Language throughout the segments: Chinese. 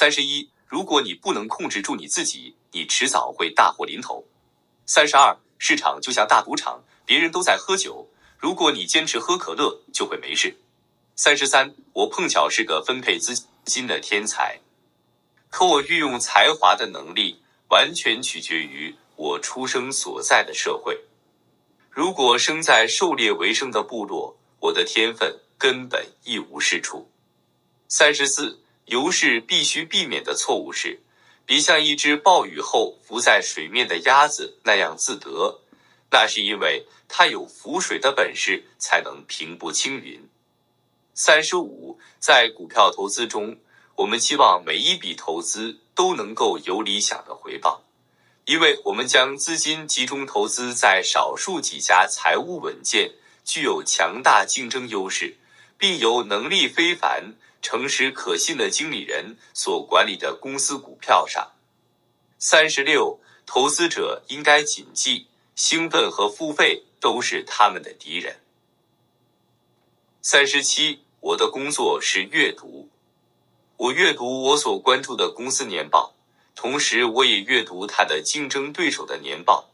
三十一，如果你不能控制住你自己，你迟早会大祸临头。三十二，市场就像大赌场，别人都在喝酒，如果你坚持喝可乐，就会没事。三十三，我碰巧是个分配资金的天才，可我运用才华的能力完全取决于我出生所在的社会。如果生在狩猎为生的部落，我的天分根本一无是处。三十四，游氏必须避免的错误是，别像一只暴雨后浮在水面的鸭子那样自得，那是因为它有浮水的本事，才能平步青云。三十五，在股票投资中，我们期望每一笔投资都能够有理想的回报，因为我们将资金集中投资在少数几家财务稳健、具有强大竞争优势，并由能力非凡、诚实可信的经理人所管理的公司股票上。三十六，投资者应该谨记，兴奋和付费都是他们的敌人。三十七。我的工作是阅读，我阅读我所关注的公司年报，同时我也阅读他的竞争对手的年报，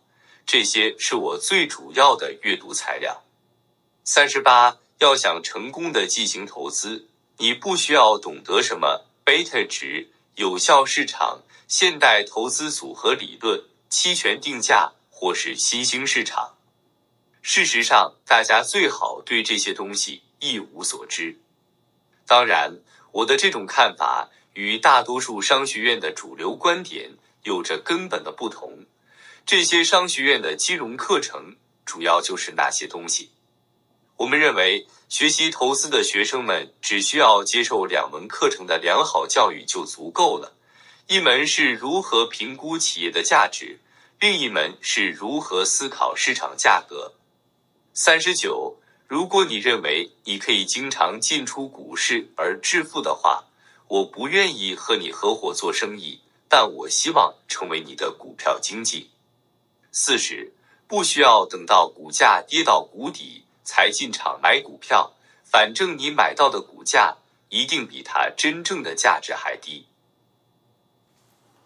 这些是我最主要的阅读材料。三十八，要想成功的进行投资，你不需要懂得什么贝塔值、有效市场、现代投资组合理论、期权定价或是新兴市场。事实上，大家最好对这些东西。一无所知。当然，我的这种看法与大多数商学院的主流观点有着根本的不同。这些商学院的金融课程主要就是那些东西。我们认为，学习投资的学生们只需要接受两门课程的良好教育就足够了。一门是如何评估企业的价值，另一门是如何思考市场价格。三十九。如果你认为你可以经常进出股市而致富的话，我不愿意和你合伙做生意，但我希望成为你的股票经纪。四十，不需要等到股价跌到谷底才进场买股票，反正你买到的股价一定比它真正的价值还低。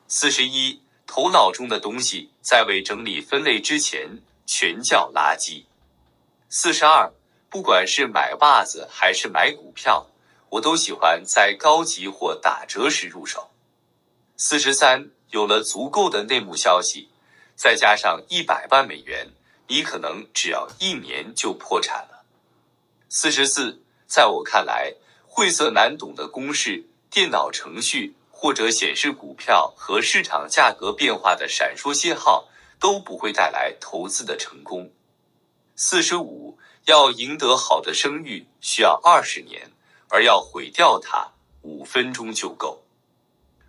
四十一，头脑中的东西在未整理分类之前全叫垃圾。四十二。不管是买袜子还是买股票，我都喜欢在高级或打折时入手。四十三，有了足够的内幕消息，再加上一百万美元，你可能只要一年就破产了。四十四，在我看来，晦涩难懂的公式、电脑程序或者显示股票和市场价格变化的闪烁信号都不会带来投资的成功。四十五。要赢得好的声誉需要二十年，而要毁掉它五分钟就够。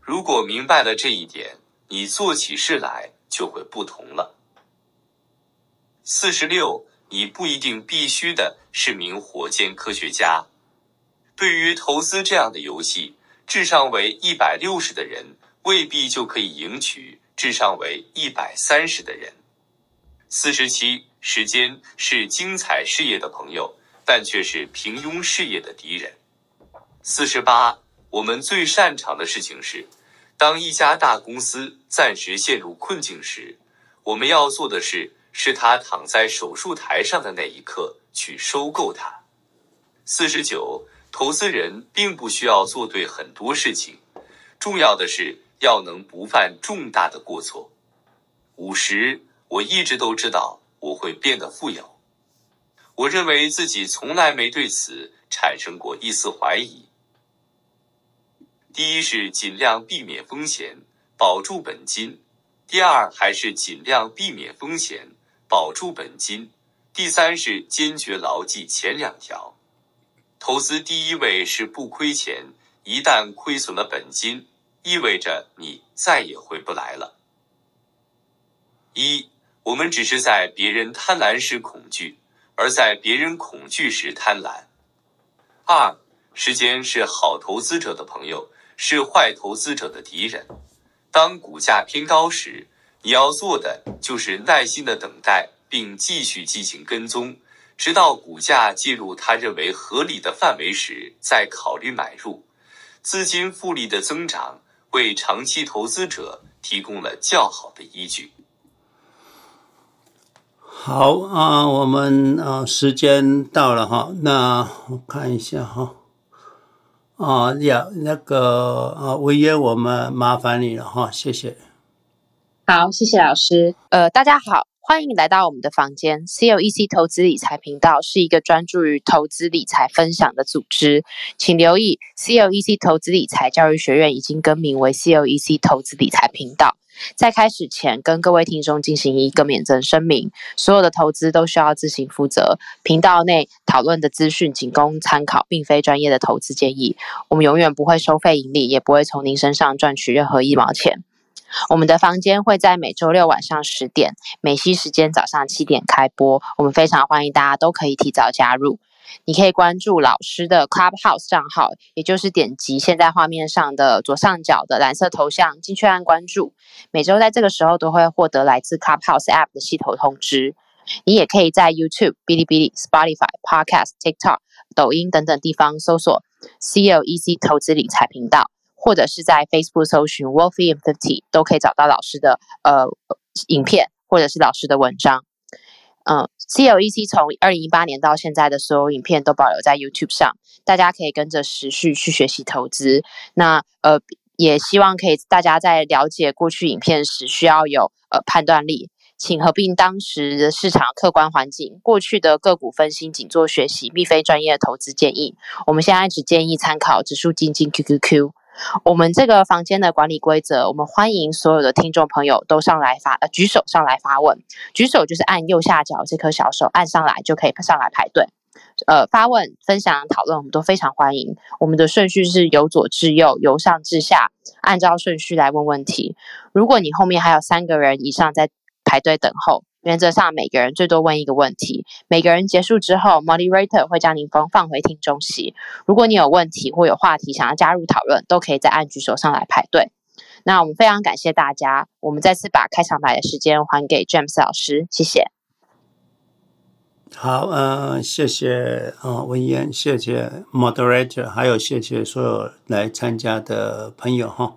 如果明白了这一点，你做起事来就会不同了。四十六，你不一定必须的是名火箭科学家。对于投资这样的游戏，智商为一百六十的人未必就可以赢取智商为一百三十的人。四十七。时间是精彩事业的朋友，但却是平庸事业的敌人。四十八，我们最擅长的事情是，当一家大公司暂时陷入困境时，我们要做的是是他躺在手术台上的那一刻去收购它。四十九，投资人并不需要做对很多事情，重要的是要能不犯重大的过错。五十，我一直都知道。我会变得富有。我认为自己从来没对此产生过一丝怀疑。第一是尽量避免风险，保住本金；第二还是尽量避免风险，保住本金；第三是坚决牢记前两条。投资第一位是不亏钱，一旦亏损了本金，意味着你再也回不来了。一。我们只是在别人贪婪时恐惧，而在别人恐惧时贪婪。二，时间是好投资者的朋友，是坏投资者的敌人。当股价偏高时，你要做的就是耐心的等待，并继续进行跟踪，直到股价进入他认为合理的范围时，再考虑买入。资金复利的增长为长期投资者提供了较好的依据。好啊，我们啊时间到了哈，那我看一下哈。啊呀，那个啊，薇薇，我们麻烦你了哈，谢谢。好，谢谢老师。呃，大家好，欢迎来到我们的房间。C O E C 投资理财频道是一个专注于投资理财分享的组织，请留意 C O E C 投资理财教育学院已经更名为 C O E C 投资理财频道。在开始前，跟各位听众进行一个免责声明：所有的投资都需要自行负责。频道内讨论的资讯仅供参考，并非专业的投资建议。我们永远不会收费盈利，也不会从您身上赚取任何一毛钱。我们的房间会在每周六晚上十点，美西时间早上七点开播。我们非常欢迎大家都可以提早加入。你可以关注老师的 Clubhouse 账号，也就是点击现在画面上的左上角的蓝色头像进去按关注。每周在这个时候都会获得来自 Clubhouse App 的系统通知。你也可以在 YouTube、哔哩哔哩、Spotify、Podcast、TikTok、抖音等等地方搜索 CLEC 投资理财频道，或者是在 Facebook 搜寻 Wealthy in 50，都可以找到老师的呃影片或者是老师的文章。嗯，CLEC 从二零一八年到现在的所有影片都保留在 YouTube 上，大家可以跟着时序去学习投资。那呃，也希望可以大家在了解过去影片时，需要有呃判断力，请合并当时的市场客观环境，过去的个股分析仅做学习，并非专业的投资建议。我们现在只建议参考指数基金 QQQ。我们这个房间的管理规则，我们欢迎所有的听众朋友都上来发呃举手上来发问，举手就是按右下角这颗小手按上来就可以上来排队，呃发问、分享、讨论我们都非常欢迎。我们的顺序是由左至右，由上至下，按照顺序来问问题。如果你后面还有三个人以上在排队等候。原则上，每个人最多问一个问题。每个人结束之后，Moderator 会将您放放回听众席。如果你有问题或有话题想要加入讨论，都可以在按举手上来排队。那我们非常感谢大家。我们再次把开场白的时间还给 James 老师，谢谢。好，嗯、呃，谢谢，嗯、文燕，谢谢 Moderator，还有谢谢所有来参加的朋友哈。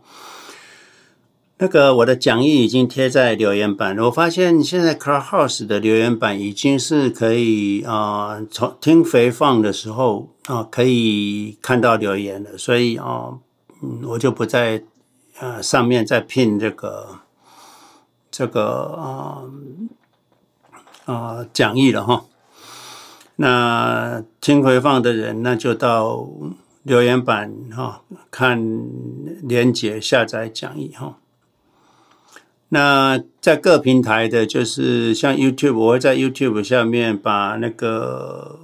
那个我的讲义已经贴在留言板，我发现现在 Clubhouse 的留言板已经是可以啊，从、听回放的时候啊、可以看到留言了，所以啊，嗯，我就不在呃上面再拼这个这个啊啊、讲义了哈。那听回放的人，那就到留言板哈看连接下载讲义哈。那在各平台的，就是像 YouTube，我会在 YouTube 下面把那个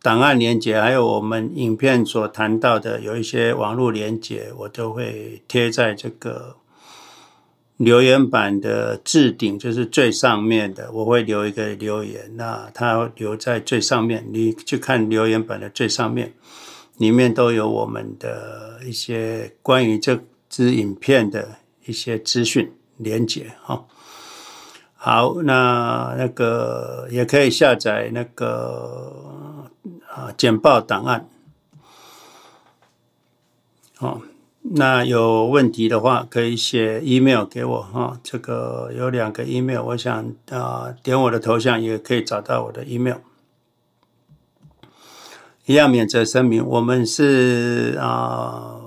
档案连接，还有我们影片所谈到的有一些网络连接，我都会贴在这个留言板的置顶，就是最上面的，我会留一个留言，那它留在最上面，你去看留言板的最上面，里面都有我们的一些关于这支影片的一些资讯。连接哈，好，那那个也可以下载那个啊简报档案，好，那有问题的话可以写 email 给我哈，这个有两个 email，我想啊点我的头像也可以找到我的 email，一样免责声明，我们是啊。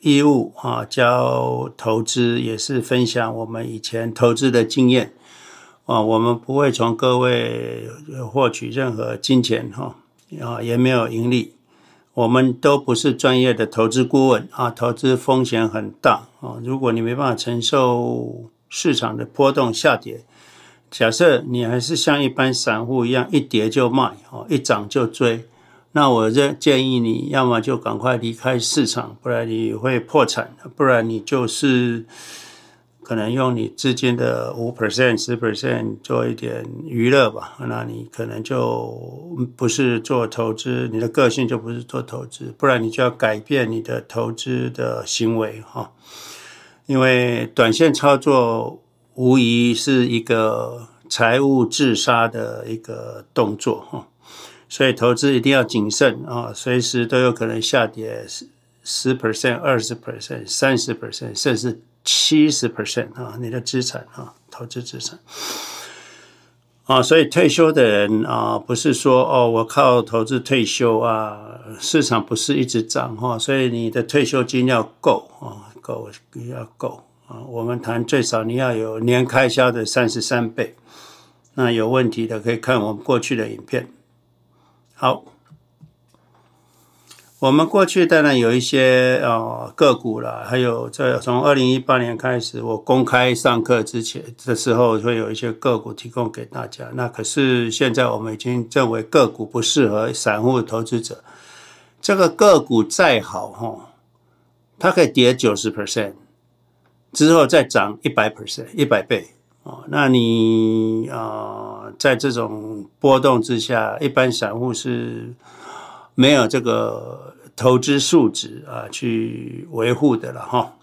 义务啊，教投资也是分享我们以前投资的经验啊，我们不会从各位获取任何金钱哈啊，也没有盈利，我们都不是专业的投资顾问啊，投资风险很大啊，如果你没办法承受市场的波动下跌，假设你还是像一般散户一样，一跌就卖啊，一涨就追。那我这建议你要么就赶快离开市场，不然你会破产；不然你就是可能用你资金的五 percent、十 percent 做一点娱乐吧。那你可能就不是做投资，你的个性就不是做投资。不然你就要改变你的投资的行为哈，因为短线操作无疑是一个财务自杀的一个动作哈。所以投资一定要谨慎啊，随时都有可能下跌，十十 percent、二十 percent、三十 percent，甚至七十 percent 啊，你的资产啊，投资资产啊，所以退休的人啊，不是说哦，我靠投资退休啊，市场不是一直涨哈，所以你的退休金要够啊，够要够啊。我们谈最少你要有年开销的三十三倍，那有问题的可以看我们过去的影片。好。我们过去当然有一些呃个股啦，还有在从二零一八年开始，我公开上课之前的时候，会有一些个股提供给大家。那可是现在我们已经认为个股不适合散户投资者。这个个股再好哈，它可以跌九十 percent 之后再涨一百 percent 一百倍哦。那你啊，在这种波动之下，一般散户是。没有这个投资素质啊，去维护的了哈。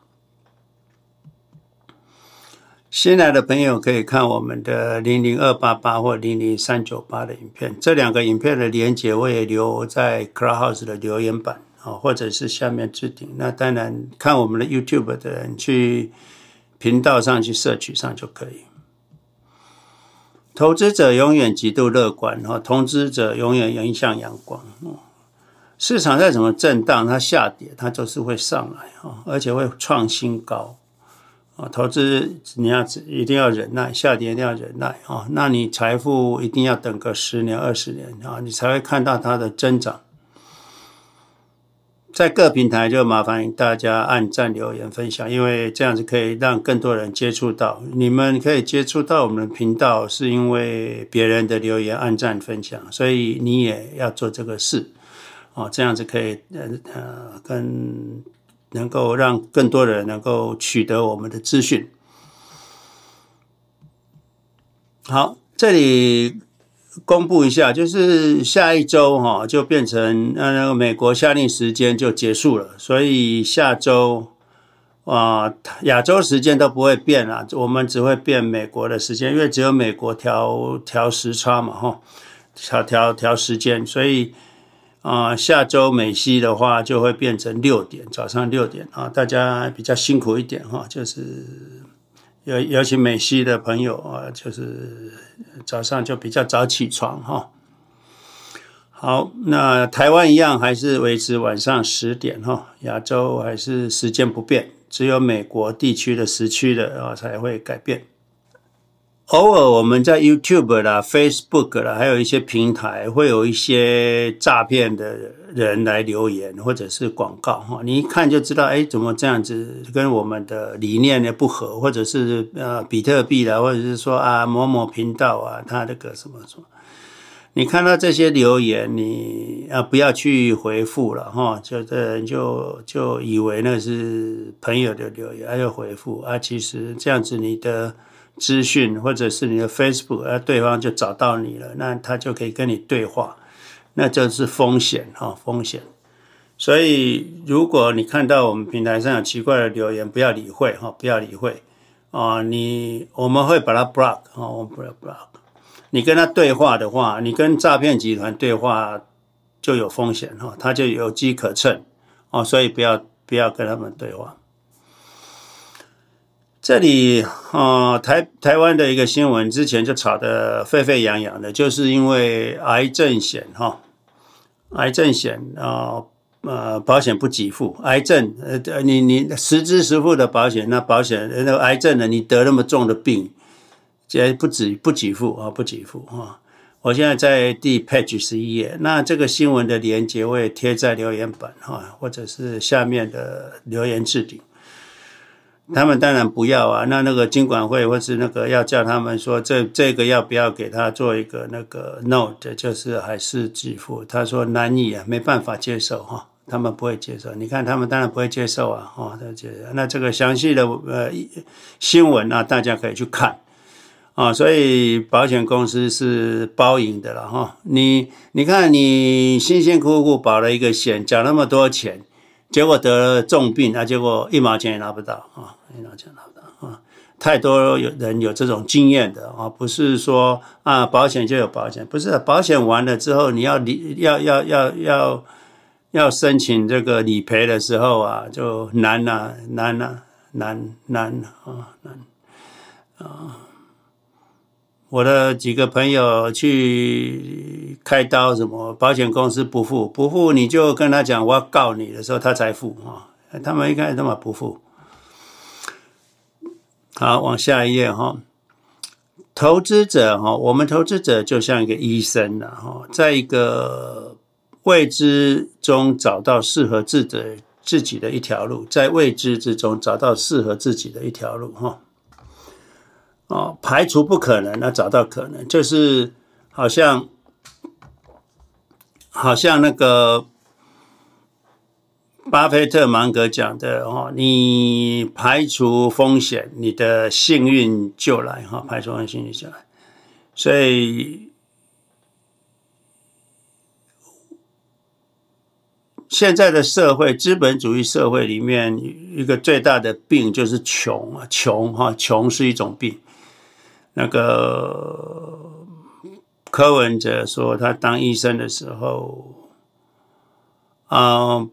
新来的朋友可以看我们的零零二八八或零零三九八的影片，这两个影片的连接我也留在 Clubhouse 的留言板啊，或者是下面置顶。那当然看我们的 YouTube 的人去频道上去摄取上就可以。投资者永远极度乐观哈，投资者永远迎向阳光。市场再怎么震荡，它下跌，它就是会上来啊，而且会创新高啊。投资你要一定要忍耐，下跌一定要忍耐啊。那你财富一定要等个十年、二十年啊，你才会看到它的增长。在各平台就麻烦大家按赞、留言、分享，因为这样子可以让更多人接触到。你们可以接触到我们的频道，是因为别人的留言、按赞、分享，所以你也要做这个事。哦，这样子可以，呃呃，更能够让更多人能够取得我们的资讯。好，这里公布一下，就是下一周哈，就变成呃那个美国夏令时间就结束了，所以下周啊亚洲时间都不会变了，我们只会变美国的时间，因为只有美国调调时差嘛，哈，调调调时间，所以。啊，下周美西的话就会变成六点，早上六点啊，大家比较辛苦一点哈，就是尤尤其美西的朋友啊，就是早上就比较早起床哈。好，那台湾一样还是维持晚上十点哈，亚洲还是时间不变，只有美国地区的时区的啊才会改变。偶尔我们在 YouTube 啦、Facebook 啦，还有一些平台，会有一些诈骗的人来留言或者是广告哈，你一看就知道，哎，怎么这样子跟我们的理念呢不合，或者是呃比特币啦，或者是说啊某某频道啊，他那个什么什么，你看到这些留言，你啊不要去回复了哈，就这人就就以为那是朋友的留言，还要回复啊，其实这样子你的。资讯或者是你的 Facebook，而对方就找到你了，那他就可以跟你对话，那就是风险哈，风险。所以如果你看到我们平台上有奇怪的留言，不要理会哈，不要理会啊。你我们会把它 block 哦，我们不要 block。你跟他对话的话，你跟诈骗集团对话就有风险哈，他就有机可乘哦，所以不要不要跟他们对话。这里啊、呃，台台湾的一个新闻，之前就炒得沸沸扬扬的，就是因为癌症险哈，癌症险啊呃，保险不给付，癌症呃你你实支实付的保险，那保险那癌症呢，你得那么重的病，这不止不给付啊，不给付啊。我现在在第 page 十一页，那这个新闻的连接我也贴在留言板哈，或者是下面的留言置顶。他们当然不要啊，那那个金管会或是那个要叫他们说这这个要不要给他做一个那个 note，就是还是给付？他说难以啊，没办法接受哈，他们不会接受。你看他们当然不会接受啊，哦，那这个详细的呃新闻啊，大家可以去看啊。所以保险公司是包赢的了哈。你你看你辛辛苦苦保了一个险，缴那么多钱。结果得了重病，那结果一毛钱也拿不到啊，一毛钱拿不到啊！太多有人有这种经验的啊，不是说啊保险就有保险，不是保险完了之后你要理要要要要要申请这个理赔的时候啊，就难呐、啊，难呐、啊，难难啊，难啊！我的几个朋友去开刀，什么保险公司不付，不付你就跟他讲我要告你的时候，他才付啊。他们一开始他妈不付。好，往下一页哈。投资者哈，我们投资者就像一个医生了哈，在一个未知中找到适合自己自己的一条路，在未知之中找到适合自己的一条路哈。哦，排除不可能，那找到可能，就是好像好像那个。巴菲特芒格讲的哦，你排除风险，你的幸运就来哈，排除风险，幸运就来。所以现在的社会，资本主义社会里面一个最大的病就是穷啊，穷哈，穷是一种病。那个柯文哲说，他当医生的时候，啊。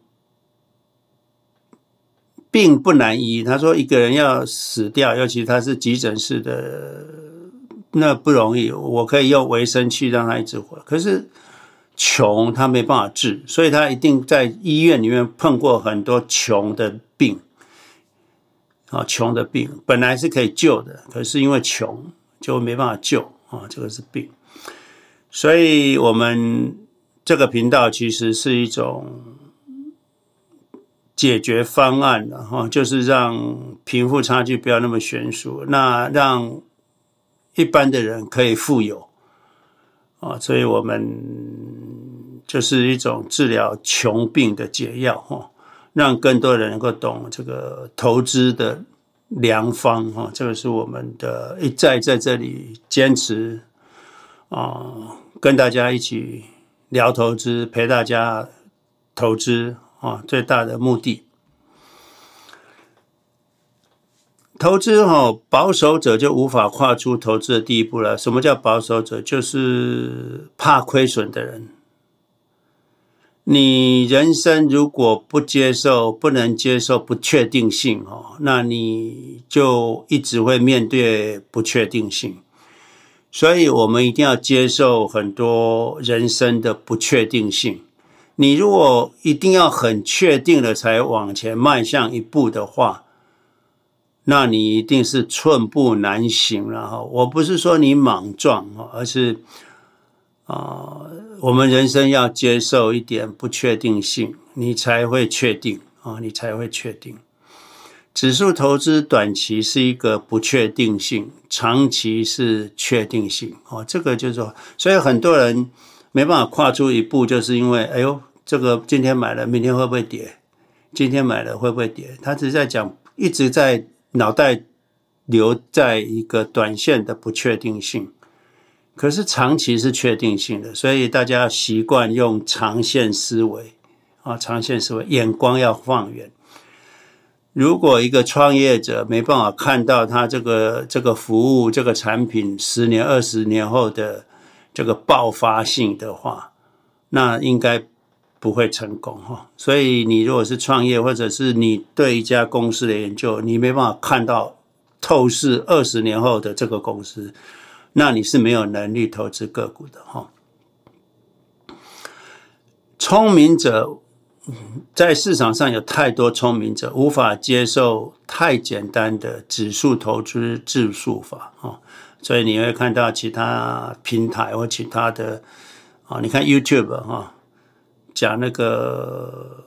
病不难医，他说一个人要死掉，尤其他是急诊室的，那不容易。我可以用维生器让他一直活，可是穷他没办法治，所以他一定在医院里面碰过很多穷的病。啊，穷的病本来是可以救的，可是因为穷就没办法救啊，这个是病。所以我们这个频道其实是一种。解决方案了哈，就是让贫富差距不要那么悬殊，那让一般的人可以富有啊，所以我们就是一种治疗穷病的解药哈，让更多人能够懂这个投资的良方哈，这个是我们的一再在这里坚持啊，跟大家一起聊投资，陪大家投资。啊，最大的目的，投资哈，保守者就无法跨出投资的第一步了。什么叫保守者？就是怕亏损的人。你人生如果不接受，不能接受不确定性哦，那你就一直会面对不确定性。所以我们一定要接受很多人生的不确定性。你如果一定要很确定的才往前迈向一步的话，那你一定是寸步难行了哈。我不是说你莽撞，而是啊，我们人生要接受一点不确定性，你才会确定啊，你才会确定。指数投资短期是一个不确定性，长期是确定性哦。这个就是说，所以很多人。没办法跨出一步，就是因为，哎呦，这个今天买了，明天会不会跌？今天买了会不会跌？他只是在讲，一直在脑袋留在一个短线的不确定性，可是长期是确定性的，所以大家习惯用长线思维啊，长线思维，眼光要放远。如果一个创业者没办法看到他这个这个服务这个产品十年、二十年后的。这个爆发性的话，那应该不会成功哈。所以你如果是创业，或者是你对一家公司的研究，你没办法看到透视二十年后的这个公司，那你是没有能力投资个股的哈。聪明者在市场上有太多聪明者，无法接受太简单的指数投资指数法哈。所以你会看到其他平台或其他的啊，你看 YouTube 哈，讲那个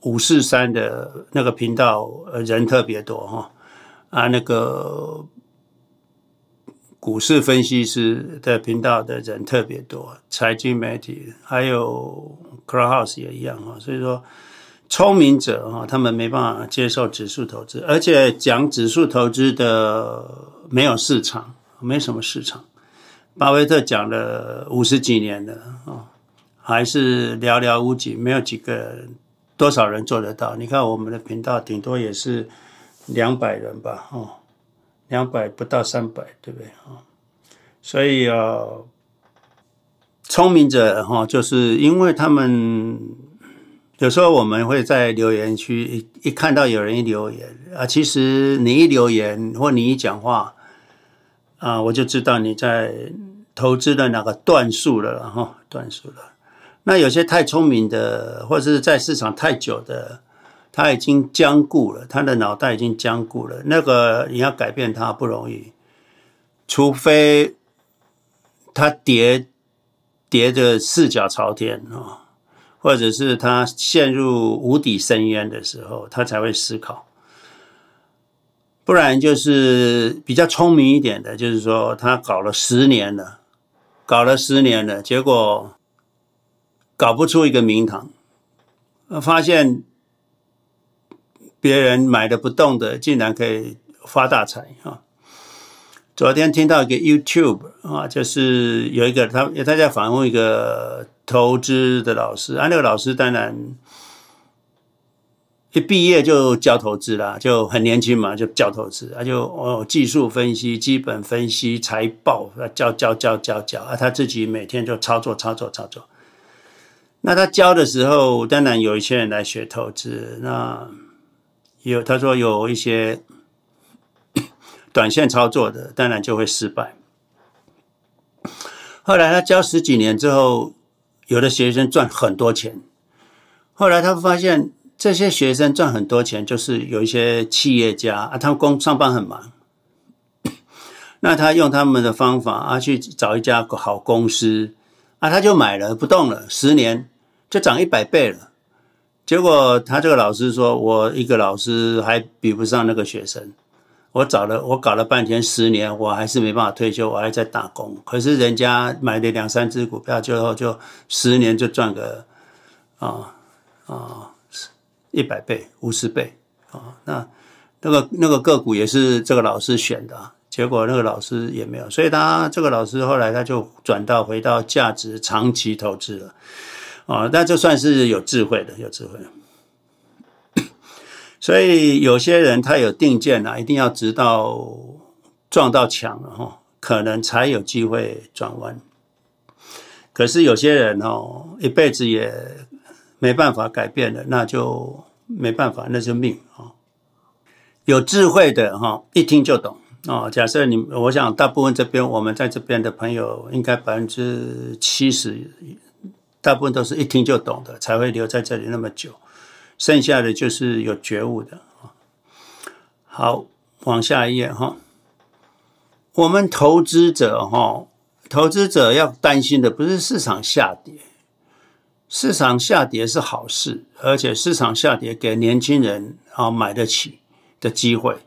五四三的那个频道人特别多哈啊，那个股市分析师的频道的人特别多，财经媒体还有 Clubhouse 也一样哈，所以说。聪明者哈，他们没办法接受指数投资，而且讲指数投资的没有市场，没什么市场。巴菲特讲了五十几年了啊，还是寥寥无几，没有几个人，多少人做得到？你看我们的频道，顶多也是两百人吧，哦，两百不到三百，对不对啊？所以啊，聪明者哈，就是因为他们有时候我们会在留言区一一看到有人一留言啊，其实你一留言或你一讲话啊，我就知道你在投资的哪个段数了哈，段数了。那有些太聪明的，或者是在市场太久的，他已经僵固了，他的脑袋已经僵固了。那个你要改变他不容易，除非他跌。跌着四脚朝天啊，或者是他陷入无底深渊的时候，他才会思考。不然就是比较聪明一点的，就是说他搞了十年了，搞了十年了，结果搞不出一个名堂，发现别人买的不动的，竟然可以发大财啊！昨天听到一个 YouTube 啊，就是有一个他他在访问一个投资的老师啊，那个老师当然一毕业就教投资啦，就很年轻嘛，就教投资，他就哦技术分析、基本分析、财报，教教教教教啊，他自己每天就操作操作操作。那他教的时候，当然有一些人来学投资，那有他说有一些。短线操作的当然就会失败。后来他教十几年之后，有的学生赚很多钱。后来他发现这些学生赚很多钱，就是有一些企业家啊，他们工上班很忙，那他用他们的方法啊去找一家好公司啊，他就买了不动了，十年就涨一百倍了。结果他这个老师说：“我一个老师还比不上那个学生。”我找了，我搞了半天，十年我还是没办法退休，我还在打工。可是人家买了两三只股票，最后就十年就赚个啊啊一百倍、五十倍啊。那那个那个个股也是这个老师选的，结果那个老师也没有，所以他这个老师后来他就转到回到价值长期投资了啊。那就算是有智慧的，有智慧。所以有些人他有定见啊，一定要直到撞到墙了哈，可能才有机会转弯。可是有些人哦，一辈子也没办法改变的，那就没办法，那是命啊。有智慧的哈，一听就懂啊。假设你，我想大部分这边我们在这边的朋友，应该百分之七十，大部分都是一听就懂的，才会留在这里那么久。剩下的就是有觉悟的啊。好，往下一页哈。我们投资者哈，投资者要担心的不是市场下跌，市场下跌是好事，而且市场下跌给年轻人啊买得起的机会。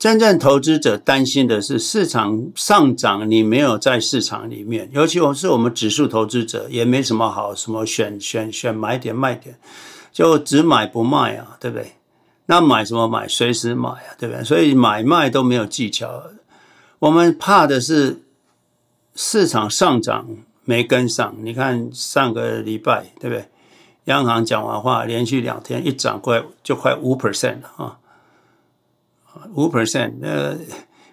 真正投资者担心的是市场上涨，你没有在市场里面，尤其我是我们指数投资者，也没什么好什么选选选买点卖点，就只买不卖啊，对不对？那买什么买？随时买啊，对不对？所以买卖都没有技巧。我们怕的是市场上涨没跟上。你看上个礼拜，对不对？央行讲完话，连续两天一涨快就快五 percent 了啊。五 percent，呃，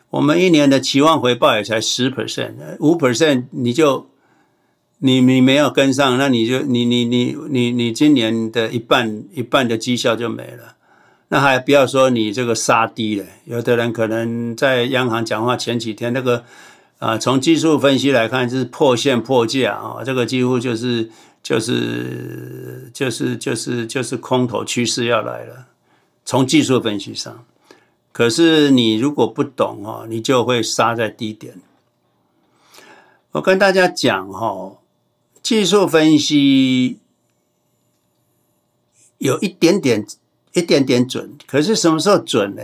我们一年的期望回报也才十 percent，五 percent 你就你你没有跟上，那你就你你你你你今年的一半一半的绩效就没了，那还不要说你这个杀低了，有的人可能在央行讲话前几天那个啊，从技术分析来看是破线破价啊，这个几乎就是就是就是就是就是空头趋势要来了，从技术分析上。可是你如果不懂哦，你就会杀在低点。我跟大家讲哈，技术分析有一点点、一点点准，可是什么时候准呢？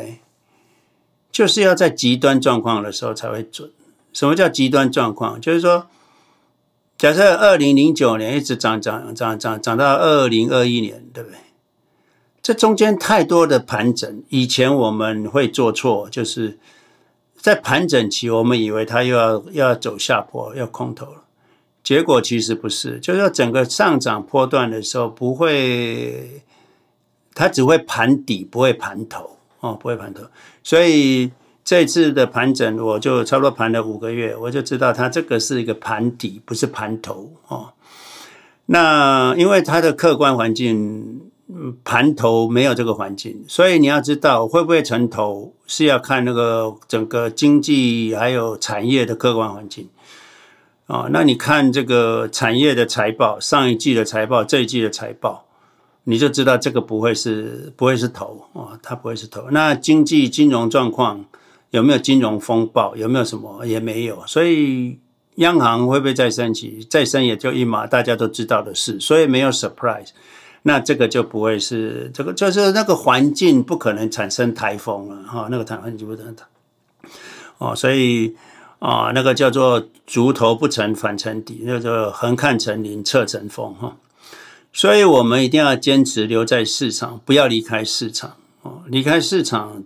就是要在极端状况的时候才会准。什么叫极端状况？就是说，假设二零零九年一直涨涨涨涨涨到二零二一年，对不对？这中间太多的盘整，以前我们会做错，就是在盘整期，我们以为它又要又要走下坡，要空头了，结果其实不是，就是整个上涨波段的时候不会，它只会盘底，不会盘头哦，不会盘头，所以这次的盘整，我就差不多盘了五个月，我就知道它这个是一个盘底，不是盘头哦。那因为它的客观环境，盘头没有这个环境，所以你要知道会不会成头，是要看那个整个经济还有产业的客观环境。啊，那你看这个产业的财报，上一季的财报，这一季的财报，你就知道这个不会是不会是头啊，它不会是头。那经济金融状况有没有金融风暴？有没有什么？也没有。所以央行会不会再升息？再升也就一码，大家都知道的事，所以没有 surprise。那这个就不会是这个，就是那个环境不可能产生台风了哈，那个台风就不能哦，所以。啊，那个叫做“竹头不成反成底”，那个横看成岭侧成峰哈。所以，我们一定要坚持留在市场，不要离开市场。哦，离开市场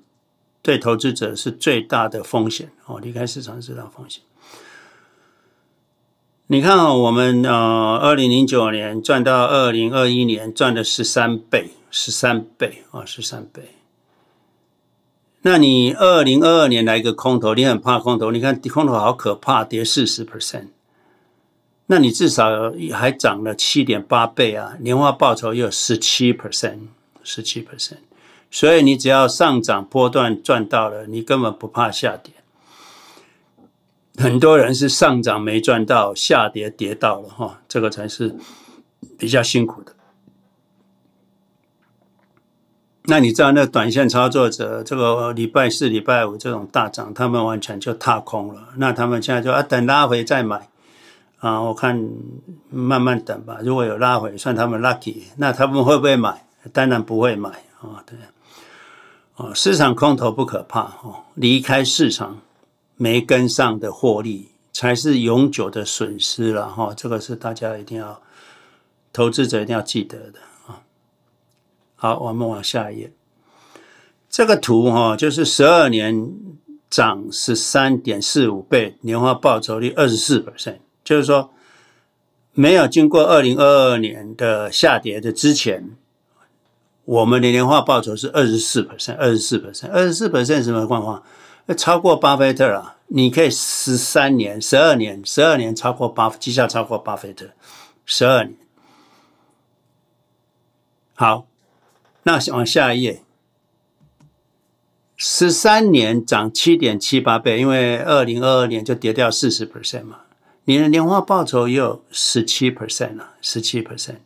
对投资者是最大的风险。哦，离开市场是最大风险。你看啊，我们呃，二零零九年赚到二零二一年赚了十三倍，十三倍啊，十三倍。那你二零二二年来一个空头，你很怕空头？你看空头好可怕，跌四十 percent。那你至少还涨了七点八倍啊，年化报酬又有十七 percent，十七 percent。所以你只要上涨波段赚到了，你根本不怕下跌。很多人是上涨没赚到，下跌跌到了哈，这个才是比较辛苦的。那你知道那短线操作者，这个礼拜四、礼拜五这种大涨，他们完全就踏空了。那他们现在就啊，等拉回再买啊，我看慢慢等吧。如果有拉回，算他们 lucky。那他们会不会买？当然不会买啊。对啊，市场空头不可怕哦，离开市场没跟上的获利才是永久的损失了哈。这个是大家一定要投资者一定要记得的啊。好，我们往下一页。这个图哈，就是十二年涨十三点四五倍，年化报酬率二十四 percent，就是说没有经过二零二二年的下跌的之前，我们的年化报酬是二十四 percent，二十四 percent，二十四 percent 什么状况？超过巴菲特啊！你可以十三年、十二年、十二年超过巴，绩效超过巴菲特，十二年。好。那往下一页，十三年涨七点七八倍，因为二零二二年就跌掉四十 percent 嘛，你的年化报酬也有十七 percent 了，十七 percent，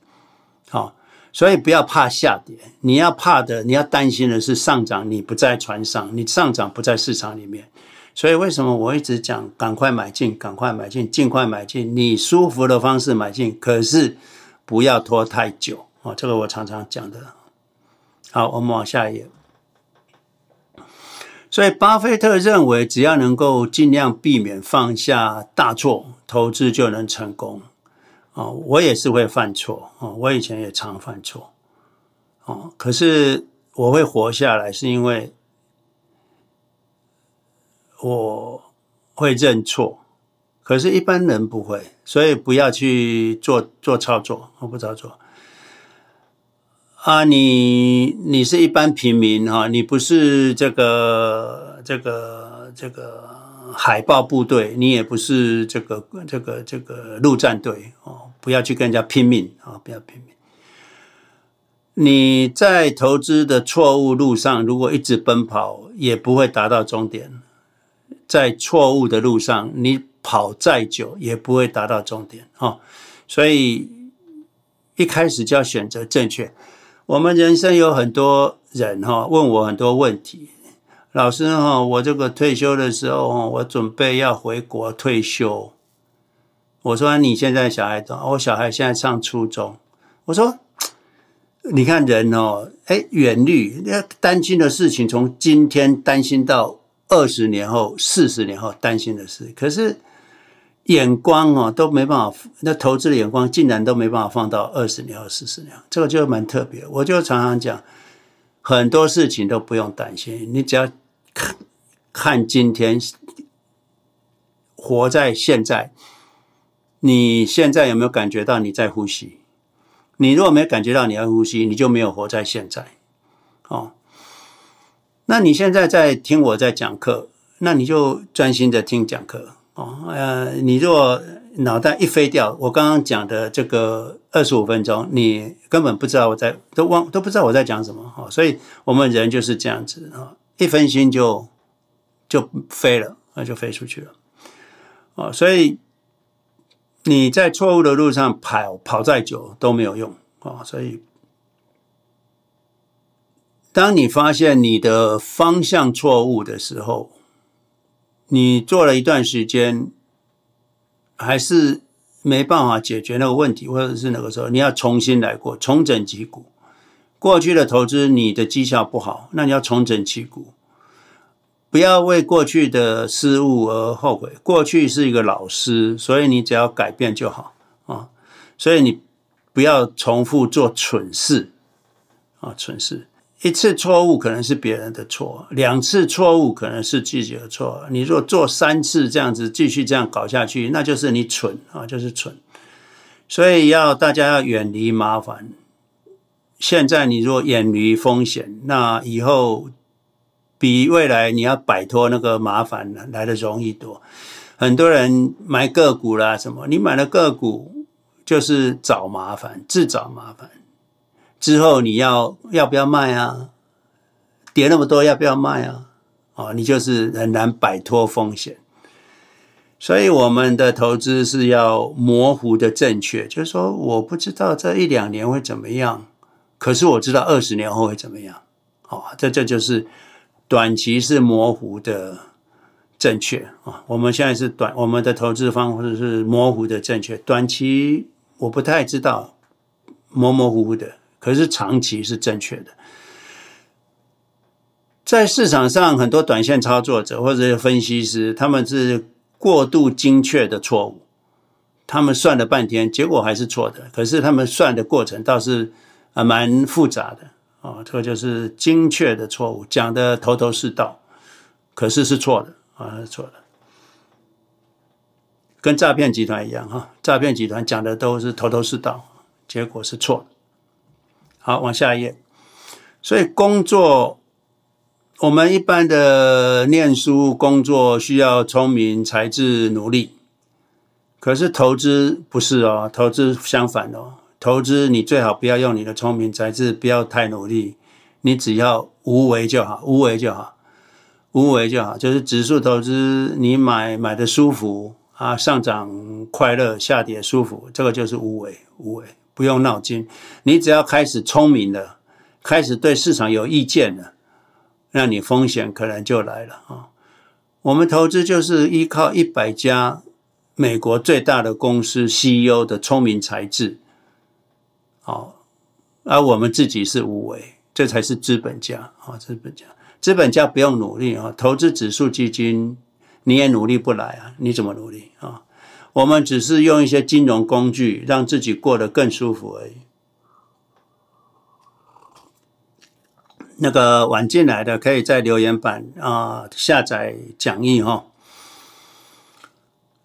好，所以不要怕下跌，你要怕的，你要担心的是上涨，你不在船上，你上涨不在市场里面，所以为什么我一直讲赶快买进，赶快买进，尽快买进，你舒服的方式买进，可是不要拖太久哦，这个我常常讲的。好，我们往下一页。所以，巴菲特认为，只要能够尽量避免犯下大错，投资就能成功。哦，我也是会犯错，哦，我以前也常犯错，哦，可是我会活下来，是因为我会认错。可是，一般人不会，所以不要去做做操作，我不操作。啊，你你是一般平民哈，你不是这个这个这个海豹部队，你也不是这个这个这个陆战队哦，不要去跟人家拼命啊，不要拼命。你在投资的错误路上，如果一直奔跑，也不会达到终点。在错误的路上，你跑再久，也不会达到终点哈。所以一开始就要选择正确。我们人生有很多人哈问我很多问题，老师哈，我这个退休的时候哈，我准备要回国退休。我说你现在小孩多？我小孩现在上初中。我说，你看人哦，哎，远虑，那担心的事情从今天担心到二十年后、四十年后担心的事，可是。眼光哦都没办法，那投资的眼光竟然都没办法放到二十年后四十年，这个就蛮特别。我就常常讲，很多事情都不用担心，你只要看看今天，活在现在。你现在有没有感觉到你在呼吸？你如果没有感觉到你在呼吸，你就没有活在现在。哦，那你现在在听我在讲课。那你就专心的听讲课哦。呃，你若脑袋一飞掉，我刚刚讲的这个二十五分钟，你根本不知道我在都忘都不知道我在讲什么哈。所以我们人就是这样子啊，一分心就就飞了，那就飞出去了啊。所以你在错误的路上跑跑再久都没有用啊。所以当你发现你的方向错误的时候，你做了一段时间。还是没办法解决那个问题，或者是那个时候你要重新来过，重整旗鼓。过去的投资你的绩效不好，那你要重整旗鼓，不要为过去的失误而后悔。过去是一个老师，所以你只要改变就好啊。所以你不要重复做蠢事啊，蠢事。一次错误可能是别人的错，两次错误可能是自己的错。你若做三次这样子，继续这样搞下去，那就是你蠢啊，就是蠢。所以要大家要远离麻烦。现在你若远离风险，那以后比未来你要摆脱那个麻烦来的容易多。很多人买个股啦什么，你买了个股就是找麻烦，自找麻烦。之后你要要不要卖啊？跌那么多要不要卖啊？哦，你就是很难摆脱风险。所以我们的投资是要模糊的正确，就是说我不知道这一两年会怎么样，可是我知道二十年后会怎么样。哦，这这就是短期是模糊的正确啊。我们现在是短，我们的投资方式是模糊的正确，短期我不太知道，模模糊糊的。可是长期是正确的，在市场上很多短线操作者或者分析师，他们是过度精确的错误，他们算了半天，结果还是错的。可是他们算的过程倒是啊蛮复杂的啊，这个就是精确的错误，讲的头头是道，可是是错的啊，是错的，跟诈骗集团一样哈，诈骗集团讲的都是头头是道，结果是错的。好，往下一页。所以工作，我们一般的念书工作需要聪明才智努力，可是投资不是哦，投资相反哦。投资你最好不要用你的聪明才智，不要太努力，你只要无为就好，无为就好，无为就好。就是指数投资，你买买的舒服啊，上涨快乐，下跌舒服，这个就是无为，无为。不用脑筋，你只要开始聪明了，开始对市场有意见了，那你风险可能就来了啊。我们投资就是依靠一百家美国最大的公司 CEO 的聪明才智，好，而我们自己是无为，这才是资本家啊，资本家，资本家不用努力啊，投资指数基金你也努力不来啊，你怎么努力啊？我们只是用一些金融工具让自己过得更舒服而已。那个晚进来的可以在留言板啊下载讲义哈。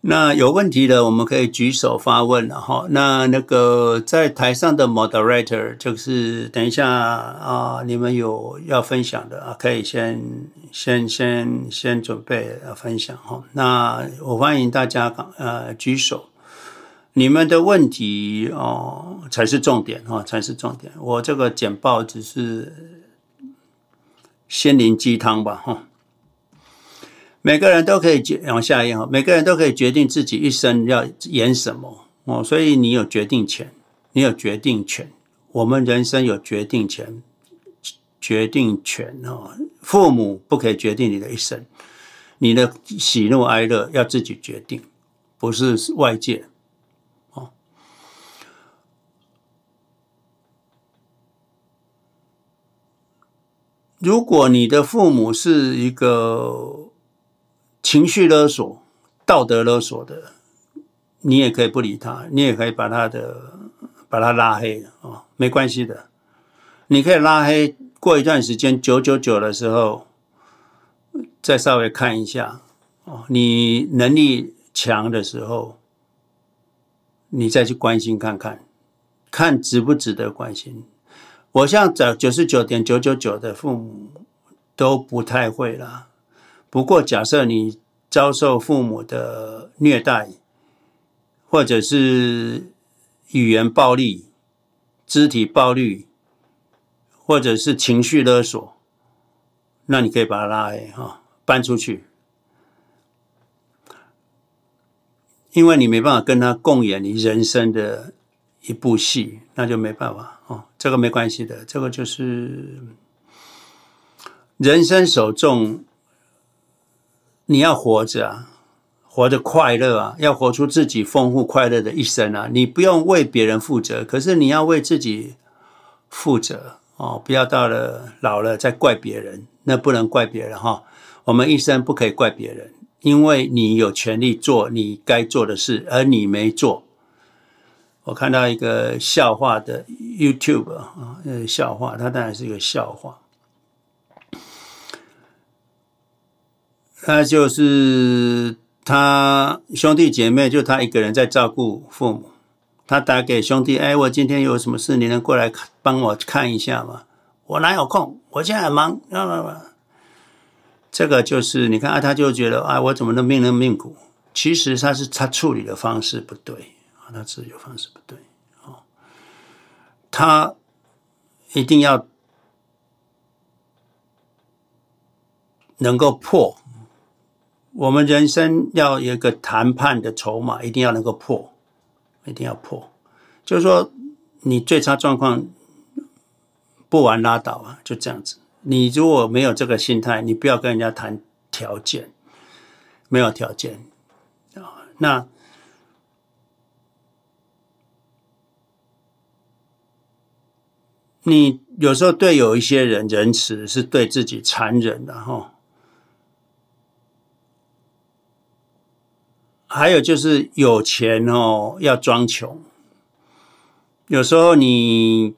那有问题的我们可以举手发问了哈。那那个在台上的 moderator 就是等一下啊，你们有要分享的啊，可以先。先先先准备分享哈，那我欢迎大家呃举手，你们的问题哦才是重点哈，才是重点。我这个简报只是心灵鸡汤吧哈。每个人都可以决往下一页，每个人都可以决定自己一生要演什么哦，所以你有决定权，你有决定权，我们人生有决定权。决定权哦，父母不可以决定你的一生，你的喜怒哀乐要自己决定，不是外界哦。如果你的父母是一个情绪勒索、道德勒索的，你也可以不理他，你也可以把他的把他拉黑哦，没关系的，你可以拉黑。过一段时间，九九九的时候，再稍微看一下哦。你能力强的时候，你再去关心看看，看值不值得关心。我像找九十九点九九九的父母都不太会啦，不过，假设你遭受父母的虐待，或者是语言暴力、肢体暴力，或者是情绪勒索，那你可以把他拉黑哈，搬出去，因为你没办法跟他共演你人生的一部戏，那就没办法哦。这个没关系的，这个就是人生首重。你要活着啊，活得快乐啊，要活出自己丰富快乐的一生啊！你不用为别人负责，可是你要为自己负责哦！不要到了老了再怪别人，那不能怪别人哈。我们一生不可以怪别人，因为你有权利做你该做的事，而你没做。我看到一个笑话的 YouTube 啊，呃，笑话，它当然是一个笑话。他就是他兄弟姐妹，就他一个人在照顾父母。他打给兄弟：“哎，我今天有什么事，你能过来帮我看一下吗？”我哪有空？我现在很忙。这个就是你看啊，他就觉得啊，我怎么能命人命苦？其实他是他处理的方式不对啊，他处理的方式不对啊，他一定要能够破。我们人生要有一个谈判的筹码，一定要能够破，一定要破。就是说，你最差状况不玩拉倒啊，就这样子。你如果没有这个心态，你不要跟人家谈条件，没有条件啊。那你有时候对有一些人仁慈，是对自己残忍的哈。还有就是有钱哦，要装穷。有时候你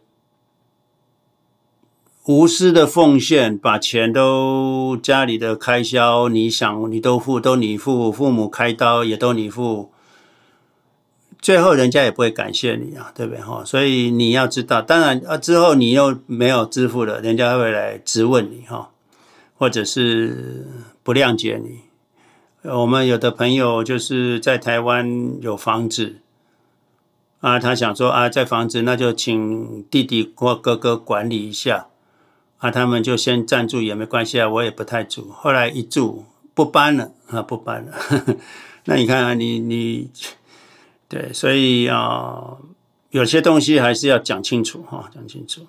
无私的奉献，把钱都家里的开销，你想你都付，都你付，父母开刀也都你付，最后人家也不会感谢你啊，对不对哈？所以你要知道，当然啊，之后你又没有支付了，人家会来质问你哈，或者是不谅解你。我们有的朋友就是在台湾有房子啊，他想说啊，在房子那就请弟弟或哥哥管理一下啊，他们就先暂住也没关系啊，我也不太住。后来一住不搬了啊，不搬了。那你看啊，你你对，所以啊，有些东西还是要讲清楚哈，讲清楚。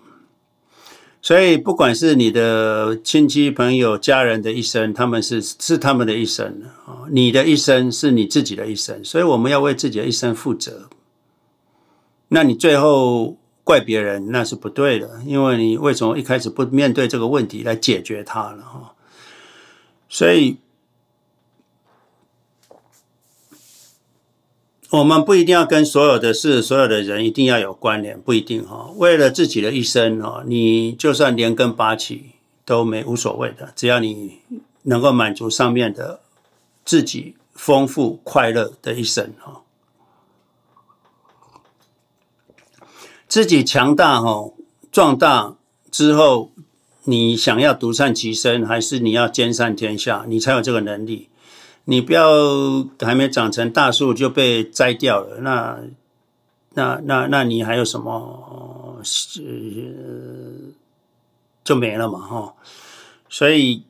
所以，不管是你的亲戚、朋友、家人的一生，他们是是他们的一生啊，你的一生是你自己的一生，所以我们要为自己的一生负责。那你最后怪别人，那是不对的，因为你为什么一开始不面对这个问题来解决它了哈？所以。我们不一定要跟所有的事、所有的人一定要有关联，不一定哈。为了自己的一生哈，你就算连根拔起都没无所谓的，只要你能够满足上面的自己丰富快乐的一生哈。自己强大哈，壮大之后，你想要独善其身，还是你要兼善天下，你才有这个能力。你不要还没长成大树就被摘掉了，那那那那你还有什么？呃，就没了嘛，哈。所以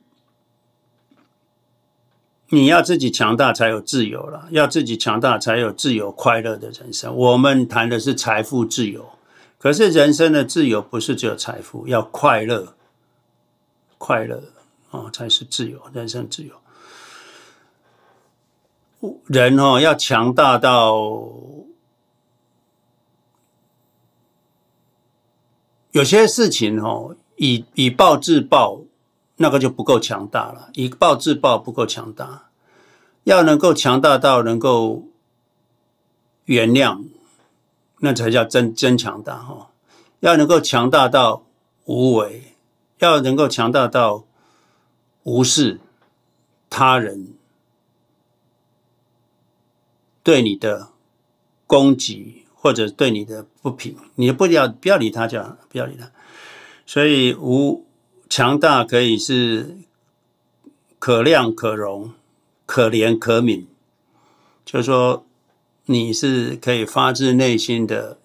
你要自己强大才有自由了，要自己强大才有自由快乐的人生。我们谈的是财富自由，可是人生的自由不是只有财富，要快乐，快乐啊才是自由，人生自由。人哦，要强大到有些事情哦，以以暴制暴，那个就不够强大了。以暴制暴不够强大，要能够强大到能够原谅，那才叫真真强大哈。要能够强大到无为，要能够强大到无视他人。对你的攻击或者对你的不平，你不要不要理他，就不要理他。所以无强大可以是可量可容，可怜可悯，就是说你是可以发自内心的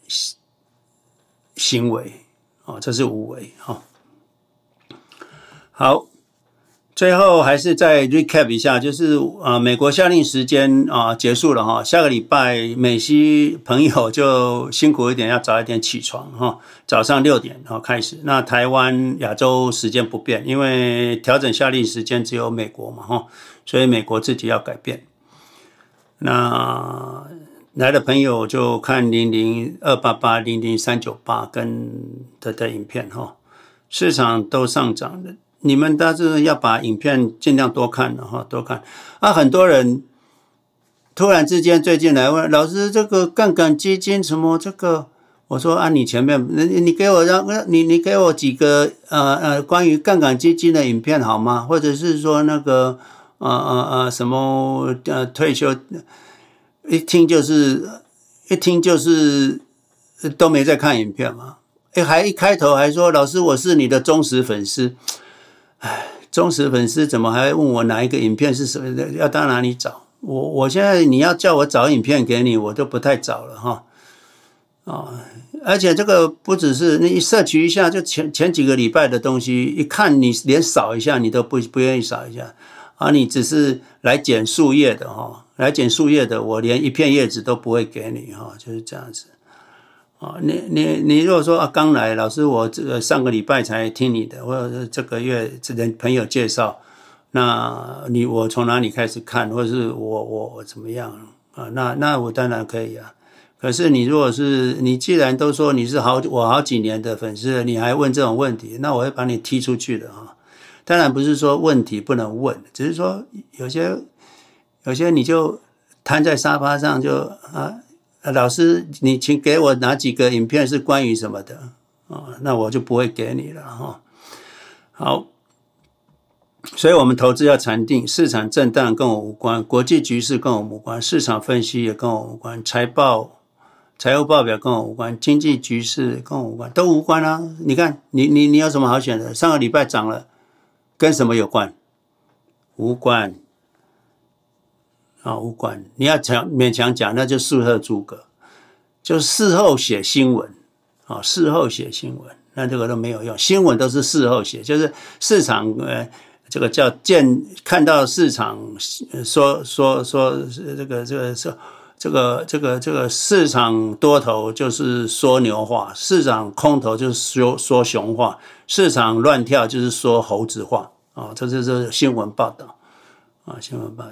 行为哦，这是无为哈。好。最后还是再 recap 一下，就是啊，美国夏令时间啊结束了哈，下个礼拜美西朋友就辛苦一点，要早一点起床哈，早上六点然后开始。那台湾亚洲时间不变，因为调整夏令时间只有美国嘛哈，所以美国自己要改变。那来的朋友就看零零二八八零零三九八跟的的影片哈，市场都上涨的。你们大致要把影片尽量多看了哈，多看啊！很多人突然之间最近来问老师，这个杠杆基金什么这个？我说啊，你前面你你给我让你你给我几个呃呃关于杠杆基金的影片好吗？或者是说那个呃呃呃什么呃退休，一听就是一听就是都没在看影片嘛？哎，还一开头还说老师，我是你的忠实粉丝。唉，忠实粉丝怎么还问我哪一个影片是什么？要到哪里找？我我现在你要叫我找影片给你，我都不太找了哈。哦，而且这个不只是你一摄取一下，就前前几个礼拜的东西，一看你连扫一下你都不不愿意扫一下啊！你只是来捡树叶的哈，来捡树叶的，我连一片叶子都不会给你哈，就是这样子。啊，你你你如果说啊，刚来老师，我这个上个礼拜才听你的，或者是这个月这人朋友介绍，那你我从哪里开始看，或者是我我我怎么样啊？那那我当然可以啊。可是你如果是你既然都说你是好我好几年的粉丝，你还问这种问题，那我会把你踢出去的啊。当然不是说问题不能问，只是说有些有些你就瘫在沙发上就啊。老师，你请给我哪几个影片是关于什么的啊？那我就不会给你了哈。好，所以我们投资要禅定，市场震荡跟我无关，国际局势跟我无关，市场分析也跟我无关，财报、财务报表跟我无关，经济局势跟我无关，都无关啊。你看，你你你有什么好选的？上个礼拜涨了，跟什么有关？无关。啊，无关！你要强勉强讲，那就事后诸葛，就事后写新闻啊，事后写新闻，那这个都没有用。新闻都是事后写，就是市场呃，这个叫见看到市场说说说这个这个这这个这个这个市场多头就是说牛话，市场空头就是说说熊话，市场乱跳就是说猴子话啊，这就是新闻报道啊，新闻报道。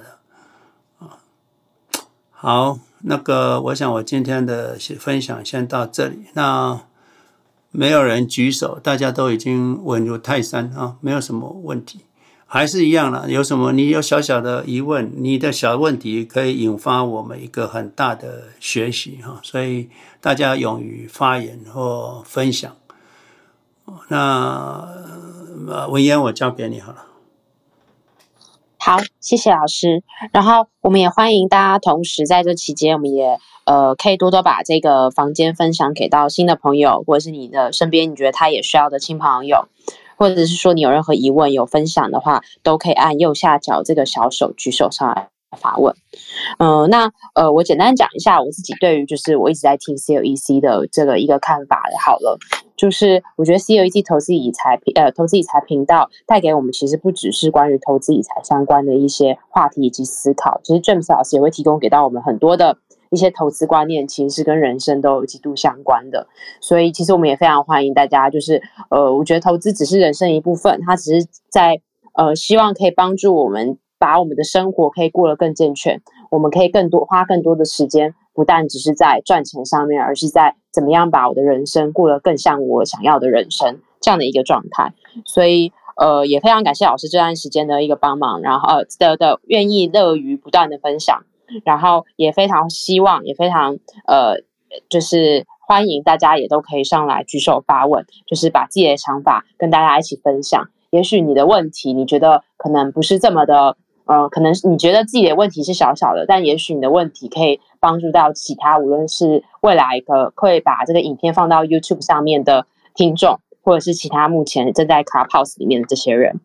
好，那个，我想我今天的分享先到这里。那没有人举手，大家都已经稳如泰山啊，没有什么问题，还是一样了。有什么你有小小的疑问，你的小问题可以引发我们一个很大的学习哈。所以大家勇于发言或分享。那文言我交给你好了。好，谢谢老师。然后我们也欢迎大家，同时在这期间，我们也呃可以多多把这个房间分享给到新的朋友，或者是你的身边你觉得他也需要的亲朋友，或者是说你有任何疑问有分享的话，都可以按右下角这个小手举手上来发问。嗯、那呃我简单讲一下我自己对于就是我一直在听 COEC 的这个一个看法，好了。就是我觉得 COEC 投资理财频呃投资理财频道带给我们其实不只是关于投资理财相关的一些话题以及思考，其实 James 老师也会提供给到我们很多的一些投资观念，其实是跟人生都有极度相关的。所以其实我们也非常欢迎大家，就是呃我觉得投资只是人生一部分，它只是在呃希望可以帮助我们把我们的生活可以过得更健全，我们可以更多花更多的时间。不但只是在赚钱上面，而是在怎么样把我的人生过得更像我想要的人生这样的一个状态。所以，呃，也非常感谢老师这段时间的一个帮忙，然后呃的的愿意乐于不断的分享，然后也非常希望，也非常呃，就是欢迎大家也都可以上来举手发问，就是把自己的想法跟大家一起分享。也许你的问题，你觉得可能不是这么的。呃，可能你觉得自己的问题是小小的，但也许你的问题可以帮助到其他，无论是未来的会把这个影片放到 YouTube 上面的听众，或者是其他目前正在 Clubhouse 里面的这些人。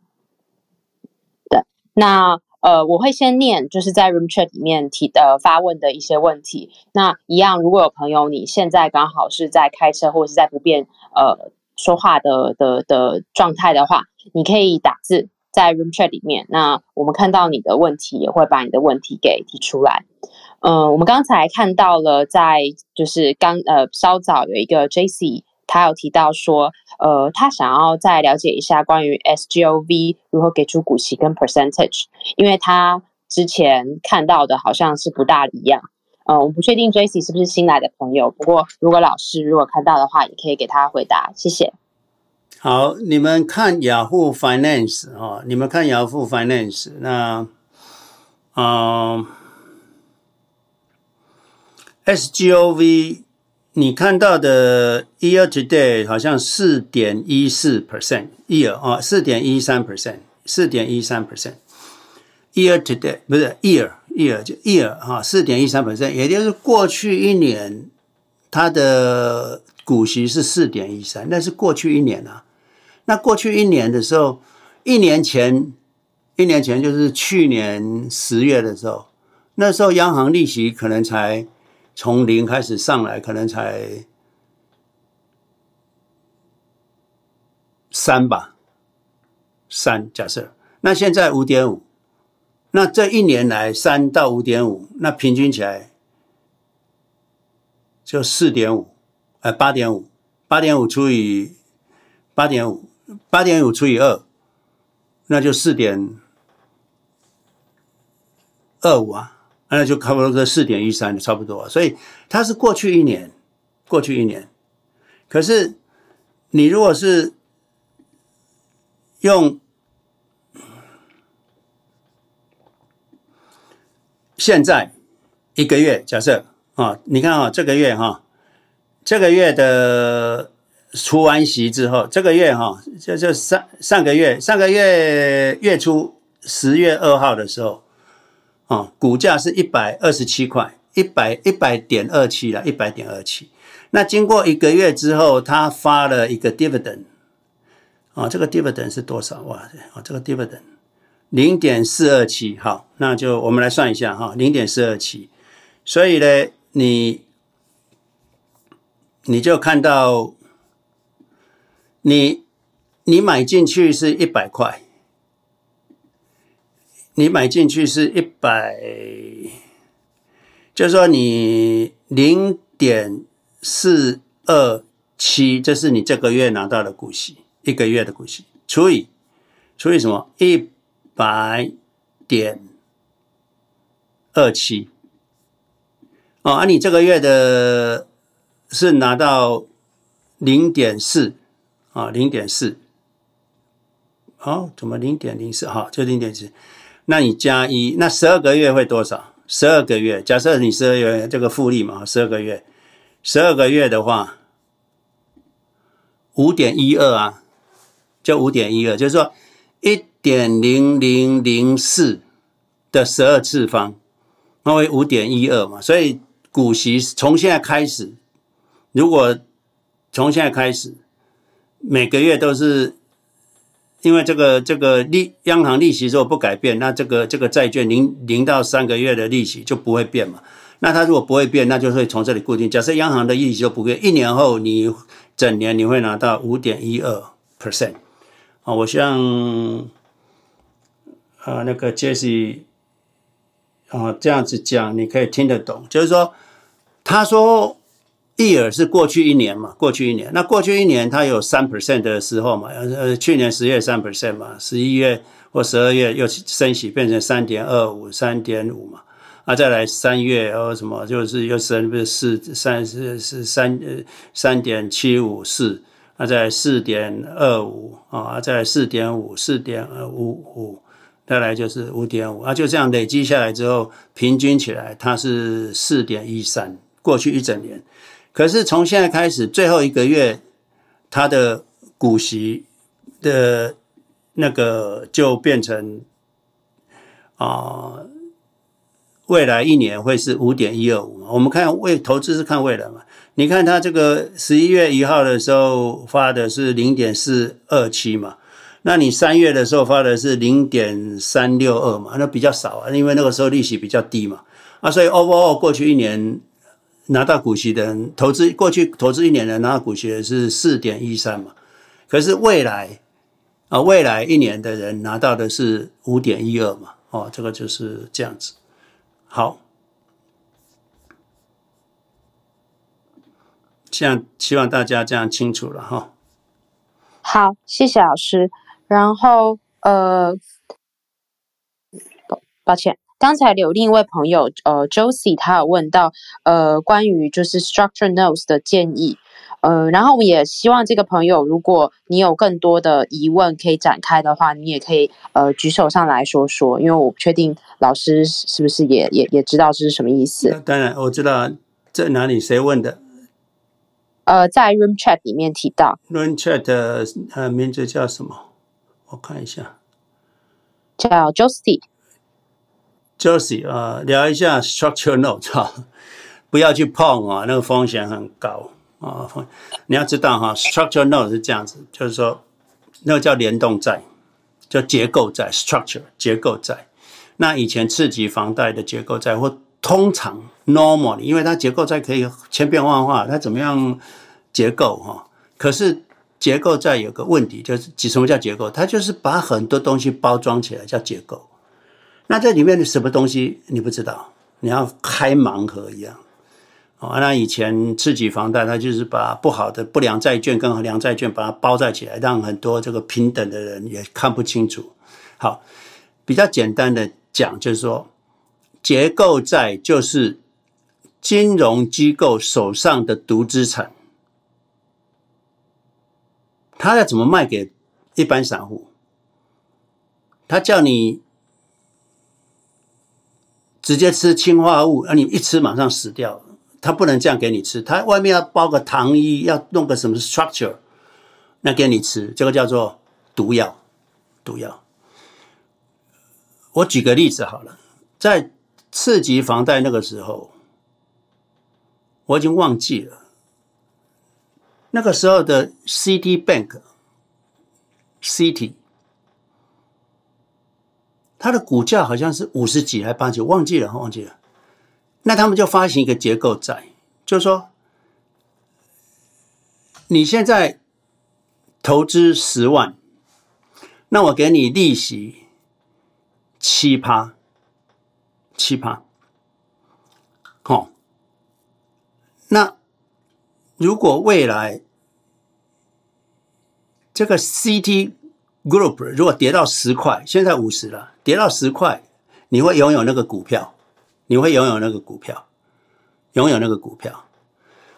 对，那呃，我会先念就是在 Room Chat 里面提的发问的一些问题。那一样，如果有朋友你现在刚好是在开车或者是在不便呃说话的的的状态的话，你可以打字在 Room Chat 里面。那我们看到你的问题，也会把你的问题给提出来。嗯、我们刚才看到了，在就是刚呃稍早有一个 JC。他有提到说，呃，他想要再了解一下关于 SGOV 如何给出股息跟 percentage，因为他之前看到的好像是不大一样。呃，我不确定 j c 是不是新来的朋友，不过如果老师如果看到的话，也可以给他回答。谢谢。好，你们看雅虎 Finance 哦，你们看雅虎 Finance，那，嗯，SGOV。你看到的 year to date 好像四点一四 percent year 啊，四点一三 percent，四点一三 percent year to date 不是 year year 就 year 哈，四点一三 percent，也就是过去一年它的股息是四点一三，那是过去一年啊。那过去一年的时候，一年前一年前就是去年十月的时候，那时候央行利息可能才。从零开始上来，可能才三吧，三假设。那现在五点五，那这一年来三到五点五，那平均起来就四点五，呃，八点五，八点五除以八点五，八点五除以二，那就四点二五啊。那就差不多个四点一三，差不多。所以它是过去一年，过去一年。可是你如果是用现在一个月，假设啊，你看啊，这个月哈，这个月的除完息之后，这个月哈，就就上上个月，上个月月初十月二号的时候。哦，股价是一百二十七块，一百一百点二七了，一百点二七。那经过一个月之后，他发了一个 dividend，啊、哦，这个 dividend 是多少？哇，哦，这个 dividend 零点四二七。好，那就我们来算一下哈，零点四二七。所以呢，你你就看到，你你买进去是一百块。你买进去是一百，就说你零点四二七，这是你这个月拿到的股息，一个月的股息，除以除以什么？一百点二七。哦，啊，你这个月的是拿到零点四啊，零点四。哦，怎么零点零四？好，就零点四。那你加一，那十二个月会多少？十二个月，假设你十二月这个复利嘛，十二个月，十二个月的话，五点一二啊，就五点一二，就是说一点零零零四的十二次方，那为五点一二嘛。所以股息从现在开始，如果从现在开始，每个月都是。因为这个这个利央行利息如果不改变，那这个这个债券零零到三个月的利息就不会变嘛。那它如果不会变，那就会从这里固定。假设央行的利息就不变，一年后你整年你会拿到五点一二 percent 啊。我希望啊那个 Jesse 啊这样子讲你可以听得懂，就是说他说。Year 是过去一年嘛？过去一年，那过去一年它有三 percent 的时候嘛？呃，去年十月三 percent 嘛，十一月或十二月又升息变成三点二五、三点五嘛？啊，再来三月哦什么，就是又升不是四三是是三呃三点七五四，啊，再来四点二五啊，再来四点五四点五五，再来就是五点五啊，就这样累积下来之后，平均起来它是四点一三，过去一整年。可是从现在开始，最后一个月，它的股息的那个就变成啊、未来一年会是五点一二五。我们看未投资是看未来嘛？你看它这个十一月一号的时候发的是零点四二七嘛？那你三月的时候发的是零点三六二嘛，那比较少啊，因为那个时候利息比较低嘛，啊，所以 overall 过去一年拿到股息的人，投资过去投资一年的拿到股息的是四点一三嘛，可是未来啊，未来一年的人拿到的是五点一二嘛，哦，这个就是这样子。好，这样希望大家这样清楚了哈。好，谢谢老师。然后，呃，抱抱歉，刚才有另一位朋友，呃，Josie，他有问到，呃，关于就是 structure notes 的建议，呃，然后我也希望这个朋友，如果你有更多的疑问可以展开的话，你也可以呃举手上来说说，因为我不确定老师是不是也也也知道这是什么意思。当然，我知道在哪里，谁问的？呃，在 Room Chat 里面提到。Room Chat 的呃名字叫什么？我看一下，叫 Josie。Josie 啊，聊一下 structure note 哈，不要去碰啊，那个风险很高啊。你要知道哈，structure note 是这样子，就是说那个叫联动债，叫结构债 structure 结构债。那以前次级房贷的结构债，或通常 normally，因为它结构债可以千变万化，它怎么样结构哈？可是结构债有个问题，就是什么叫结构？它就是把很多东西包装起来叫结构。那这里面的什么东西你不知道？你要开盲盒一样。哦，那以前次级房贷，它就是把不好的不良债券跟良债券把它包在起来，让很多这个平等的人也看不清楚。好，比较简单的讲，就是说结构债就是金融机构手上的独资产。他要怎么卖给一般散户？他叫你直接吃氰化物，而你一吃马上死掉。他不能这样给你吃，他外面要包个糖衣，要弄个什么 structure，那给你吃，这个叫做毒药。毒药。我举个例子好了，在次级房贷那个时候，我已经忘记了。那个时候的 City Bank，City，它的股价好像是五十几还八几，忘记了，忘记了。那他们就发行一个结构债，就是说，你现在投资十万，那我给你利息七趴，七趴，好，那。如果未来这个 CT Group 如果跌到十块，现在五十了，跌到十块，你会拥有那个股票，你会拥有那个股票，拥有那个股票。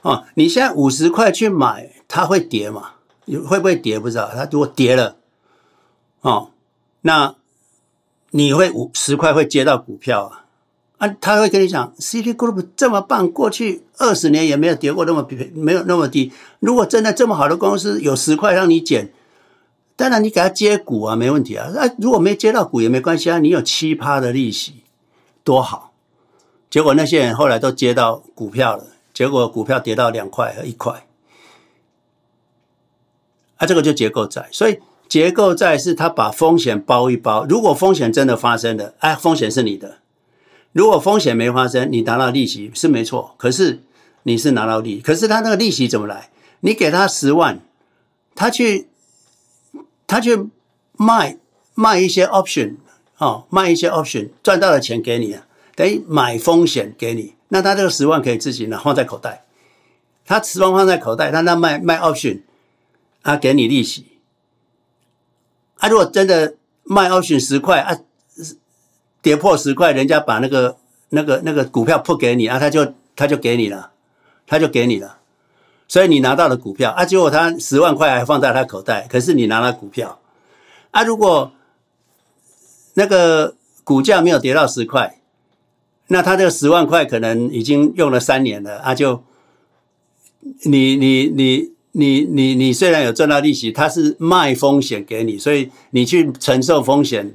哦，你现在五十块去买，它会跌吗？会不会跌？不知道。它如果跌了，哦，那你会五十块会接到股票啊？啊，他会跟你讲，City Group 这么棒，过去二十年也没有跌过那么，没有那么低。如果真的这么好的公司，有十块让你捡，当然你给他接股啊，没问题啊。那如果没接到股也没关系啊，你有七趴的利息，多好。结果那些人后来都接到股票了，结果股票跌到两块和一块，啊，这个就结构债。所以结构债是他把风险包一包，如果风险真的发生了，哎，风险是你的。如果风险没发生，你拿到利息是没错，可是你是拿到利，可是他那个利息怎么来？你给他十万，他去他去卖卖一些 option 哦，卖一些 option 赚到的钱给你啊，等于买风险给你，那他这个十万可以自己拿放在口袋，他十万放在口袋，他那卖卖 option，他给你利息，啊，如果真的卖 option 十块啊。跌破十块，人家把那个、那个、那个股票铺给你啊，他就他就给你了，他就给你了，所以你拿到了股票啊，结果他十万块还放在他口袋，可是你拿了股票啊，如果那个股价没有跌到十块，那他这个十万块可能已经用了三年了啊，就你你你你你你虽然有赚到利息，他是卖风险给你，所以你去承受风险。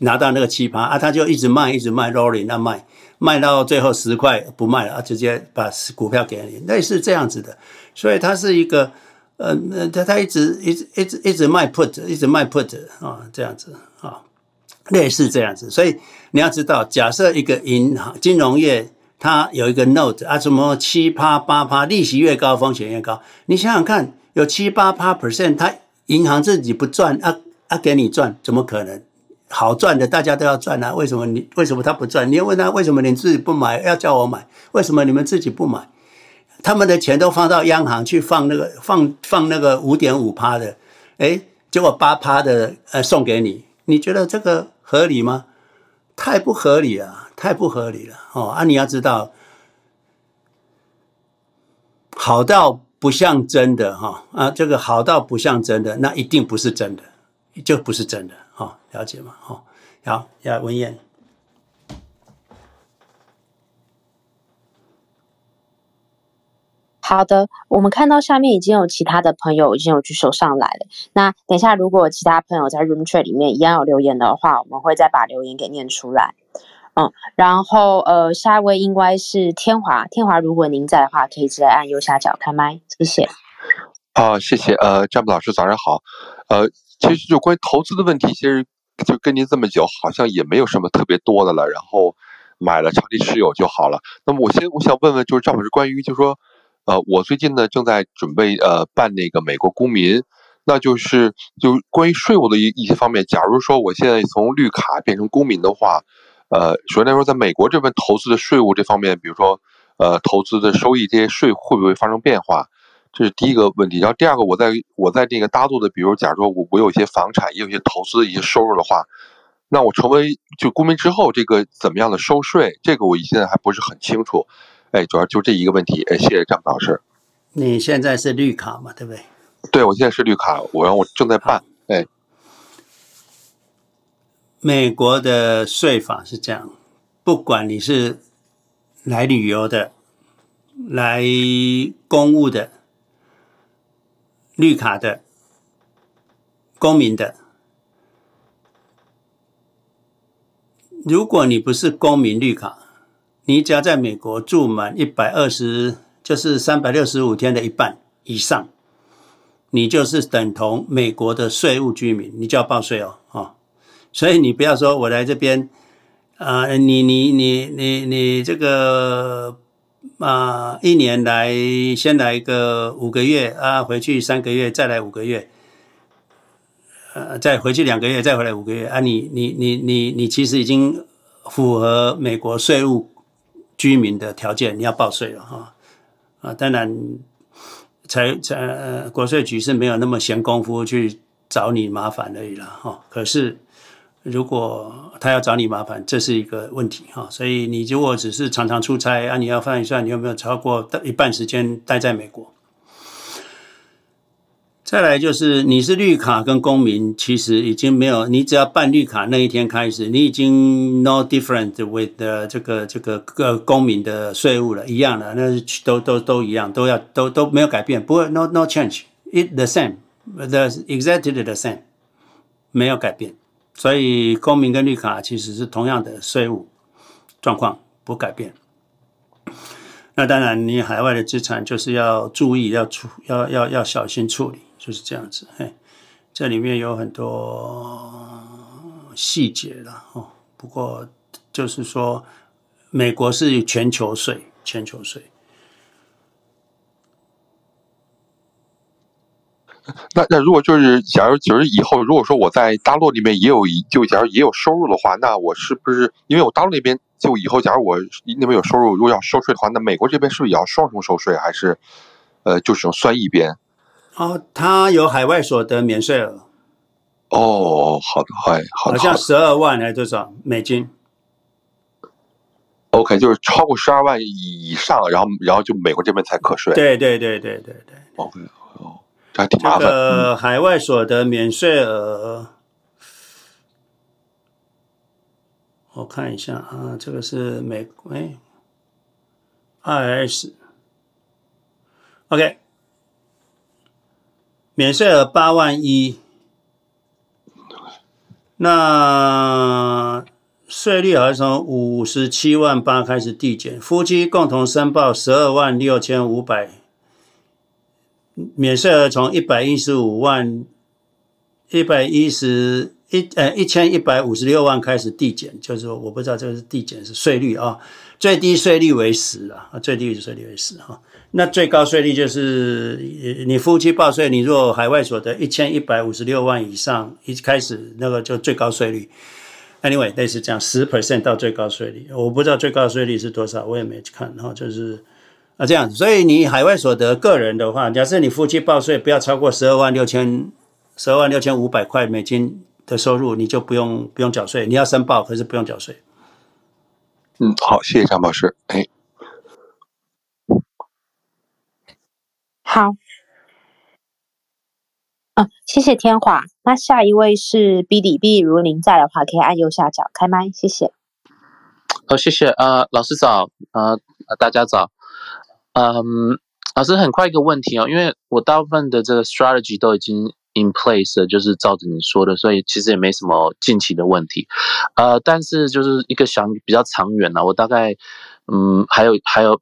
拿到那个奇葩啊，他就一直卖，一直卖，rolling 那卖，卖到最后十块不卖了啊，直接把股票给你，类似这样子的，所以它是一个呃，他他一直一直一直一直卖 put，一直卖 put 啊，这样子啊，类似这样子。所以你要知道，假设一个银行金融业它有一个 note 啊，什么七趴八趴，利息越高风险越高。你想想看，有七八趴 percent，它银行自己不赚啊啊，给你赚，怎么可能？好赚的大家都要赚啊，为什么你为什么他不赚？你要问他为什么你自己不买，要叫我买？为什么你们自己不买？他们的钱都放到央行去放那个放放那个五点五趴的，诶，结果八趴的呃送给你，你觉得这个合理吗？太不合理了，太不合理了哦！啊，你要知道，好到不像真的哈啊，这个好到不像真的，那一定不是真的，就不是真的，了解嘛？哈，好，要文燕。好的，我们看到下面已经有其他的朋友已经有举手上来了。那等一下，如果其他朋友在 Room Chat 里面一样有留言的话，我们会再把留言给念出来。嗯，然后呃，下一位应该是天华。天华，如果您在的话，可以直接按右下角开麦，谢谢。啊，谢谢。呃，詹姆老师早上好。呃，其实就关于投资的问题，其实就跟您这么久，好像也没有什么特别多的了。然后买了长期持有就好了。那么我先我想问问，就是赵老师关于就是说。呃，我最近呢正在准备呃办那个美国公民，那就是就关于税务的一一些方面。假如说我现在从绿卡变成公民的话，呃，首先来说，在美国这边投资的税务这方面，比如说呃投资的收益这些税会不会发生变化？这是第一个问题。然后第二个，我在我在这个大陆的，比如假如说我我有一些房产，也有一些投资的一些收入的话，那我成为就公民之后，这个怎么样的收税？这个我现在还不是很清楚。哎，主要就这一个问题。哎，谢谢张老师。你现在是绿卡嘛？对不对？对，我现在是绿卡，我然后我正在办。哎，美国的税法是这样，不管你是来旅游的、来公务的、绿卡的、公民的，如果你不是公民绿卡。你只要在美国住满一百二十，就是三百六十五天的一半以上，你就是等同美国的税务居民，你就要报税哦，哦，所以你不要说我来这边，啊、你你你你你这个啊、一年来先来个五个月啊，回去三个月，再来五个月，呃，再回去两个月，再回来五个月啊，你你你你你其实已经符合美国税务。居民的条件，你要报税了哈啊！当然，财财国税局是没有那么闲工夫去找你麻烦而已了哈。可是，如果他要找你麻烦，这是一个问题哈。所以，你如果只是常常出差啊，你要算一算，你有没有超过一半时间待在美国？再来就是，你是绿卡跟公民，其实已经没有。你只要办绿卡那一天开始，你已经 no different with the 这个这个个公民的税务了，一样的，那都都都一样，都要都都没有改变，不会 no no change，it the same，the exactly the same，没有改变。所以公民跟绿卡其实是同样的税务状况，不改变。那当然，你海外的资产就是要注意，要处要要要小心处理。就是这样子，嘿，这里面有很多细节了哦。不过就是说，美国是全球税，全球税。那那如果就是，假如就是以后，如果说我在大陆里面也有一，就假如也有收入的话，那我是不是因为我大陆那边就以后，假如我那边有收入，如果要收税的话，那美国这边是不是也要双重收税，还是呃，就只能算一边？哦，他有海外所得免税额。哦，好的，哎，好的，好像十二万还是多少美金？OK，就是超过十二万以上，然后然后就美国这边才课税。对对对对对对。OK，这个海外所得免税额，我看一下啊，这个是美国哎，IRS。OK。免税额八万一，那税率好像从五十七万八开始递减，夫妻共同申报十二万六千五百免税额从一百一十五万一百一十一呃一千一百五十六万开始递减，就是说我不知道这个是递减是税率啊，最低税率为十啊，最低税率为十哈。那最高税率就是你夫妻报税，你若海外所得一千一百五十六万以上，一开始那个就最高税率。Anyway，类似这样十 percent 到最高税率，我不知道最高税率是多少，我也没去看。然后就是啊这样，所以你海外所得个人的话，假设你夫妻报税不要超过十二万六千十二万六千五百块美金的收入，你就不用不用缴税。你要申报，可是不用缴税。嗯，好，谢谢张博士。哎。好，嗯，谢谢天华。那下一位是 B 里 B，如果您在的话，可以按右下角开麦，谢谢。哦，谢谢。呃，老师早，呃，大家早。嗯，老师，很快一个问题哦，因为我大部分的这个 strategy 都已经 in place 了，就是照着你说的，所以其实也没什么近期的问题。呃，但是就是一个想比较长远呢，我大概嗯，还有还有。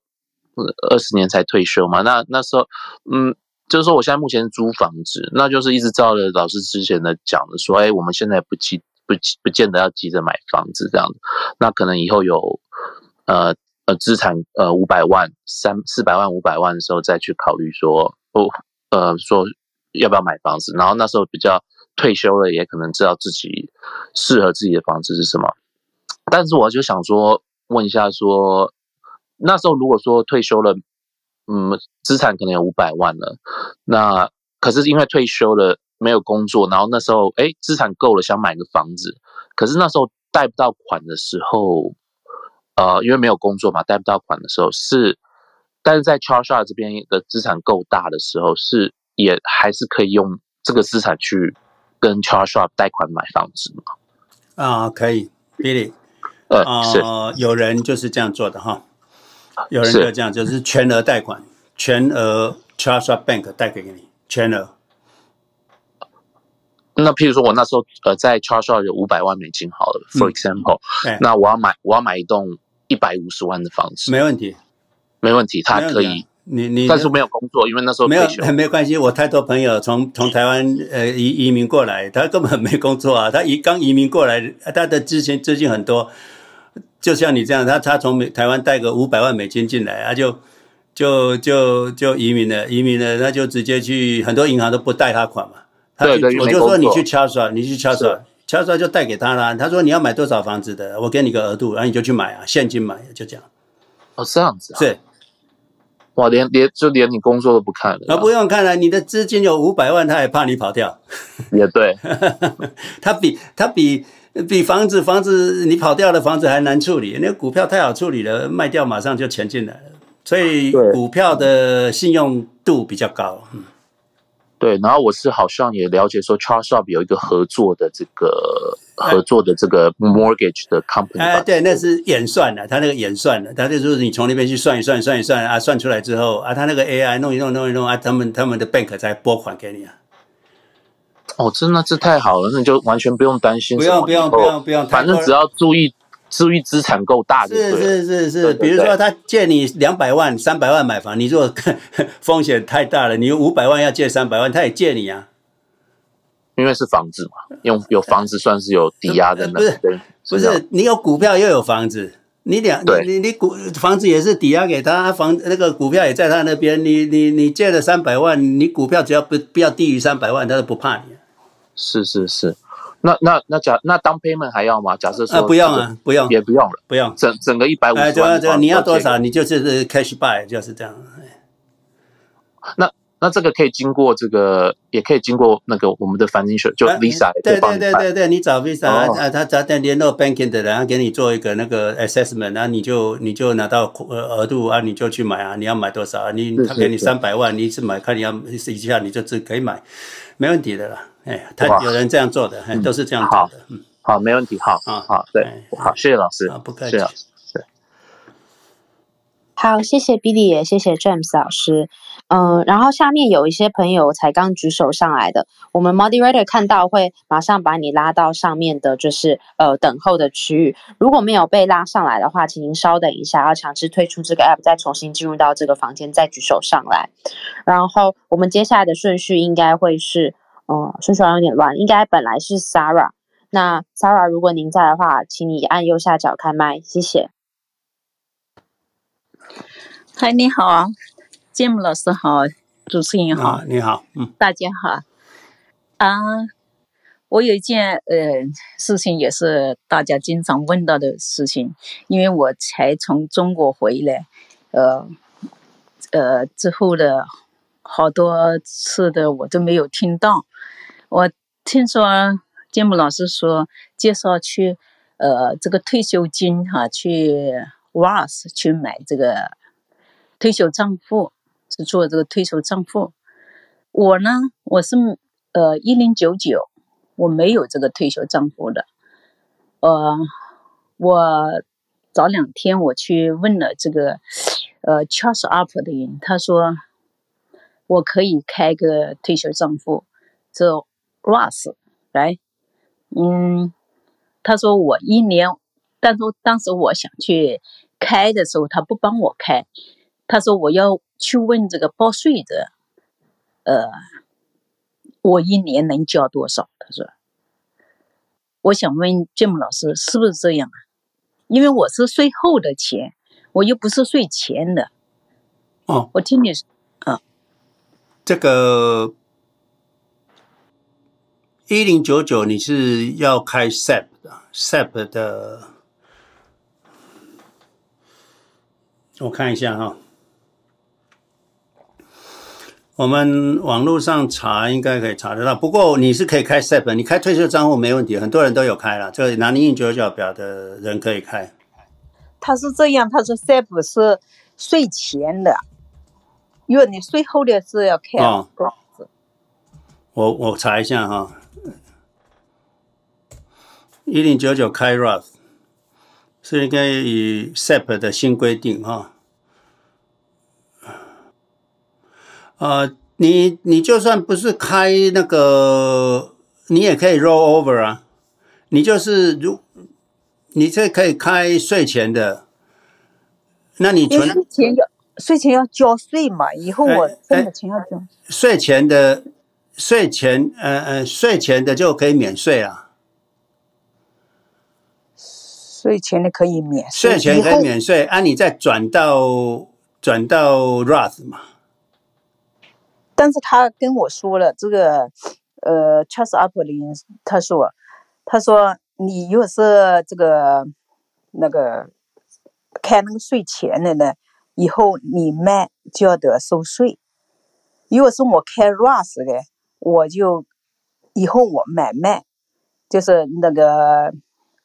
二十年才退休嘛？那那时候，嗯，就是说我现在目前租房子，那就是一直照着老师之前的讲的说，哎，我们现在不急不不见得要急着买房子这样子，那可能以后有呃呃资产呃五百万三四百万五百万的时候再去考虑说，哦呃说要不要买房子，然后那时候比较退休了，也可能知道自己适合自己的房子是什么。但是我就想说问一下说。那时候如果说退休了，嗯，资产可能有五百万了，那可是因为退休了没有工作，然后那时候哎资产够了想买个房子，可是那时候贷不到款的时候，呃，因为没有工作嘛，贷不到款的时候是，但是在 Charles Schwab 这边的资产够大的时候是也还是可以用这个资产去跟 Charles Schwab 贷款买房子嘛？啊，可以，Billy，呃，是，有人就是这样做的哈。有人就这样，就是全额贷款，全额 Charles Schwab Bank 贷给给你，全额。那譬如说，我那时候呃在 Charles Schwab 有五百万美金好了，嗯，for example，那我要买我要买一栋一百五十万的房子，没问题，没问题，他可以。你你但是没有工作，因为那时候没有 没有关系。我太多朋友从从台湾呃移移民过来，他根本没工作啊，他移刚移民过来，他的资金资金很多。就像你这样，他他从美台湾带个五百万美金进来，他就就就就移民了，移民了，他就直接去很多银行都不贷他款嘛。他对对，我就说你去 Charles，你去 Charles，Charles 就贷给他了。他说你要买多少房子的，我给你个额度，然后你就去买啊，现金买，就这样。哦，这样子啊。是。哇，连连就连你工作都不看了。啊，不用看了，你的资金有五百万，他也怕你跑掉。也对。他比他比。比房子房子你跑掉的房子还难处理，那个股票太好处理了，卖掉马上就钱进来了，所以股票的信用度比较高。嗯，对。然后我是好像也了解说，Charles Schwab 有一个合作的这个合作的这个 mortgage 的 company。哎，对，那是演算的，他那个演算的，他就是你从那边去算一算，算一算啊，算出来之后啊，他那个 AI 弄一弄弄一弄啊，他们他们的 bank 才拨款给你啊。哦，真的这太好了，那你就完全不用担心。不用不用不用不用，反正只要注意注意资产够大就对了。是是是是，比如说他借你两百万、三百万买房，你如果 风险太大了，你有五百万要借三百万，他也借你啊。因为是房子嘛，用有房子算是有抵押的。不是不是，你有股票又有房子，你两你你你股房子也是抵押给他，房那个股票也在他那边，你你你借了三百万，你股票只要不不要低于三百万，他都不怕你。是是是，那那那假那 down payment 还要吗？假设说啊，不用啊，不用，也不用了，不用，整整个一百五十万。这这你要多少，你就是 cash buy，就是这样。那那这个可以经过这个，也可以经过那个我们的 financial 就 Visa，对对对对对，你找 Visa 啊，他他他联络 banking 的人，然后给你做一个那个 assessment，然后你就你就拿到额度啊，你就去买啊，你要买多少啊？你他给你三百万，你一次买，看你要一下你就只可以买，没问题的啦。哎，他有人这样做的，都是这样做的。嗯，好，没问题。好，啊，好，对，好，谢谢老师。啊，不客气。对，好，谢谢 Billy 也谢谢 James 老师。嗯，然后下面有一些朋友才刚举手上来的，我们 Moderator 看到会马上把你拉到上面的，就是呃等候的区域。如果没有被拉上来的话，请您稍等一下，要强制退出这个 App，再重新进入到这个房间，再举手上来。然后我们接下来的顺序应该会是，嗯，顺序好像有点乱，应该本来是 Sarah。那 Sarah，如果您在的话，请你按右下角开麦，谢谢。嗨，你好啊，节目老师好，主持人好，啊、你好，嗯，大家好。啊，我有一件呃事情，也是大家经常问到的事情，因为我才从中国回来，呃呃之后的好多次的我都没有听到。我听说节目老师说介绍去呃这个退休金哈、啊，去 Roth 去买这个。退休账户是做这个退休账户，我呢，我是呃一零九九，我没有这个退休账户的。呃，我早两天我去问了这个呃 Charles Up 的人，他说我可以开个退休账户，这 ross 来，嗯，他说我一年，但是当时我想去开的时候，他不帮我开。他说：“我要去问这个报税的，呃，我一年能交多少？”他说：“我想问 Jim 老师是不是这样啊？因为我是税后的钱，我又不是税前的。”哦，我听你，啊，这个一零九九你是要开 SEP 的，SEP 的，我看一下哈。我们网络上查应该可以查得到，不过你是可以开 SEP，你开退休账户没问题，很多人都有开了。这个拿零零九九表的人可以开。他是这样，他说 SEP 是税前的，因为你税后的是要开。哦。我我查一下哈，一零九九开 Roth 是应该以 SEP 的新规定哈。呃，你你就算不是开那个，你也可以 roll over 啊。你就是如，你这可以开税前的，那你存税前要税前要交税嘛？以后我挣的钱要交。税前的税前，呃呃，税前的就可以免税啊。税前的可以免税，税前可以免税，啊，你再转到转到 Roth 嘛。但是他跟我说了这个，呃，Charles Applin，他说，他说你如果是这个那个开那个税前的呢，以后你卖就要得收税。如果是我开 Roth 的，我就以后我买卖就是那个、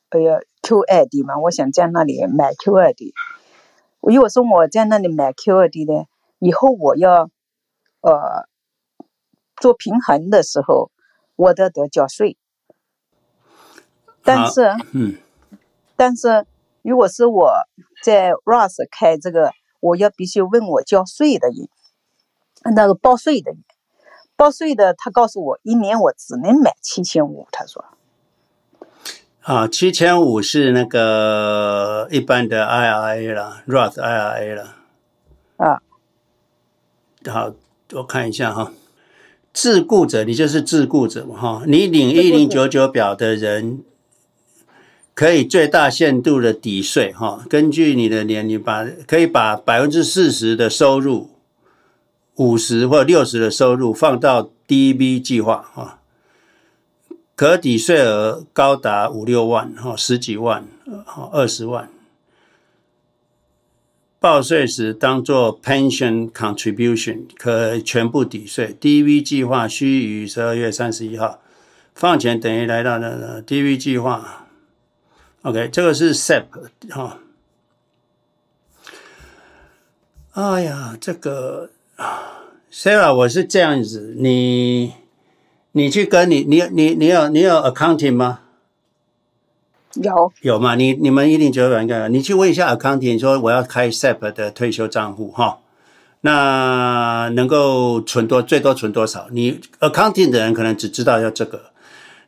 哎呀、QID 嘛，我想在那里买 QID。如果是我在那里买 QID 的，以后我要。呃，做平衡的时候，我都得交税。但是，嗯，但是如果是我在 Roth 开这个，我要必须问我交税的人，那个报税的人，报税的他告诉我，一年我只能买七千五。他说，啊，七千五是那个一般的 IRA 了，Roth IRA 了，啊，好。我看一下哈，自雇者，你就是自雇者嘛哈，你领一零九九表的人，可以最大限度的抵税哈，根据你的年龄把可以把百分之四十的收入，五十或六十的收入放到 DB 计划哈，可抵税额高达五六万哈，十几万哈二十万。报税时当做 pension contribution，可全部抵税。DV 计划需于十二月三十一号放钱，等于来到那个 DV 计划。OK，这个是 SEP 哈。哎呀，这个 Sarah，我是这样子，你你去跟你你你你有你有 accounting 吗？有有吗？你你们一零九九表应该有，你去问一下 accounting，说我要开 SEP 的退休账户哈，那能够存多最多存多少？你 accounting 的人可能只知道要这个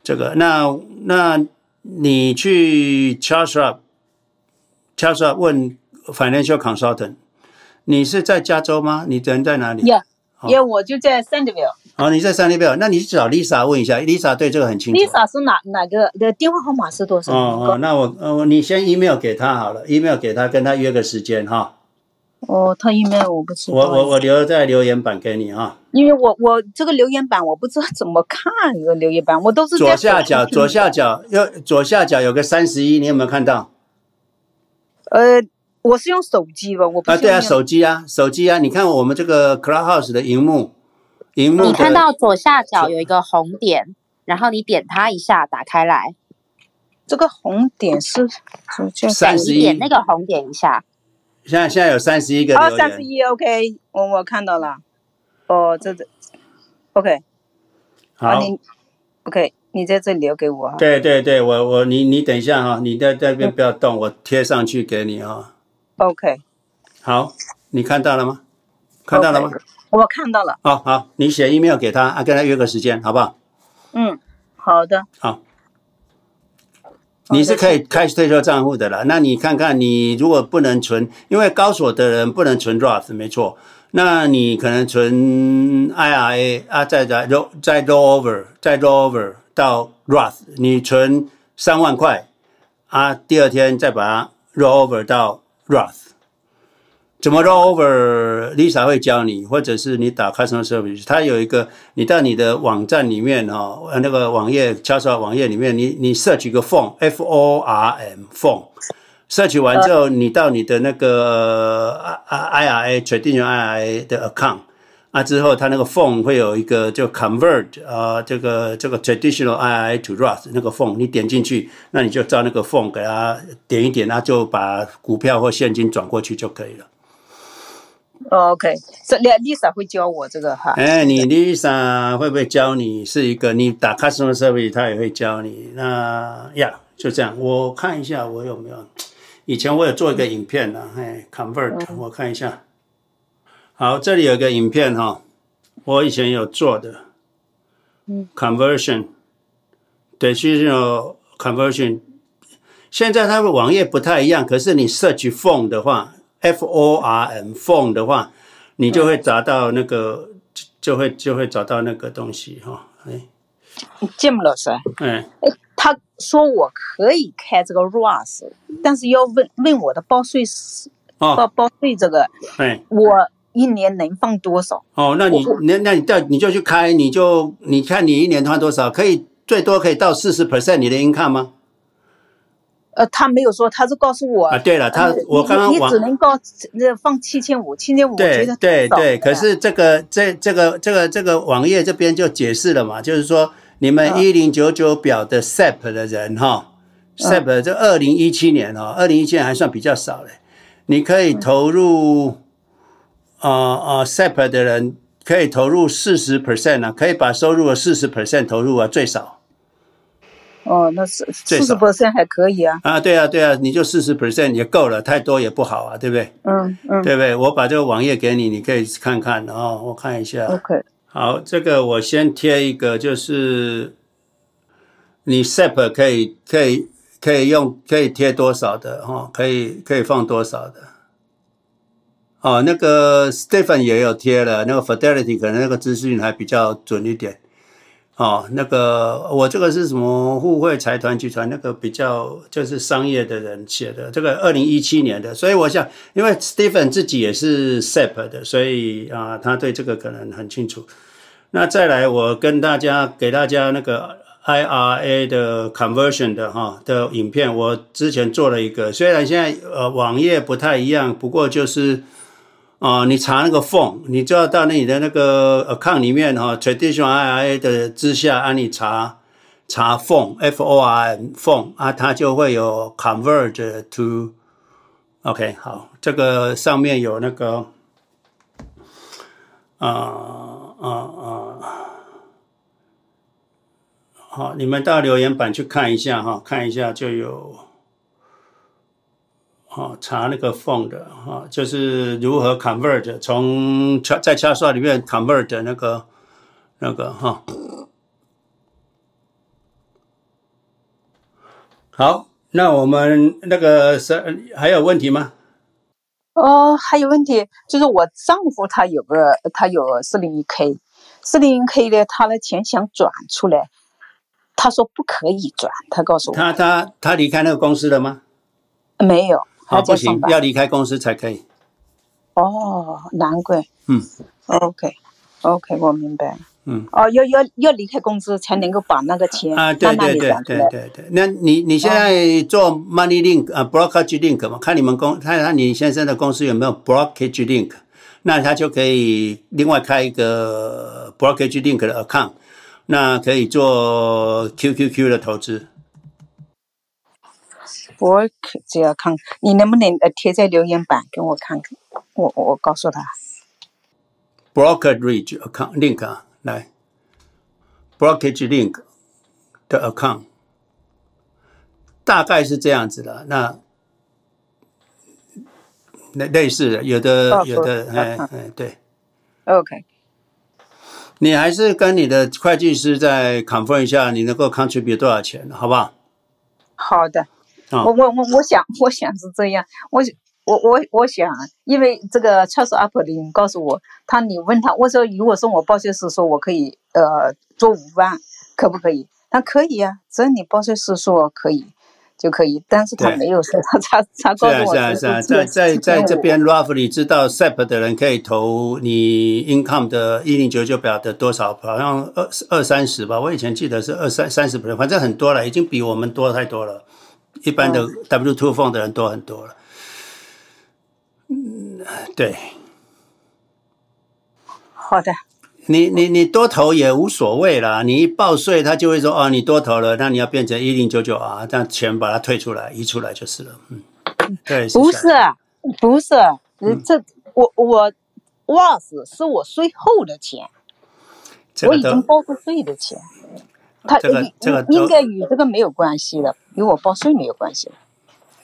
这个，那那你去 Charles Schwab，Charles Schwab 问 financial consultant，你是在加州吗？你人在哪里？有有，我就在 Sandyville。哦，你在 Sunnyvale，那你去找 Lisa 问一下，Lisa 对这个很清楚。Lisa 是哪哪个的电话号码是多少？哦哦，那我呃，你先 email 给他好了，email 给他，跟他约个时间哈。哦，他 email 我不知道。我我我留在留言板给你哈。因为我我这个留言板我不知道怎么看这个留言板，我都是左下角左下角右左下角有个三十一，你有没有看到？呃，我是用手机吧，我不啊，对啊，手机啊，手机啊，你看我们这个 Clubhouse 的荧幕。你看到左下角有一个红点，然后你点它一下，打开来。这个红点是三十一，点那个红点一下。现在现在有三十一个。哦，三十一，OK，我我看到了。哦，这这，OK。好，你 OK，你在这里留给我。对对对，我我你你等一下哈，你在这边不要动，我贴上去给你啊。OK。好，你看到了吗？看到了吗？我看到了，好好，你写 email 给他，啊，跟他约个时间，好不好？嗯，好的。好，你是可以开退休账户的了。那你看看，你如果不能存，因为高所的人不能存 Roth，没错。那你可能存 IRA 啊，再再 roll 再 roll over，再 roll over 到 Roth，你存三万块啊，第二天再把它 roll over 到 Roth。怎么 roll over？Lisa 会教你，或者是你打 Customer Service，它有一个，你到你的网站里面哈，那个网页，Charles 网页里面，你你 search 一个 form，F O R M，form，search 完之后，你到你的那个 I I R A traditional I I A 的 account，啊之后，它那个 form 会有一个就 convert 啊，这个这个 traditional I R A to Rust 那个 form，你点进去，那你就照那个 form 给它点一点，那就把股票或现金转过去就可以了。OK，这 Lisa 会教我这个哈。哎，你 Lisa 会不会教你？是一个你打 Customer Service，他也会教你。那呀，就这样。我看一下我有没有，以前我有做一个影片呢。哎，Convert，我看一下。好，这里有个影片哈，我以前有做的。Conversion，对，其实有 Conversion。现在它的网页不太一样，可是你 Search Phone 的话。F O R M phone 的话，你就会找到那个，就就会就会找到那个东西哈。哎，Jim 老师，哎，他说我可以开这个 Roth，但是要问问我的报税是报报税这个，哎，我一年能放多少？哦，那你那那你到你就去开，你就你看你一年放多少，可以最多可以到四十 percent 你的 income 吗？呃，他没有说，他是告诉我啊。对了，他我刚刚你只能够那放七千五，七千五。对对对，可是这个这这个这个这个网页这边就解释了嘛，就是说你们一零九九表的 SEP 的人哈，SEP 这二零一七年哦，二零一七年还算比较少嘞。你可以投入啊啊 SEP 的人可以投入四十 percent 啊，可以把收入的四十 percent 投入啊，最少。哦，那是四十 percent 还可以啊。啊，对啊，对啊，你就四十 percent 也够了，太多也不好啊，对不对？嗯嗯，对不对？我把这个网页给你，你可以看看哦。我看一下。OK。好，这个我先贴一个，就是你 SEP 可以可以可以用可以贴多少的哈？可以可以放多少的？哦，那个 Stephen 也有贴了，那个 Fidelity 可能那个资讯还比较准一点。哦，那个我这个是什么互惠财团集团？那个比较就是商业的人写的，这个二零一七年的，所以我想，因为 Stephen 自己也是 SEP 的，所以啊，他对这个可能很清楚。那再来，我跟大家给大家那个 IRA 的 conversion 的哈的影片，我之前做了一个，虽然现在呃网页不太一样，不过就是。哦，你查那个 form，你就要到那里的那个 account 里面哈，traditional IRA 的之下，按你查查 form，F O R M form 啊，它就会有 convert to，OK，好，这个上面有那个，啊啊啊好，你们到留言板去看一下哈，看一下就有，好查那个 phone 的哈，就是如何 convert 从在 ChartSwap 里面 convert 那个那个哈。好，那我们那个是还有问题吗？哦，还有问题，就是我丈夫他有个他有四零一 k，四零一 k 的他的钱想转出来，他说不可以转，他告诉我。他他他离开那个公司了吗？没有，好，不行，要离开公司才可以。哦，难怪。嗯，OK，OK，、okay, okay, 我明白。嗯，哦，要要要离开公司才能够把那个钱啊，对对对对对对。那你你现在做 Money Link 啊，Brokerage Link 嘛？看你们公，看看你先生的公司有没有 Brokerage Link，那他就可以另外开一个 Brokerage Link 的 account，那可以做 QQQ 的投资。我只要看，你能不能呃贴在留言板给我看看？我我我告诉他，Brokerage account link 啊。来，Brokerage Link 的 account 大概是这样子的，那类类似的，有的、oh, 有的，哎哎，对，OK，你还是跟你的会计师再 confirm 一下，你能够 contribute 多少钱，好不好？好的，我我我我想我想是这样，我。我我我想，因为这个 ChartSwap 的人告诉我，他你问他，我说如果说我报税时说我可以呃做五万，可不可以？他可以啊，只要你报税时说可以就可以，但是他没有说他他他告诉我是是啊是啊，在在在这边 roughly 知道 SEP 的人可以投你 income 的一零九九表的多少，好像二二三十吧，我以前记得是二三三十，反正很多了，已经比我们多太多了，一般的 W two fund 的人多很多了。嗯，对，好的。你你你多投也无所谓啦，你一报税，他就会说哦，你多投了，那你要变成一零九九啊，这样钱把它退出来，移出来就是了。嗯，对，不是，不是，嗯，这我我 Roth 是我税后的钱，我已经报过税的钱，他这个这个应该与这个没有关系的，与我报税没有关系了。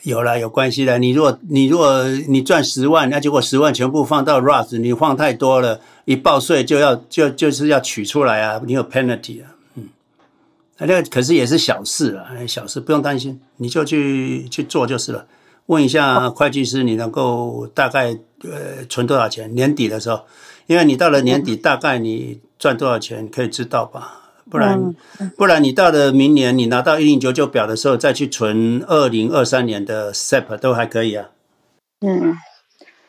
有了，有关系的。你如果你如果你赚十万，那结果十万全部放到 Roth，你放太多了，一报税就要就就是要取出来啊，你有 penalty 啊，嗯，那个可是也是小事啊，小事不用担心，你就去去做就是了。问一下会计师，你能够大概呃存多少钱？年底的时候，因为你到了年底，大概你赚多少钱可以知道吧？不然，不然你到了明年，你拿到一零九九表的时候，再去存二零二三年的 SEP 都还可以啊。嗯，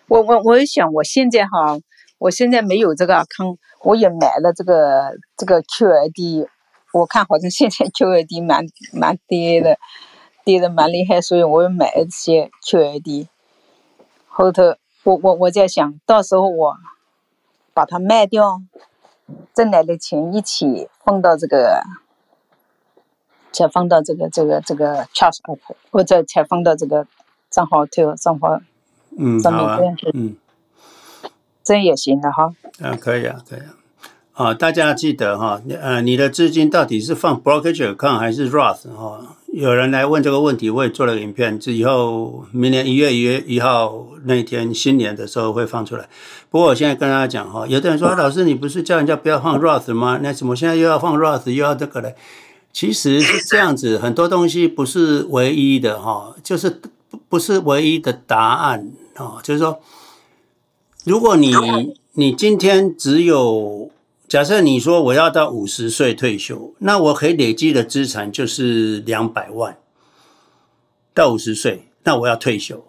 我我我想，我现在哈，我现在没有这个 account，我也买了这个这个 QID，我看好像现在 QID 蛮蛮跌的，跌的蛮厉害，所以我也买了这些 QID。后头我我我在想到时候我把它卖掉。挣来的钱一起放到这个，才放到这个这个这个 ChartSwap，或者才放到这个账号头账号嗯，上面这样子，嗯，这也行的哈。嗯，可以啊，可以啊。啊，大家记得哈，呃，你的资金到底是放 Brokerage account 还是 Roth 哈？有人来问这个问题，我也做了个影片，以后明年一月一月一号那一天新年的时候会放出来。不过我现在跟大家讲哈，有的人说老师，你不是叫人家不要放 Roth 吗？那怎么现在又要放 Roth 又要这个嘞？其实是这样子，很多东西不是唯一的哈，就是不是唯一的答案啊。就是说，如果你你今天只有假设你说我要到五十岁退休，那我可以累积的资产就是两百万。到五十岁，那我要退休。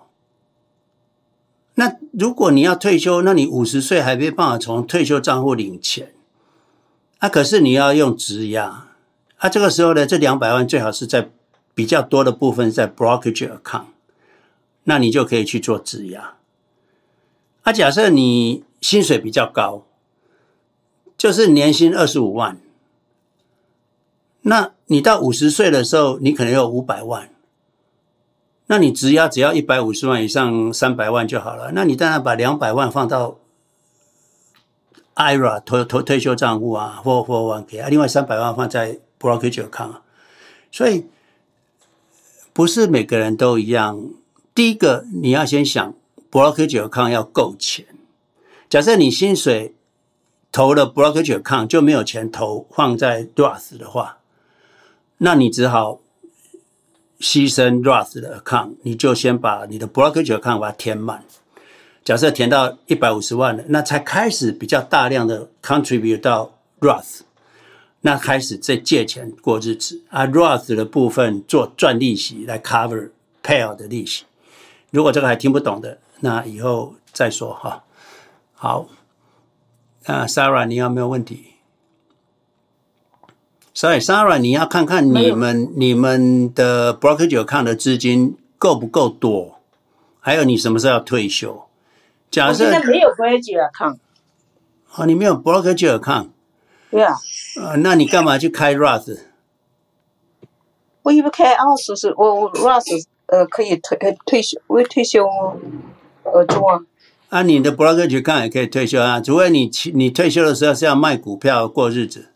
那如果你要退休，那你五十岁还没办法从退休账户领钱，啊，可是你要用质押，啊，这个时候呢，这两百万最好是在比较多的部分在 brokerage account，那你就可以去做质押。啊，假设你薪水比较高。就是年薪二十五万，那你到五十岁的时候，你可能有五百万，那你质押只要一百五十万以上三百万就好了。那你当然把两百万放到 IRA 退退退休账户啊，或或 401k 啊，另外三百万放在 brokerage account，所以不是每个人都一样。第一个，你要先想 brokerage account 要够钱。假设你薪水投了 brokerage account 就没有钱投放在 Roth 的话，那你只好牺牲 Roth 的 account，你就先把你的 brokerage account 把它填满。假设填到一百五十万了，那才开始比较大量的 contribute 到 Roth，那开始再借钱过日子啊。Roth 的部分做赚利息来 cover pay 的利息。如果这个还听不懂的，那以后再说哈。好，那 Sarah 你有没有问题？所以 Sarah 你要看看你们你们的 brokerage account 的资金够不够多，还有你什么时候要退休？假设现在没有 brokerage account。哦，你没有 brokerage account。对啊。呃，那你干嘛去开 Roth？我以为开二十是，我我 Roth 呃可以退退休为退休呃做啊。啊，你的 brokerage account 也可以退休啊，除非你你退休的时候是要卖股票过日子。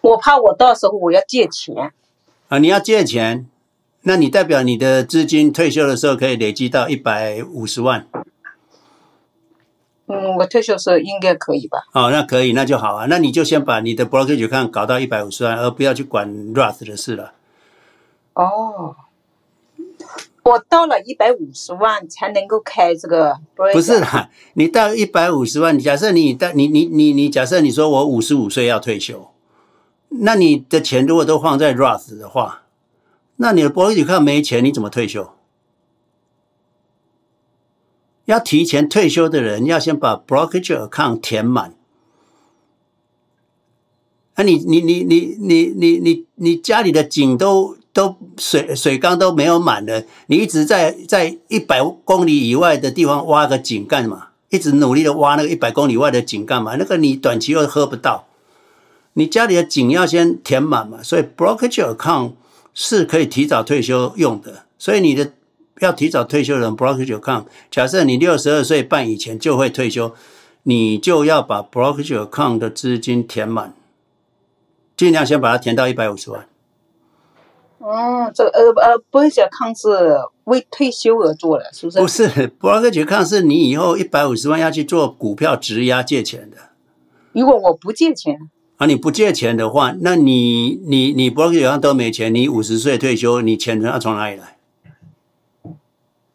我怕我到时候我要借钱。啊，你要借钱？那你代表你的资金退休的时候可以累积到一百五十万。嗯，我退休时候应该可以吧？哦，那可以，那就好啊。那你就先把你的 brokerage account 搞到一百五十万，而不要去管 Roth 的事了。哦，我到了一百五十万才能够开这个？不是啦，你到一百五十万，假设你到你你你你假设你说我五十五岁要退休，那你的钱如果都放在 Roth 的话。那你的 brokerage account 没钱，你怎么退休？要提前退休的人，要先把 brokerage account 填满。啊你，你你你你你你你家里的井都都水水缸都没有满了，你一直在在一百公里以外的地方挖个井干嘛？一直努力的挖那个一百公里外的井干嘛？那个你短期又喝不到，你家里的井要先填满嘛。所以 brokerage account。是可以提早退休用的，所以你的要提早退休的，brokerage account，假设你六十二岁半以前就会退休，你就要把 brokerage account 的资金填满，尽量先把它填到一百五十万。哦，这个呃呃，brokerage account 是为退休而做的，是不是？不是，brokerage account 是你以后一百五十万要去做股票质押借钱的。如果我不借钱？啊，你不借钱的话，那你你你 brokerage account 都没钱，你五十岁退休，你钱要从哪里来？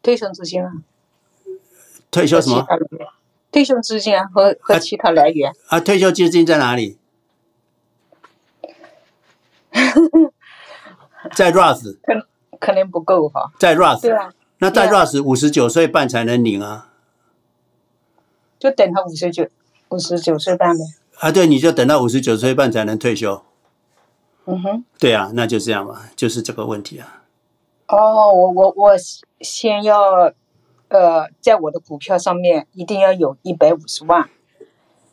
退休资金啊？退休什么？退休资金啊，和和其他来源啊？啊，退休基金在哪里？在 Roth 可可能不够哈。在 Roth 对啊。那在 Roth 五十九岁半才能领啊？就等他五十九五十九岁半呗。啊，对，你就等到五十九岁半才能退休。嗯哼，对啊，那就这样吧，就是这个问题啊。哦，我我我先要，呃，在我的股票上面一定要有一百五十万。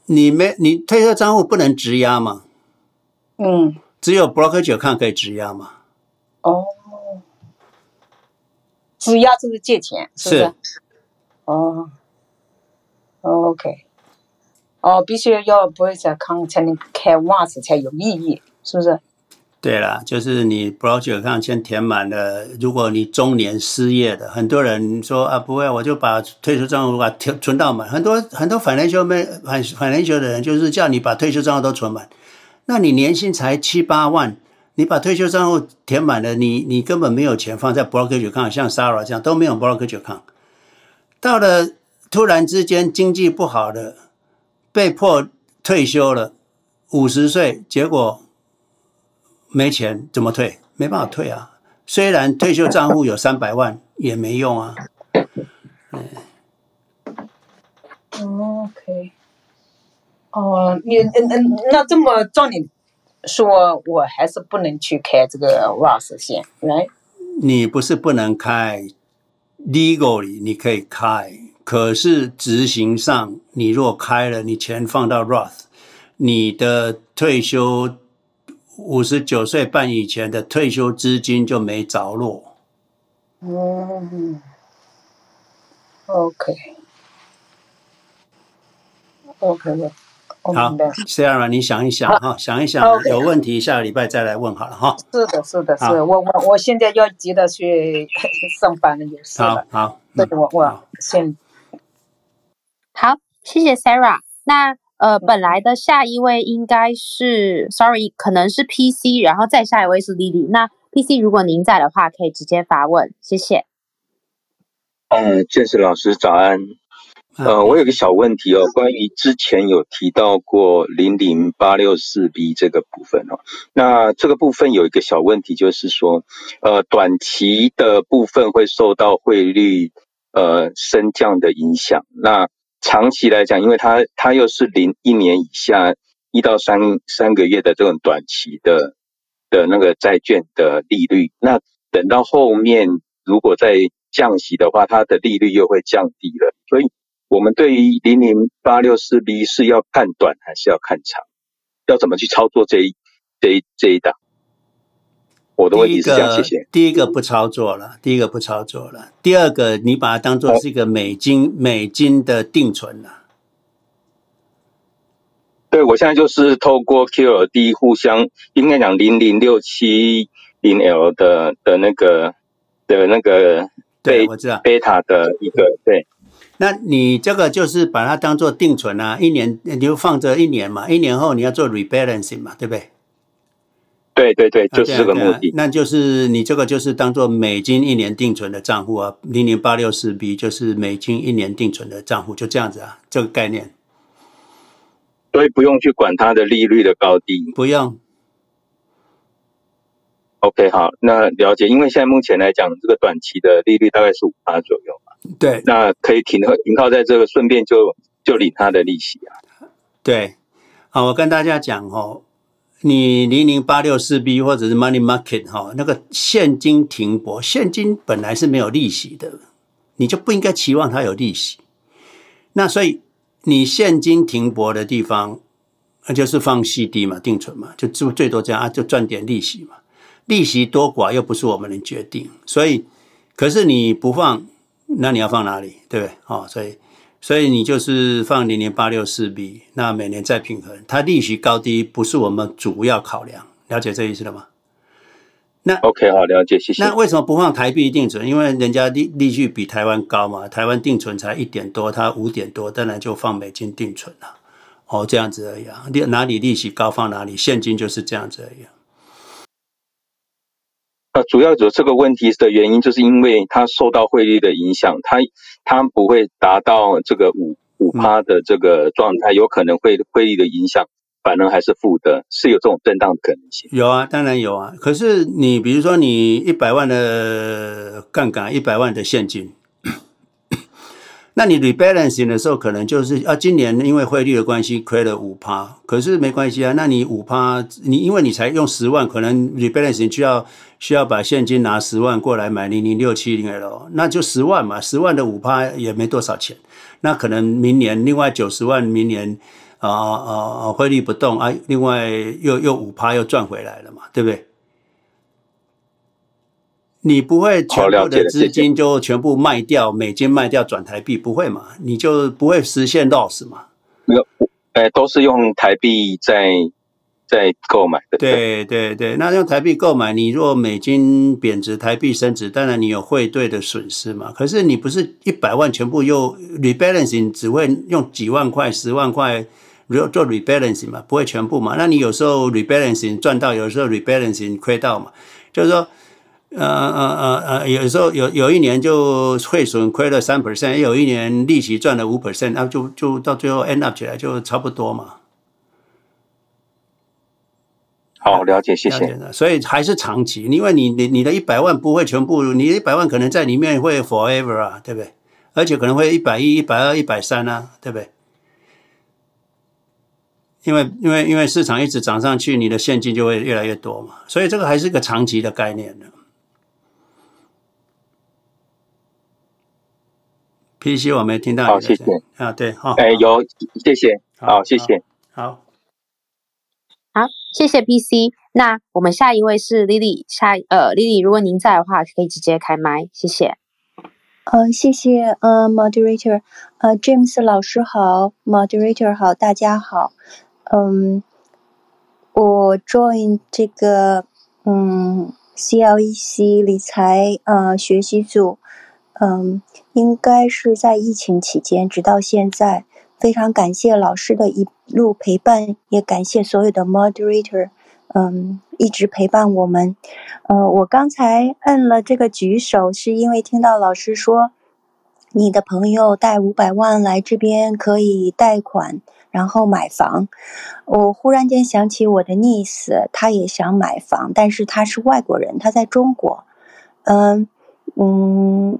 你没，你退休账户不能质押吗？嗯。只有 brokerage account 可以质押吗？哦。质押就是借钱，是不是？是。哦。OK。哦，必须要 brokerage account 才能开 Roth 才有意义，是不是？对了，就是你 brokerage account 先填满了。如果你中年失业的，很多人说啊，不会，我就把退休账户把存存到满。很多很多 financial financial 的人就是叫你把退休账户都存满。那你年薪才七八万，你把退休账户填满了，你你根本没有钱放在 brokerage account，像 Sarah 这样都没有 brokerage account。到了突然之间经济不好了。被迫退休了，五十岁，结果没钱，怎么退？没办法退啊！虽然退休账户有三百万，也没用啊。嗯。OK。哦，你嗯嗯，那这么照你说，我还是不能去开这个线，来？你不是不能开，legally 你可以开。可是执行上，你若开了，你钱放到 Roth，你的退休五十九岁半以前的退休资金就没着落。嗯，OK，OK，好，Sarah，你想一想哈，想一想，有问题下个礼拜再来问好了哈。是的，是的，是我我我现在要急着去 上班了，有事了。好，好，那，我我先。好，谢谢 Sarah。那呃，本来的下一位应该是，Sorry，可能是 PC，然后再下一位是 Lily。那 PC，如果您在的话，可以直接发问，谢谢。嗯，建设老师早安。呃，我有个小问题哦，关于之前有提到过零零八六四 B 这个部分哦，那这个部分有一个小问题，就是说，呃，短期的部分会受到汇率呃升降的影响，那长期来讲，因为它它又是零一年以下一到三三个月的这种短期的的那个债券的利率，那等到后面如果再降息的话，它的利率又会降低了，所以。我们对于零零八六四 B 是要看短还是要看长？要怎么去操作这一这一这一档？我的问题是这样，谢谢。第一个不操作了，第一个不操作了。第二个，你把它当做是一个美金、哦、美金的定存了。对，我现在就是透过 QLD 互相应该讲零零六七零 L 的的那个的那个对，我知道贝塔的一个对。那你这个就是把它当做定存啊，一年你就放着一年嘛，一年后你要做 rebalancing 嘛，对不对？对对对，就是这个目的。那就是你这个就是当做美金一年定存的账户啊，零零八六四 B 就是美金一年定存的账户，就这样子啊，这个概念。所以不用去管它的利率的高低。不用。OK，好，那了解。因为现在目前来讲，这个短期的利率大概是五趴左右。对，那可以停靠停靠在这个，顺便就就领他的利息啊。对，好，我跟大家讲哦，你零零八六四 B 或者是 Money Market 哈，那个现金停泊，现金本来是没有利息的，你就不应该期望它有利息。那所以你现金停泊的地方，那就是放 CD 嘛，定存嘛，就就最多这样啊，就赚点利息嘛。利息多寡又不是我们能决定，所以可是你不放。那你要放哪里，对不对？哦，所以，所以你就是放零零八六四 B，那每年再平衡，它利息高低不是我们主要考量，了解这意思了吗？那 OK，好，了解，谢谢。那为什么不放台币定存？因为人家利利率比台湾高嘛，台湾定存才一点多，它五点多，当然就放美金定存了。哦，这样子而已啊，哪里利息高放哪里，现金就是这样子而已。呃，主要有这个问题的原因，就是因为它受到汇率的影响，它它不会达到这个五五趴的这个状态，有可能会汇率的影响，反而还是负的，是有这种震荡的可能性。有啊，当然有啊。可是你比如说，你一百万的杠杆，一百万的现金。那你 rebalancing 的时候，可能就是啊，今年因为汇率的关系亏了五趴，可是没关系啊。那你五趴，你因为你才用十万，可能 rebalancing 需要需要把现金拿十万过来买零零六七零 L，那就十万嘛，十万的五趴也没多少钱。那可能明年另外九十万，明年啊啊啊汇率不动啊，另外又又五趴又赚回来了嘛，对不对？你不会全部的资金就全部卖掉，美金卖掉转台币，不会嘛？你就不会实现 loss 嘛？没有，呃，都是用台币在在购买的。对对对，那用台币购买，你若美金贬值，台币升值，当然你有汇兑的损失嘛。可是你不是一百万全部又 rebalancing，只会用几万块、十万块做 rebalancing 嘛，不会全部嘛？那你有时候 rebalancing 赚到，有时候 rebalancing 亏到嘛，就是说。呃呃呃呃，有时候有有一年就汇损亏了三 percent，有一年利息赚了五 percent，那就就到最后 end up 起来就差不多嘛。好，了解，谢谢。所以还是长期，因为你你你的一百万不会全部，你一百万可能在里面会 forever 啊，对不对？而且可能会一百一、一百二、一百三啊，对不对？因为因为因为市场一直涨上去，你的现金就会越来越多嘛，所以这个还是一个长期的概念的。PC 我没听到。好，谢谢。啊，对，好。哎，有，谢谢。好，谢谢。好，好，谢谢 PC。那我们下一位是 Lily，下呃，Lily，如果您在的话，可以直接开麦，谢谢。嗯，谢谢，呃，Moderator，呃，James 老师好，Moderator 好，大家好，嗯，我 join 这个，嗯，CLEC 理财呃学习组，嗯，应该是在疫情期间，直到现在，非常感谢老师的一路陪伴，也感谢所有的 Moderator。嗯，一直陪伴我们。呃，我刚才摁了这个举手，是因为听到老师说，你的朋友带五百万来这边可以贷款，然后买房。我忽然间想起我的 niece，他也想买房，但是他是外国人，他在中国。嗯嗯。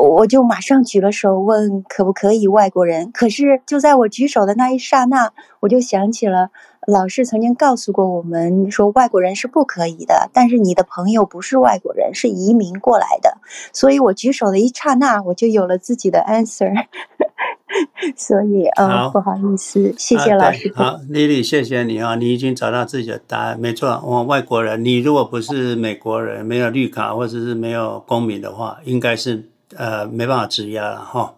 我就马上举了手，问可不可以外国人。可是就在我举手的那一刹那，我就想起了老师曾经告诉过我们，说外国人是不可以的。但是你的朋友不是外国人，是移民过来的。所以我举手的一刹那，我就有了自己的 answer。所以，嗯，不好意思，谢谢老师。好，丽丽，谢谢你啊，你已经找到自己的答案。没错，我外国人，你如果不是美国人，没有绿卡或者是没有公民的话，应该是。呃，没办法质押了哈。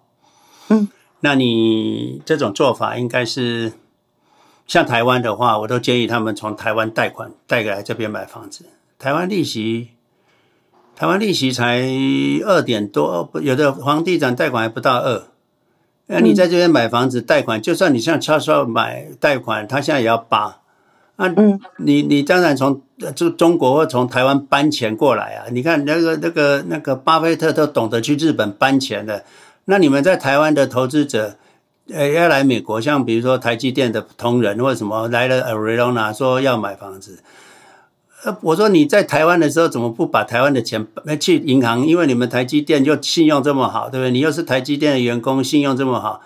嗯，那你这种做法应该是像台湾的话，我都建议他们从台湾贷款贷过来这边买房子。台湾利息，台湾利息才二点多，有的房地产贷款还不到二。那你在这边买房子贷款，就算你像超超买贷款，他现在也要八。啊，嗯，你你当然从就中国或从台湾搬钱过来啊？你看那个那个那个巴菲特都懂得去日本搬钱的，那你们在台湾的投资者，呃，要来美国，像比如说台积电的同仁或者什么来了 Arizona 说要买房子，呃，我说你在台湾的时候怎么不把台湾的钱去银行？因为你们台积电就信用这么好，对不对？你又是台积电的员工，信用这么好。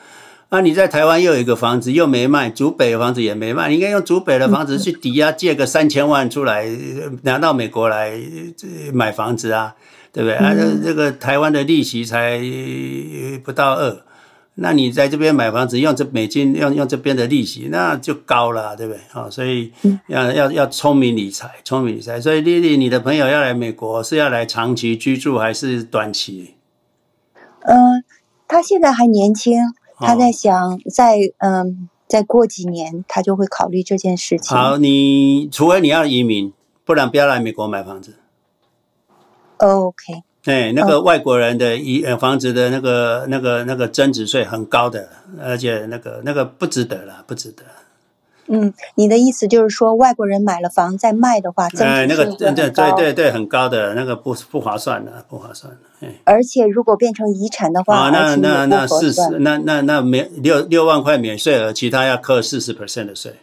那、啊、你在台湾又有一个房子又没卖，竹北的房子也没卖，你应该用竹北的房子去抵押借个三千万出来，拿到美国来买房子啊，对不对？啊，这这个台湾的利息才不到二，那你在这边买房子用这美金用用这边的利息，那就高了，对不对？啊，所以要要要聪明理财，聪明理财。所以丽丽，你的朋友要来美国是要来长期居住还是短期？嗯、呃，他现在还年轻。他在想，再嗯，再过几年，他就会考虑这件事情。好，你除非你要移民，不然不要来美国买房子。OK。对，那个外国人的遗呃房子的那个那个那个增值税很高的，而且那个那个不值得了，不值得。嗯，你的意思就是说，外国人买了房再卖的话，哎，那个对对对对，很高的那个不不划算的，不划算的。哎，而且如果变成遗产的话，啊，那那那四十，那那那免六六万块免税额，其他要扣四十 percent 的税。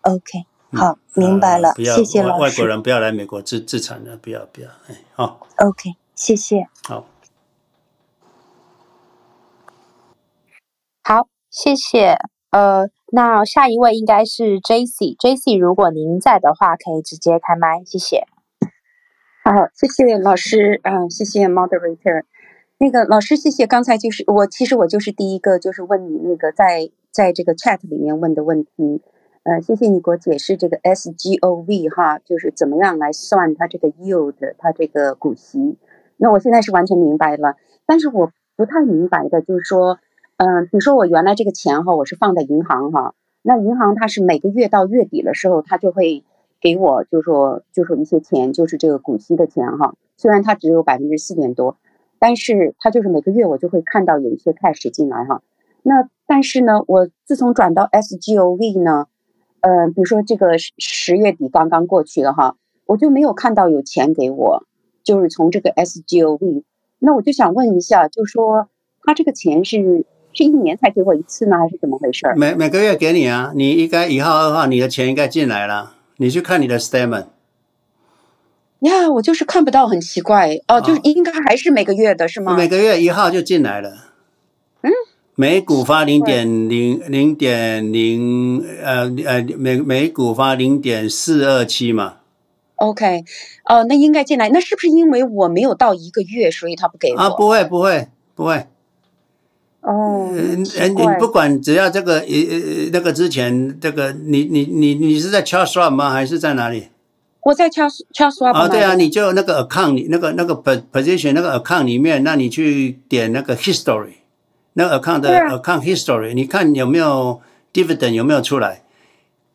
OK，好，明白了，谢谢老师。外国人不要来美国自自产的，不要不要，哎，好。OK，谢谢。好，好，谢谢。呃。那下一位应该是 JC，JC，如果您在的话，可以直接开麦，谢谢。好，谢谢老师，嗯，谢谢 Moderator。那个老师，谢谢。刚才就是我，其实我就是第一个，就是问你那个在在这个 chat 里面问的问题。呃，谢谢你给我解释这个 SGOV 哈，就是怎么样来算它这个 yield，它这个股息。那我现在是完全明白了，但是我不太明白的就是说。嗯，比如说我原来这个钱哈，我是放在银行哈，那银行它是每个月到月底的时候，它就会给我就说就说一些钱，就是这个股息的钱哈。虽然它只有百分之四点多，但是它就是每个月我就会看到有一些 cash 进来哈。那但是呢，我自从转到 SGOV 呢，呃，比如说这个十月底刚刚过去的哈，我就没有看到有钱给我，就是从这个 SGOV。那我就想问一下，就说他这个钱是。是一年才给我一次呢，还是怎么回事？每每个月给你啊，你应该一号二号你的钱应该进来了，你去看你的 statement。呀，我就是看不到，很奇怪哦，就是应该还是每个月的是吗？每个月一号就进来了。嗯，每股发零点零零点零呃呃每每股发零点四二七嘛。OK，哦，那应该进来，那是不是因为我没有到一个月，所以他不给我？啊，不会不会不会。哦，嗯，你不管只要这个呃呃那个之前这个你你你你是在 Charles 吗？还是在哪里？我在 Charles Charles Schwab 啊，对啊，你就那个 account，那个那个 position 那个 account 里面，那你去点那个 history，那个 account 的 account history，你看有没有 dividend 有没有出来？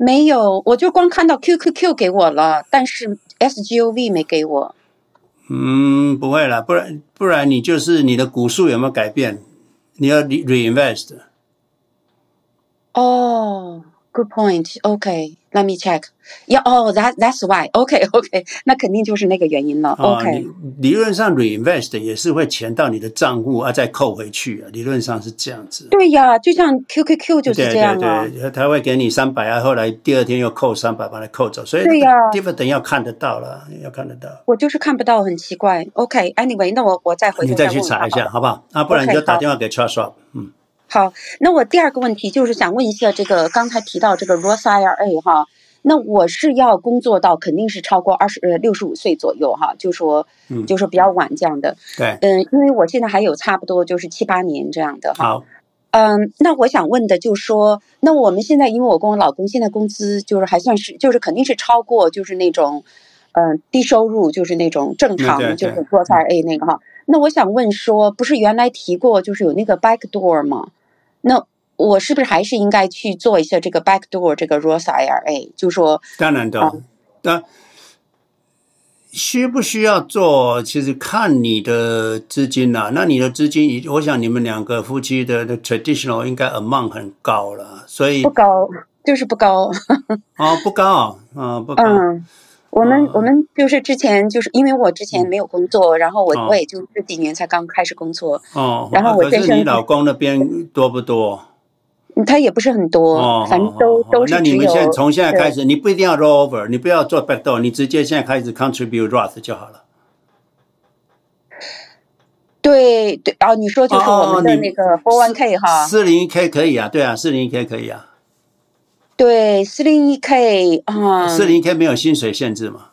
没有，我就光看到 QQQ 给我了，但是 SGOV 没给我。嗯，不会啦，不然不然你就是你的股数有没有改变？你要 reinvest。哦。Good point. OK, let me check. Yeah, oh, that that's why. OK, OK，那肯定就是那个原因了。OK，理理论上 reinvest 也是会钱到你的账户啊，再扣回去啊，理论上是这样子。对呀，就像 QQQ 就是这样啊。对对对，他会给你三百啊，后来第二天又扣三百，把它扣走。所以对呀，dividend 要看得到了，要看得到。我就是看不到，很奇怪。OK，Anyway，那我我再回头再你再去查一下，好不好？啊，不然你就打电话给 Charles Schwab。嗯。好，那我第二个问题就是想问一下，这个刚才提到这个 Roth IRA 哈，那我是要工作到肯定是超过二十呃六十五岁左右哈，就说嗯，就说比较晚这样的。对，嗯，因为我现在还有差不多就是七八年这样的哈。好，嗯，那我想问的就是说，那我们现在因为我跟我老公现在工资就是还算是就是肯定是超过就是那种嗯低收入就是那种正常就是 Roth IRA 那个哈，那我想问说，不是原来提过就是有那个 backdoor 吗？那我是不是还是应该去做一下这个 backdoor 这个 Roth IRA？就说当然的，那、嗯、需不需要做？其实看你的资金呐、啊。那你的资金，我想你们两个夫妻的的 traditional 应该 amount 很高了，所以不高，就是不高。哦，不高，啊，不高。嗯，我们、哦、我们就是之前就是因为我之前没有工作，嗯、然后我、哦、我也就这几年才刚开始工作。哦，然后我可是你老公那边多不多？他也不是很多，哦、反正都、哦、都是。那你们现在从现在开始，你不一定要 roll over，你不要做 backdoor，你直接现在开始 contribute Roth 就好了。对对，哦，你说就是我们的那个 401k 哈，四零一 k 可以啊，对啊，四零一 k 可以啊。对，四零一 k 啊，四零一 k 没有薪水限制嘛？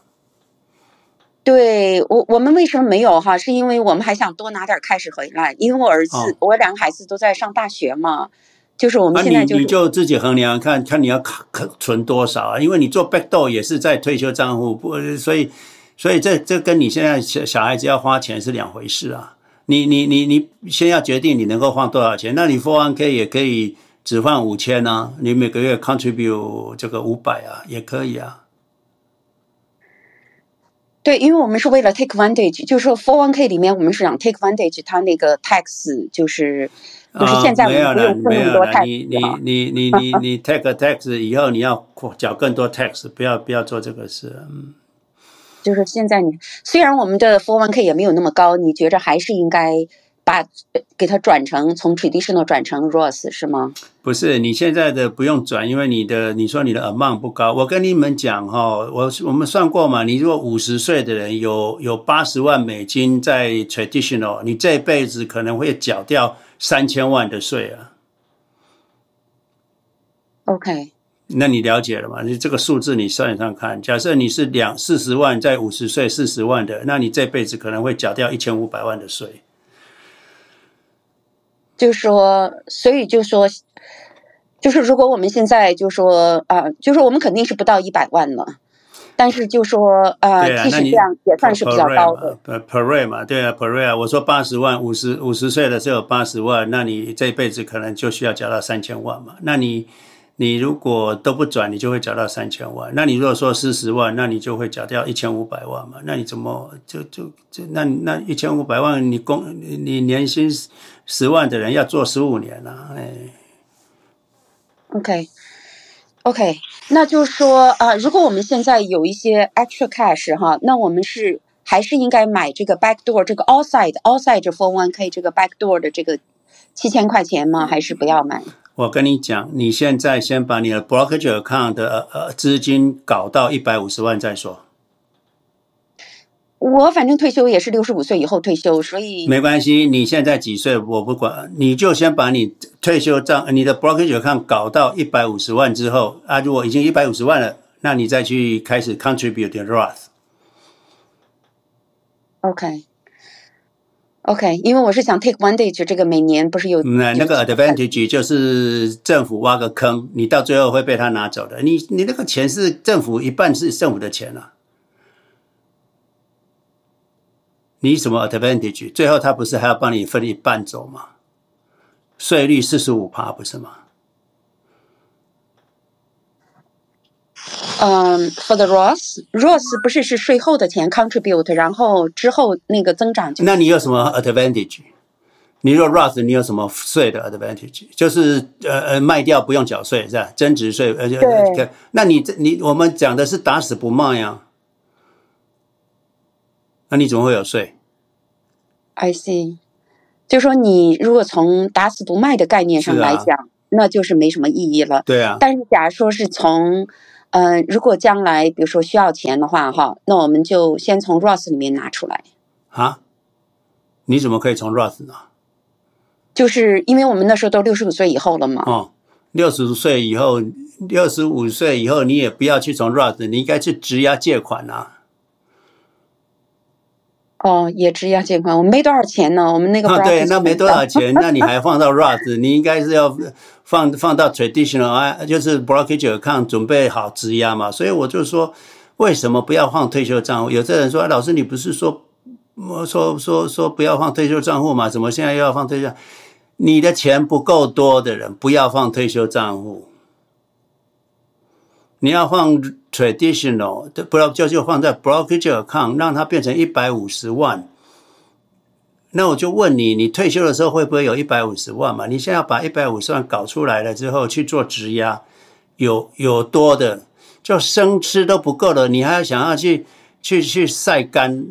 对我，我们为什么没有哈？是因为我们还想多拿点 cash 回来，因为我儿子，哦、我两个孩子都在上大学嘛。就是我们现在就、啊、你，你就自己衡量看看你要卡存多少啊？因为你做 backdoor 也是在退休账户，不，所以所以这这跟你现在小小孩子要花钱是两回事啊。你你你你先要决定你能够花多少钱，那你 for one k 也可以只放五千啊，你每个月 contribute 这个五百啊，也可以啊。对，因为我们是为了 take advantage，就是说 401k 里面我们是想 take advantage，它那个 tax 就是。就是现在我们不用付那么多 tax，你你你你你你 take tax 以后你要缴更多 tax，不要不要做这个事。嗯，就是现在你虽然我们的 for one K 也没有那么高，你觉着还是应该把给它转成从 traditional 转成 Roth 是吗？不是，你现在的不用转，因为你的你说你的 amount 不高。我跟你们讲哈，我我们算过嘛，你如果五十岁的人有有八十万美金在 traditional，你这辈子可能会缴掉。三千万的税啊，OK，那你了解了吗？你这个数字你算一算看，假设你是两四十万，在五十岁四十万的，那你这辈子可能会缴掉一千五百万的税。就说，所以就说，就是如果我们现在就说啊，就说我们肯定是不到一百万了。但是就说呃，其实这样也算是比较高的。呃，per rate 嘛，对啊，per rate 啊，我说八十万，五十五十岁的时候八十万，那你这辈子可能就需要缴到三千万嘛。那你你如果都不转，你就会缴到三千万。那你如果说四十万，那你就会缴掉一千五百万嘛。那你怎么就就就那那一千五百万，你工你年薪十万的人要做十五年了，哎。OK。OK，那就是说，啊、呃，如果我们现在有一些 extra cash 哈，那我们是还是应该买这个 backdoor 这个 outside outside for one k 这个 backdoor 的这个七千块钱吗？还是不要买？我跟你讲，你现在先把你的 brokerage account 的呃资金搞到一百五十万再说。我反正退休也是六十五岁以后退休，所以没关系。你现在几岁我不管，你就先把你退休账、你的 brokerage account 搞到一百五十万之后啊，如果已经一百五十万了，那你再去开始 contribute to Roth。OK，OK，、okay. okay, 因为我是想 take advantage 这个每年不是有那那个 advantage 就是政府挖个坑，你到最后会被他拿走的。你你那个钱是政府一半是政府的钱了、啊。你什么 advantage？最后他不是还要帮你分一半走吗？税率四十五趴不是吗？嗯、um,，for the Roth，Roth 不是是税后的钱 contribute，然后之后那个增长就。那你有什么 advantage？你若 Roth，你有什么税的 advantage？就是呃呃卖掉不用缴税是吧？增值税而且对。那你这你我们讲的是打死不卖呀、啊，那你怎么会有税？I see，就说你如果从打死不卖的概念上来讲，啊、那就是没什么意义了。对啊。但是假如说是从嗯、呃，如果将来比如说需要钱的话，哈，那我们就先从 Roth 里面拿出来。啊？你怎么可以从 Roth 拿？就是因为我们那时候都六十五岁以后了嘛。哦，六十五岁以后，六十五岁以后你也不要去从 Roth，你应该去质押借款啊。哦，也质押借款，我们没多少钱呢，我们那个。啊，对，那没多少钱，那你还放到 Roth？你应该是要。放放到 traditional 啊，就是 brokerage account 准备好质押嘛，所以我就说，为什么不要放退休账户？有的人说，老师你不是说，说说说不要放退休账户嘛？怎么现在又要放退休？你的钱不够多的人，不要放退休账户，你要放 traditional，不要就就放在 brokerage account，让它变成一百五十万。那我就问你，你退休的时候会不会有一百五十万嘛？你现在要把一百五十万搞出来了之后去做质押，有有多的，就生吃都不够了，你还要想要去去去晒干，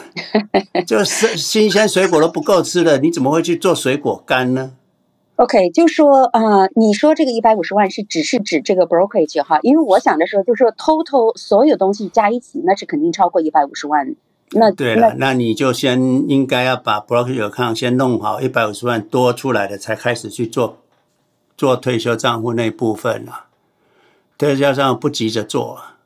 就新新鲜水果都不够吃了，你怎么会去做水果干呢？OK，就说啊、呃，你说这个一百五十万是只是指这个 brokerage 哈，因为我想的时候就是说 total 所有东西加一起，那是肯定超过一百五十万。那对了，那你就先应该要把 brokerage account 先弄好，一百五十万多出来的才开始去做做退休账户那部分啊。退休账户不急着做啊。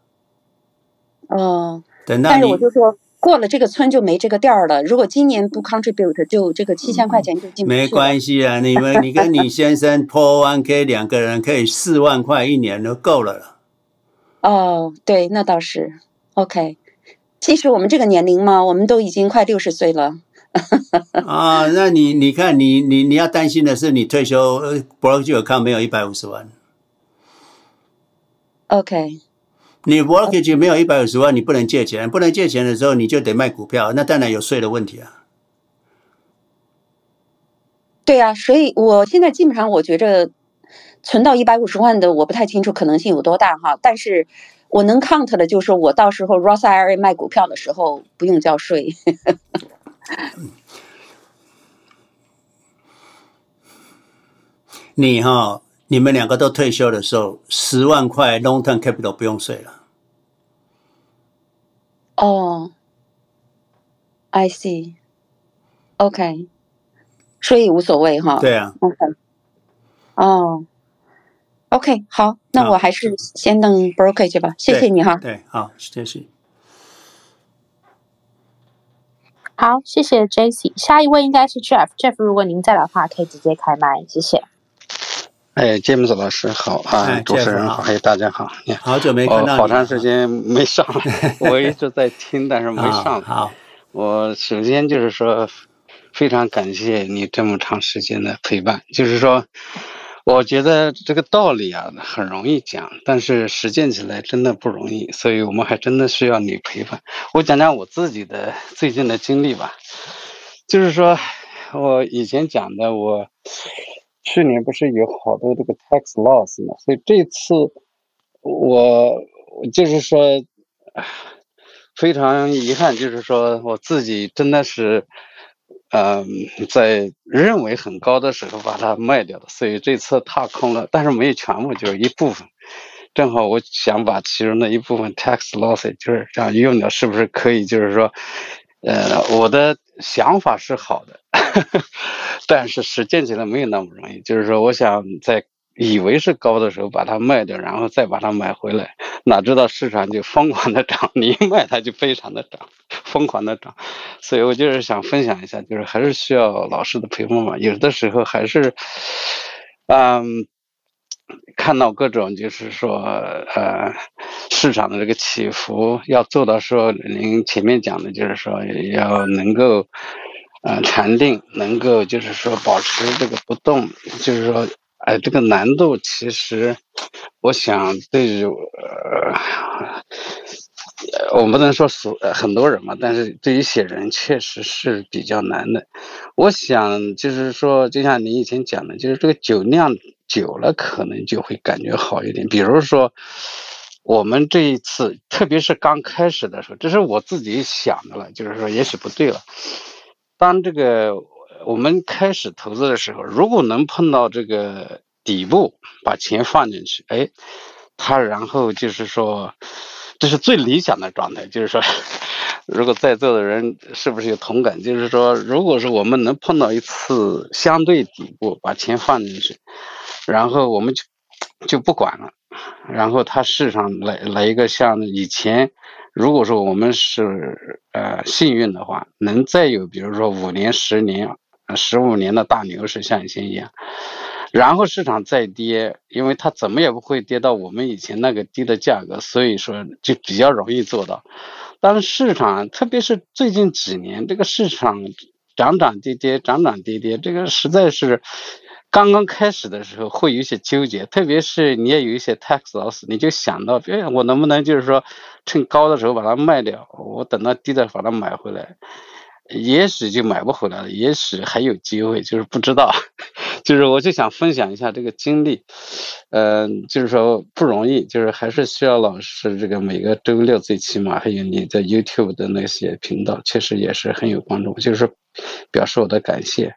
哦。等到但是我就说过了这个村就没这个店儿了。如果今年不 contribute，就这个七千块钱就进不去。没关系啊，你们 你跟你先生 401k 两个人可以四万块一年都够了了。哦，对，那倒是 OK。其实我们这个年龄嘛，我们都已经快六十岁了。啊，那你你看，你你你要担心的是，你退休 brokerage account 没有一百五十万。OK。你 brokerage 没有一百五十万，你不能借钱，不能借钱的时候，你就得卖股票，那当然有税的问题啊。对啊，所以我现在基本上我觉着存到一百五十万的，我不太清楚可能性有多大哈，但是。我能 count 的，就是我到时候 Roth IRA 卖股票的时候不用交税。你哈，你们两个都退休的时候，十万块 long term capital 不用税了。哦、oh,，I see。OK，所以无所谓哈。对啊。OK。哦。OK，好，那我还是先弄 brokerage 吧。谢谢你哈。对，好，谢谢。好，谢谢 Jesse。下一位应该是 Jeff。Jeff，如果您在的话，可以直接开麦，谢谢。哎，James 老师好啊，主持人好，还有大家好。好久没看到你，好长时间没上了，我一直在听，但是没上来。好，我首先就是说，非常感谢你这么长时间的陪伴，就是说。我觉得这个道理啊很容易讲，但是实践起来真的不容易，所以我们还真的需要你陪伴。我讲讲我自己的最近的经历吧，就是说我以前讲的，我去年不是有好多这个 tax loss 嘛，所以这次我就是说非常遗憾，就是说我自己真的是。嗯，在认为很高的时候把它卖掉了，所以这次踏空了，但是没有全部，就是一部分。正好我想把其中的一部分 tax loss 就是这样用掉，是不是可以？就是说，呃，我的想法是好的，但是实践起来没有那么容易。就是说，我想在以为是高的时候把它卖掉，然后再把它买回来。哪知道市场就疯狂的涨，你一卖它就非常的涨，疯狂的涨，所以我就是想分享一下，就是还是需要老师的陪伴嘛。有的时候还是，嗯，看到各种就是说呃市场的这个起伏，要做到说您前面讲的就是说要能够呃禅定，能够就是说保持这个不动，就是说哎这个难度其实我想对于呃。我不能说所很多人嘛，但是对于一些人确实是比较难的。我想就是说，就像您以前讲的，就是这个酒量久了，可能就会感觉好一点。比如说，我们这一次，特别是刚开始的时候，这是我自己想的了，就是说也许不对了。当这个我们开始投资的时候，如果能碰到这个底部，把钱放进去，哎，他然后就是说。这是最理想的状态，就是说，如果在座的人是不是有同感？就是说，如果说我们能碰到一次相对底部，把钱放进去，然后我们就就不管了，然后它市场来来一个像以前，如果说我们是呃幸运的话，能再有比如说五年、十年、十五年的大牛市，像以前一样。然后市场再跌，因为它怎么也不会跌到我们以前那个低的价格，所以说就比较容易做到。当市场，特别是最近几年，这个市场涨涨跌跌，涨涨跌跌，这个实在是刚刚开始的时候会有一些纠结，特别是你也有一些 tax loss，你就想到，哎，我能不能就是说趁高的时候把它卖掉，我等到低的把它买回来。也许就买不回来了，也许还有机会，就是不知道。就是我就想分享一下这个经历，嗯、就是说不容易，就是还是需要老师这个每个周六最起码还有你在 YouTube 的那些频道，确实也是很有帮助，就是表示我的感谢。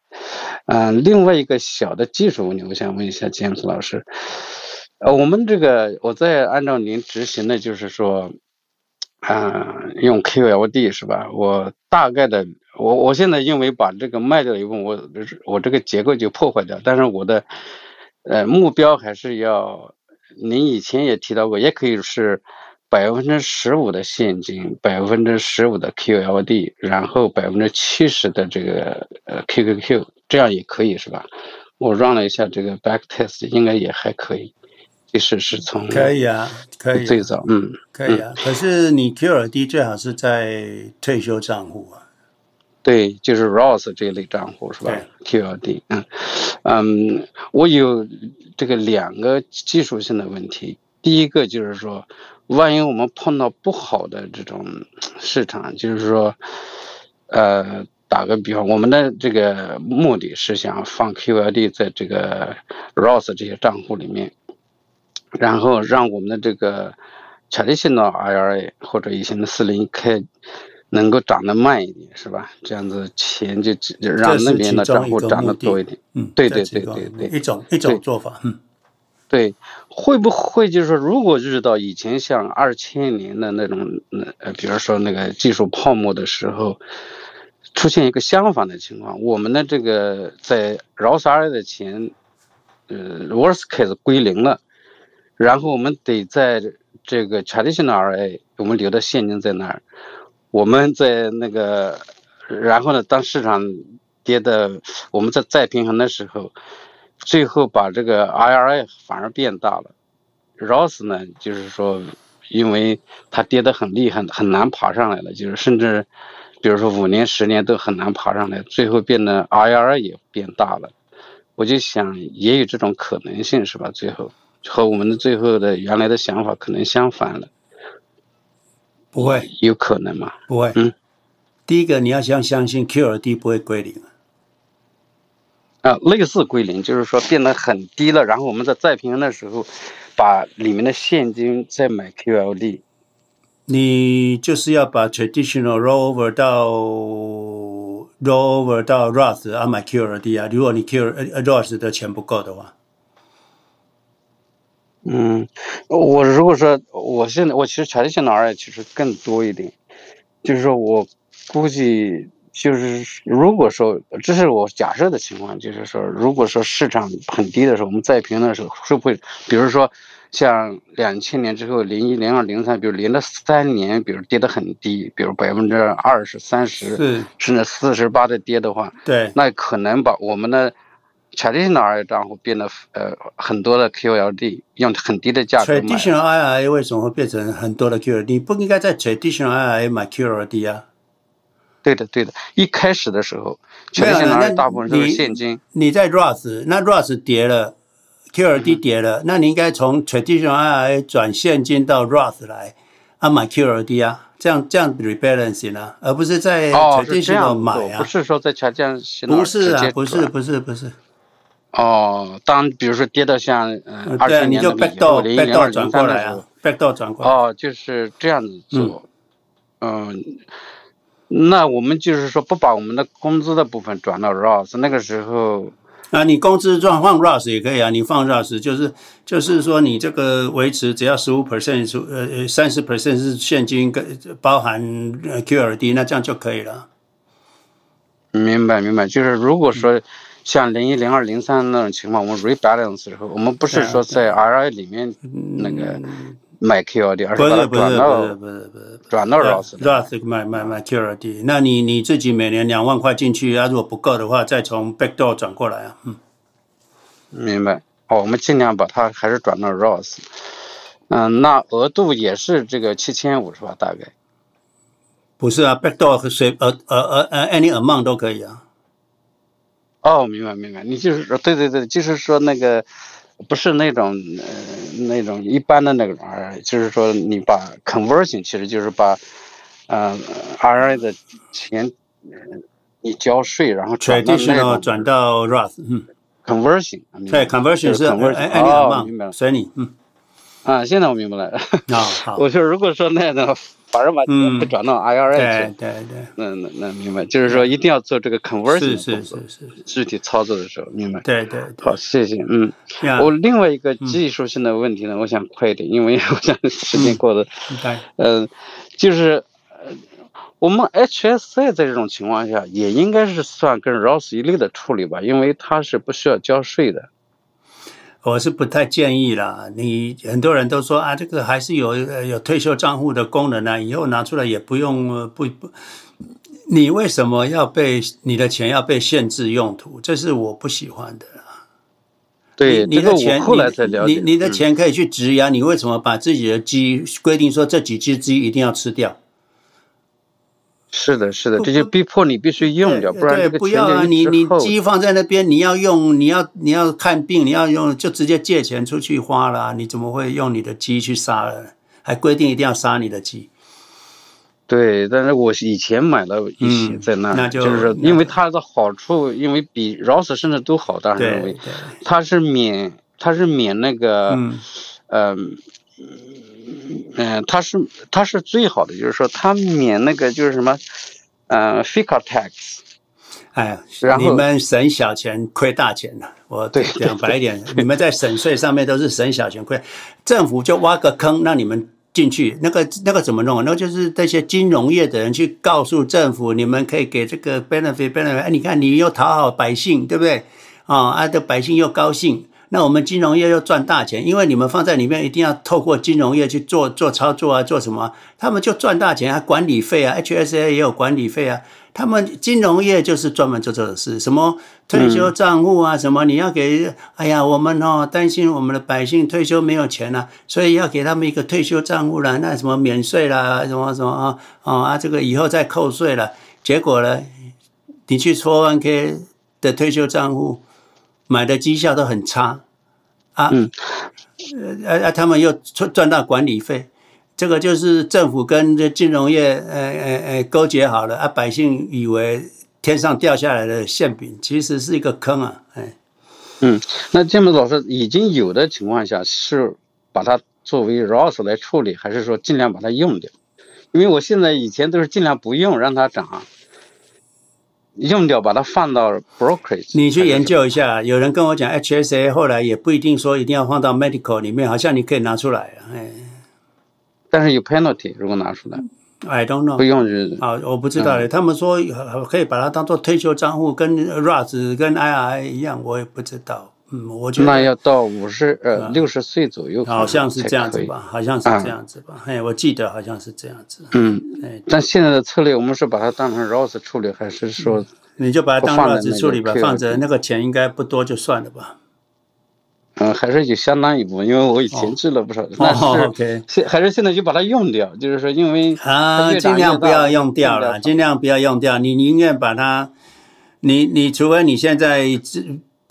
嗯、另外一个小的技术问题，我想问一下 James 老师，呃，我们这个我在按照您执行的，就是说，啊、用 QLD 是吧？我大概的。我我现在因为把这个卖掉以后，我我这个结构就破坏掉。但是我的呃目标还是要，您以前也提到过，也可以是百分之十五的现金，百分之十五的 QLD，然后百分之七十的这个呃 QQQ，这样也可以是吧？我 run 了一下这个 back test，应该也还可以。其实是从可以啊，可以最早嗯可以啊。可是你 QLD 最好是在退休账户啊。对，就是 Roth 这一类账户是吧？QLD，嗯嗯，我有这个两个技术性的问题。第一个就是说，万一我们碰到不好的这种市场，就是说，呃，打个比方，我们的这个目的是想放 QLD 在这个 Roth 这些账户里面，然后让我们的这个 traditional IRA 或者以前的 401k。能够涨得慢一点，是吧？这样子钱就就让那边的账户涨得多一点。嗯，对对对对对，一种一种做法。嗯，对，会不会就是说，如果遇到以前像二千年的那种，呃，比如说那个技术泡沫的时候，出现一个相反的情况，我们的这个在 Roth IRA 的钱，呃，worst case 归零了，然后我们得在这个 traditional IRA，我们留的现金在那儿。我们在那个，然后呢，当市场跌的，我们在再平衡的时候，最后把这个 IRA 反而变大了，Roth 呢，就是说，因为它跌得很厉害，很难爬上来了，就是甚至，比如说五年、十年都很难爬上来，最后变得 IRA 也变大了，我就想也有这种可能性，是吧？最后和我们的最后的原来的想法可能相反了。不会，有可能吗？不会。嗯，第一个你要相相信 QLD 不会归零。啊，类似归零，就是说变得很低了，然后我们在再平衡的时候，把里面的现金再买 QLD。你就是要把 traditional rollover 到 rollover 到 Roth 啊，买 QLD 啊。如果你 Q Roth 的钱不够的话。嗯，我如果说我现在我其实 traditional 性的 IRA 其实更多一点，就是说我估计就是如果说这是我假设的情况，就是说如果说市场很低的时候，我们再平的时候会不会，比如说像两千年之后零一零二零三，比如连着三年，比如跌得很低，比如百分之二十三十，甚至四十八的跌的话，对，那可能把我们的。Traditional IRA 账户变得呃很多的 QLD 用很低的价格。traditional IRA 为什么会变成很多的 QLD？你不应该在 traditional IRA 买 QLD 啊？对的，对的。一开始的时候，traditional IRA 大部分都是现金。你，你在 Roth，那 Roth 跌了，QLD 跌了，嗯、那你应该从 traditional IRA 转现金到 Roth 来啊买 QLD 啊。这样这样 rebalancing 呢，而不是在 traditional 买啊？不是说在 traditional 不是啊，不是不是不是。哦，当比如说跌到像嗯二十年的比较零零二转过来啊，backdoor 转过来。哦，就是这样子做。嗯，那我们就是说不把我们的工资的部分转到 Roth，那个时候。啊，你工资转放 Roth 也可以啊，你放 Roth 就是就是说你这个维持只要十五 percent 是呃呃三十 percent 是现金跟包含 QLD，那这样就可以了。明白明白，就是如果说像零一零二零三那种情况，我们 rebalance 的时候，我们不是说在 RI 里面那个。买 QLD，而是把它转到不是不是不是转到 Roth，Roth 买买买 QLD。那你你自己每年两万块进去，啊，如果不够的话，再从 backdoor 转过来啊。嗯，明白。哦，我们尽量把它还是转到 Roth。嗯，那额度也是这个七千五是吧？大概？不是啊，backdoor 和随呃呃呃呃 any amount 都可以啊。哦，明白明白。你就是说，对对对，就是说那个。不是那种呃那种一般的那个 IRA，就是说你把 conversion 其实就是把呃 IRA 的钱你交税，然后转到那个转到 Roth，嗯，conversion，对，conversion 是 conversion，哦，明白了，随你，嗯，啊，现在我明白了，啊，好，我说如果说那个。反正把钱会转到 IRA 去，对对对，那那那明白，就是说一定要做这个 conversion 是是是是，具体操作的时候明白。对对，好，谢谢，嗯，我另外一个技术性的问题呢，我想快一点，因为 我想时间过得，嗯，就是我们 HSA 在这种情况下也应该是算跟 Roth 一类的处理吧，因为它是不需要交税的。我是不太建议啦。你很多人都说啊，这个还是有有退休账户的功能呢，以后拿出来也不用不不。你为什么要被你的钱要被限制用途？这是我不喜欢的。对，你的钱，你你的钱可以去质押，你为什么把自己的鸡规定说这几只鸡一定要吃掉？是的，是的，这就逼迫你必须用掉，不然这个钱不要啊！你你鸡放在那边，你要用，你要你要看病，你要用，就直接借钱出去花了。你怎么会用你的鸡去杀人？还规定一定要杀你的鸡？对，但是我以前买了一些在那，嗯、那就，就是因为它的好处，因为比 Roth 甚至都好，当然认为它是免，它是免那个，嗯。呃嗯，它是它是最好的，就是说它免那个就是什么，呃，FICA tax。哎，然后你们省小钱亏大钱了。我对讲白一点，你们在省税上面都是省小钱亏，政府就挖个坑让你们进去。那个那个怎么弄？那就是这些金融业的人去告诉政府，你们可以给这个 benefit benefit。哎，你看你又讨好百姓，对不对？啊，啊，的百姓又高兴。那我们金融业又赚大钱，因为你们放在里面一定要透过金融业去做做操作啊，做什么？他们就赚大钱啊，管理费啊，HSA 也有管理费啊。他们金融业就是专门做这种事，什么退休账户啊，什么你要给，哎呀，我们哦担心我们的百姓退休没有钱了，所以要给他们一个退休账户啦，那什么免税啦，什么什么啊啊，这个以后再扣税了。结果呢，你去 401k 的退休账户。买的绩效都很差，啊，嗯，呃，他们又赚赚到管理费，这个就是政府跟这金融业，呃呃呃勾结好了，啊，百姓以为天上掉下来的馅饼，其实是一个坑啊，哎，嗯，那这么老师已经有的情况下，是把它作为 Roth 来处理，还是说尽量把它用掉？因为我现在以前都是尽量不用，让它涨。用掉，把它放到 brokerage。你去研究一下，有人跟我讲 HSA，后来也不一定说一定要放到 medical 里面，好像你可以拿出来，哎。但是有 penalty，如果拿出来。I don't know。不用就。啊，我不知道嘞。嗯、他们说可以把它当做退休账户，跟 Roth 跟 IRA 一样，我也不知道。嗯，我觉得那要到五十呃六十岁左右，好像是这样子吧，好像是这样子吧。哎，我记得好像是这样子。嗯，哎，但现在的策略，我们是把它当成 Roth 处理，还是说你就把它当 ROS 处理吧，放着那个钱应该不多，就算了吧。嗯，还是有相当一部分，因为我以前置了不少，哦、但是现、哦 okay、还是现在就把它用掉，就是说因为啊，尽量不要用掉了，尽量不要用掉。你宁愿把它，你你除非你现在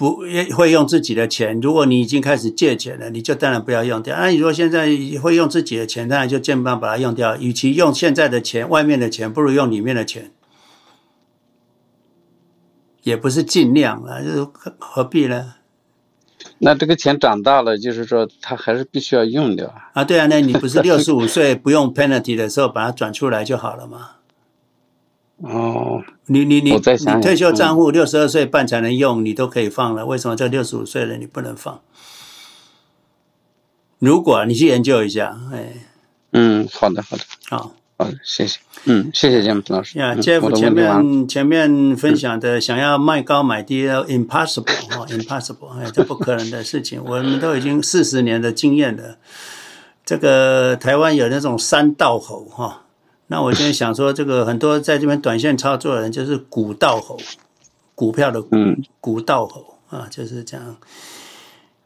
不会用自己的钱，如果你已经开始借钱了，你就当然不要用掉。那、啊、你如果现在会用自己的钱，当然就尽量把它用掉。与其用现在的钱，外面的钱，不如用里面的钱。也不是尽量了，就是何必呢？那这个钱长大了，就是说他还是必须要用掉啊？对啊，那你不是六十五岁不用 penalty 的时候把它转出来就好了吗？哦，你你你你退休账户六十二岁半才能用，你都可以放了，为什么这六十五岁了你不能放？如果你去研究一下，哎，嗯，好的，好的，好。好，谢谢。嗯，谢谢詹姆斯老师。呀、yeah,，Jeff 前面前面分享的想要卖高买低，impossible 哈，impossible，哎，这不可能的事情。我们都已经四十年的经验了。这个台湾有那种三道猴哈，那我现在想说，这个很多在这边短线操作的人就是股道猴，股票的股，股道猴啊，就是这样。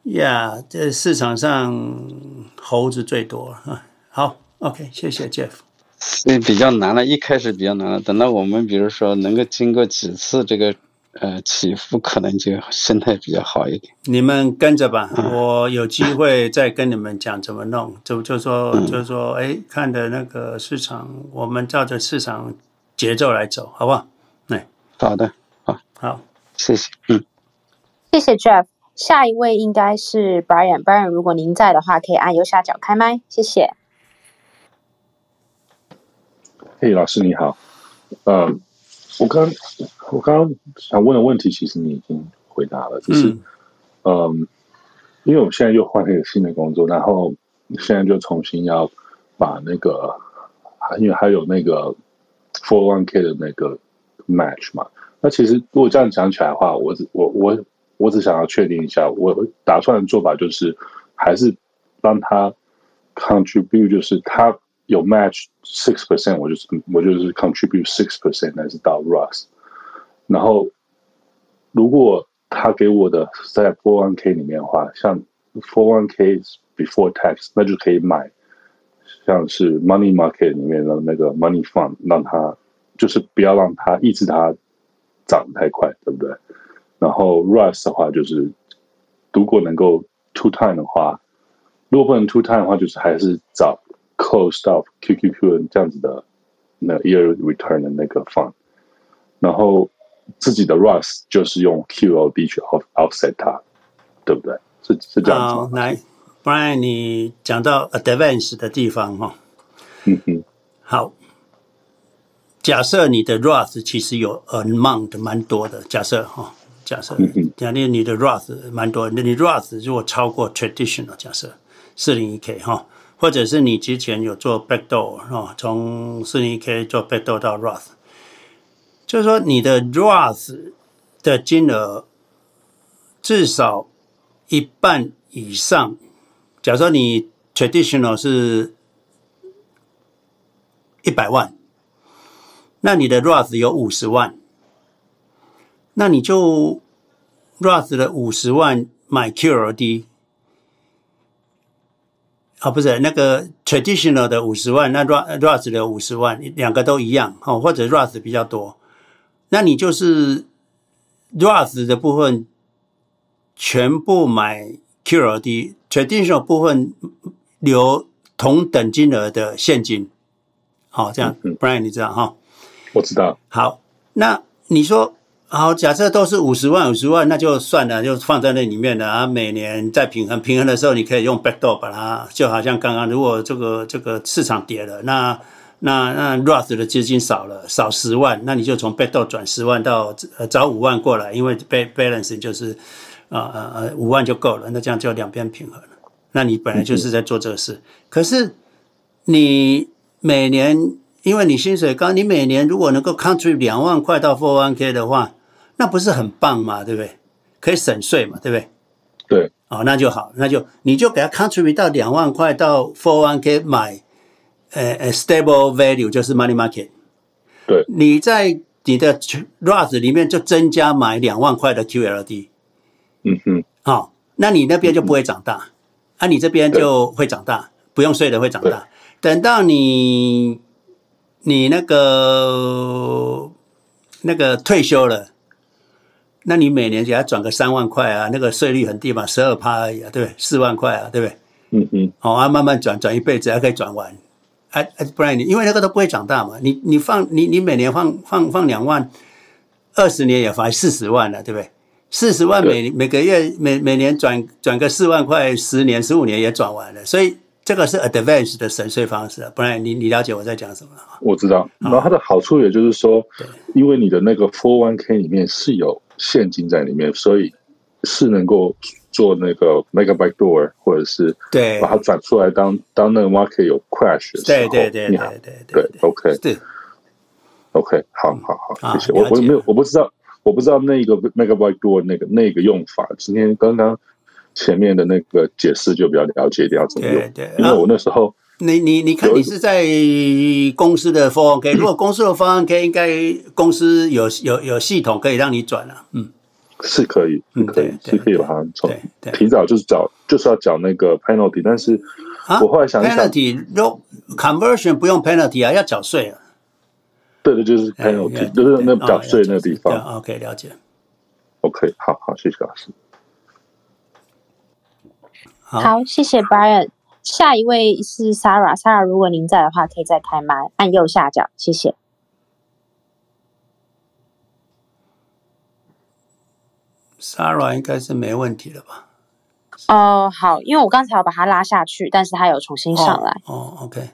呀、这市场上猴子最多啊。好，OK，谢谢 Jeff。那比较难了，一开始比较难了。等到我们比如说能够经过几次这个呃起伏，可能就心态比较好一点。你们跟着吧，嗯、我有机会再跟你们讲怎么弄。就就说、嗯、就说，哎，看的那个市场，我们照着市场节奏来走，好不好？哎，好的，好，好，谢谢，嗯，谢谢 Jeff。下一位应该是 Brian，Brian，Brian, 如果您在的话，可以按右下角开麦，谢谢。嘿，老师你好，呃，我刚我刚刚想问的问题，其实你已经回答了，就是，嗯、呃，因为我现在又换了一个新的工作，然后现在就重新要把那个，因为还有那个 for one K 的那个 match 嘛，那其实如果这样讲起来的话，我只我我我只想要确定一下，我打算的做法就是还是让他 contribute，就是他。有 match six percent，我就是我就是 contribute six percent，但是到 Roth，然后如果他给我的在 four one k 里面的话，像 four one k before tax，那就可以买像是 money market 里面的那个 money fund，让他就是不要让他抑制它涨太快，对不对？然后 Roth 的话就是如果能够 two time 的话，如果不能 two time 的话，就是还是找。Closed off QQQ 这样子的那 year return 的那个 fund，然后自己的 Roth 就是用 QOD 去 offset 它，对不对？是是这样子。好，来，Brian，你讲到 advance 的地方哈。嗯哼。好，假设你的 Roth 其实有 amount 蛮多的，假设哈，假设，假设你的 Roth 蛮多，那你 Roth 如果超过 traditional，假设四零一 K 哈。或者是你之前有做 backdoor 啊，从四零 k 做 backdoor 到 Roth，就是说你的 Roth 的金额至少一半以上。假设你 traditional 是一百万，那你的 Roth 有五十万，那你就 Roth 的五十万买 QLD。啊，不是那个 traditional 的五十万，那 Roth 的五十万，两个都一样哦，或者 Roth 比较多，那你就是 Roth 的部分全部买 QLD，traditional 部分留同等金额的现金，好，这样，Brian 你知道哈？我知道。好，那你说。好，假设都是五十万五十万，那就算了，就放在那里面了啊。每年在平衡平衡的时候，你可以用 backdoor 把它，就好像刚刚，如果这个这个市场跌了，那那那 Roth 的资金少了，少十万，那你就从 backdoor 转十万到呃找五万过来，因为 balance 就是啊呃呃五万就够了，那这样就两边平衡了。那你本来就是在做这个事，可是你每年因为你薪水高，你每年如果能够 contribute 两万块到 401k 的话。那不是很棒嘛，对不对？可以省税嘛，对不对？对，哦，那就好，那就你就给他 contribute 到两万块到 401k 买，呃呃，stable value 就是 money market。对，你在你的 Roth 里面就增加买两万块的 QLD。嗯哼，好，那你那边就不会长大，嗯、啊，你这边就会长大，不用税的会长大。等到你你那个那个退休了，那你每年给他转个三万块啊，那个税率很低嘛，十二趴而已啊，对不对？四万块啊，对不对？嗯嗯，好啊，慢慢转转一辈子还可以转完，哎哎，不然你因为那个都不会长大嘛，你你放你你每年放放放两万，二十年也发四十万了，对不对？四十万每每个月每每年转转个四万块，十年十五年也转完了，所以这个是 advanced 的省税方式啊。不然你你了解我在讲什么了？我知道。然后它的好处也就是说，因为你的那个 FOR ONE K 里面是有现金在里面，所以是能够做那个 make a backdoor 或者是对把它转出来当当那个 market 有 crash 的时候，对对对对对对，对，OK，对，OK，好好好，谢谢。我我没有我不知道。我不知道那个 megabyte 多那个那个用法，今天刚刚前面的那个解释就比较了解一点要怎么用。对对，因为我那时候，你你你看你是在公司的 401k，如果公司的 401k 应该公司有有有系统可以让你转了，嗯，是可以，是可以，是可以把它从提早就是缴就是要缴那个 penalty，但是我后来想一想，penalty 如 conversion 不用 penalty 啊，要缴税啊。对的，就是 penalty，就是那缴税那个地方。OK，了解。OK，好好，谢谢老师。好，谢谢 Brian。下一位是 Sarah，Sarah，如果您在的话，可以再开麦，按右下角，谢谢。Sarah 应该是没问题了吧？哦，好，因为我刚才有把他拉下去，但是他有重新上来。哦，OK。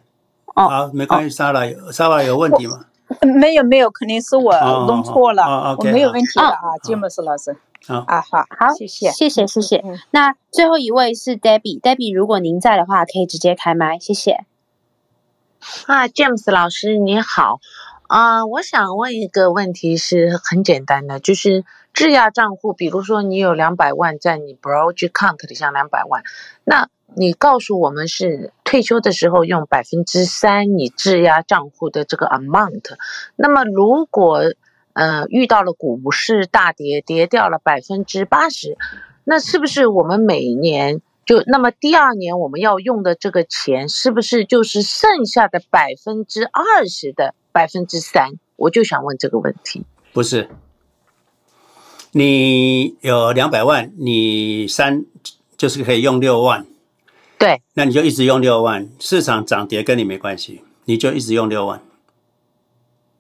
哦，好，没关系，Sarah 有 Sarah 有问题吗？没有没有，肯定是我弄错了，我没有问题的啊，詹姆斯老师。好啊，好好，谢谢谢谢谢谢。那最后一位是 Debbie，Debbie，如果您在的话，可以直接开麦，谢谢。啊，，James 老师你好，啊，我想问一个问题是很简单的，就是质押账户，比如说你有两百万在你 Brokerage Account 里，像两百万，那。你告诉我们是退休的时候用百分之三你质押账户的这个 amount，那么如果呃遇到了股市大跌，跌掉了百分之八十，那是不是我们每年就那么第二年我们要用的这个钱，是不是就是剩下的百分之二十的百分之三？我就想问这个问题。不是，你有两百万，你三就是可以用六万。对，那你就一直用六万，市场涨跌跟你没关系，你就一直用六万。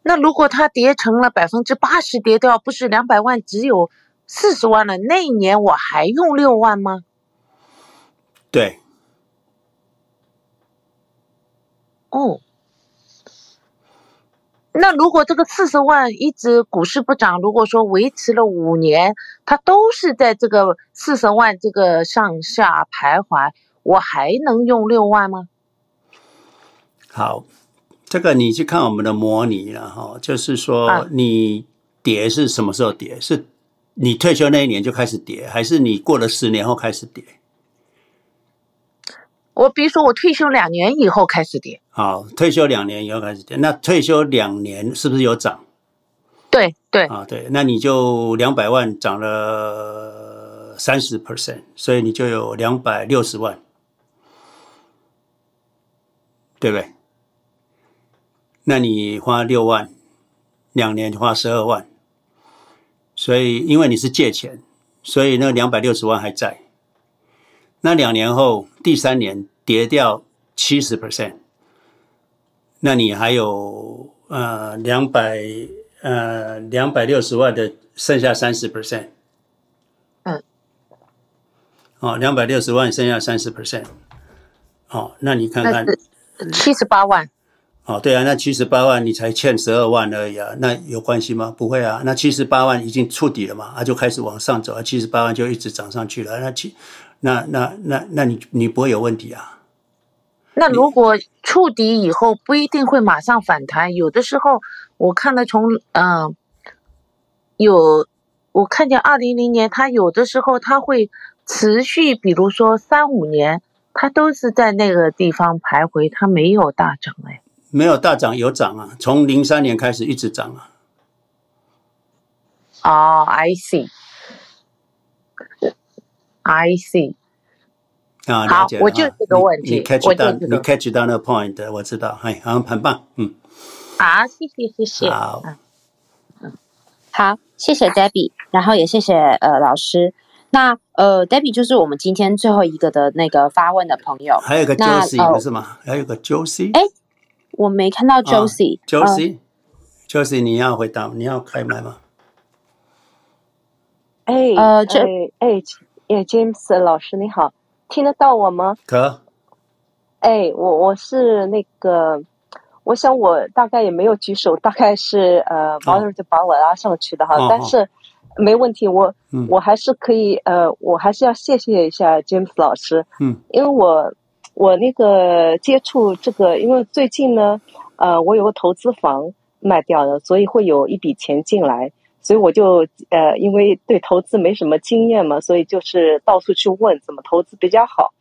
那如果它跌成了百分之八十跌掉，不是两百万只有四十万了？那一年我还用六万吗？对。哦。那如果这个四十万一直股市不涨，如果说维持了五年，它都是在这个四十万这个上下徘徊。我还能用六万吗？好，这个你去看我们的模拟了哈，就是说你跌是什么时候跌？是你退休那一年就开始跌，还是你过了十年后开始跌？我比如说我退休两年以后开始跌。好，退休两年以后开始跌，那退休两年是不是有涨？对对啊，对，那你就两百万涨了三十 percent，所以你就有两百六十万。对不对？那你花六万，两年花十二万，所以因为你是借钱，所以那两百六十万还在。那两年后，第三年跌掉七十 percent，那你还有呃两百呃两百六十万的剩下三十 percent。嗯。哦，两百六十万剩下三十 percent。哦，那你看看。七十八万，哦，对啊，那七十八万你才欠十二万而已啊，那有关系吗？不会啊，那七十八万已经触底了嘛，啊，就开始往上走啊，七十八万就一直涨上去了，那七，那那那那你你不会有问题啊？那如果触底以后不一定会马上反弹，有的时候我看到从嗯，有我看见二零零年，它有的时候它会持续，比如说三五年。它都是在那个地方徘徊，它没有大涨哎，没有大涨，有涨啊，从零三年开始一直涨啊。哦，I see，I see。啊，好了解了我就啊这个问题你你 catch 到这个你 catch 到那个 point，我知道，哎，好，很棒，嗯，好，谢谢谢谢。好，好，谢谢 Debbie，然后也谢谢呃老师。那呃，Debbie 就是我们今天最后一个的那个发问的朋友。还有个 Josie 呃不是吗？还有个 Josie，哎我没看到 Josie，、呃 Josie，Josie，你要回答，你要开麦吗？哎，呃这哎，James 老师你好，听得到我吗？可，哎，我我是那个，我想我大概也没有举手，大概是呃 Mother 就把我拉上去的哈，哦但是没问题，我、嗯。我还是可以呃，我还是要谢谢一下 James 老师，嗯。因为我我那个接触这个，因为最近呢，呃，我有个投资房卖掉了，所以会有一笔钱进来，所以我就呃，因为对投资没什么经验嘛，所以就是到处去问怎么投资比较好。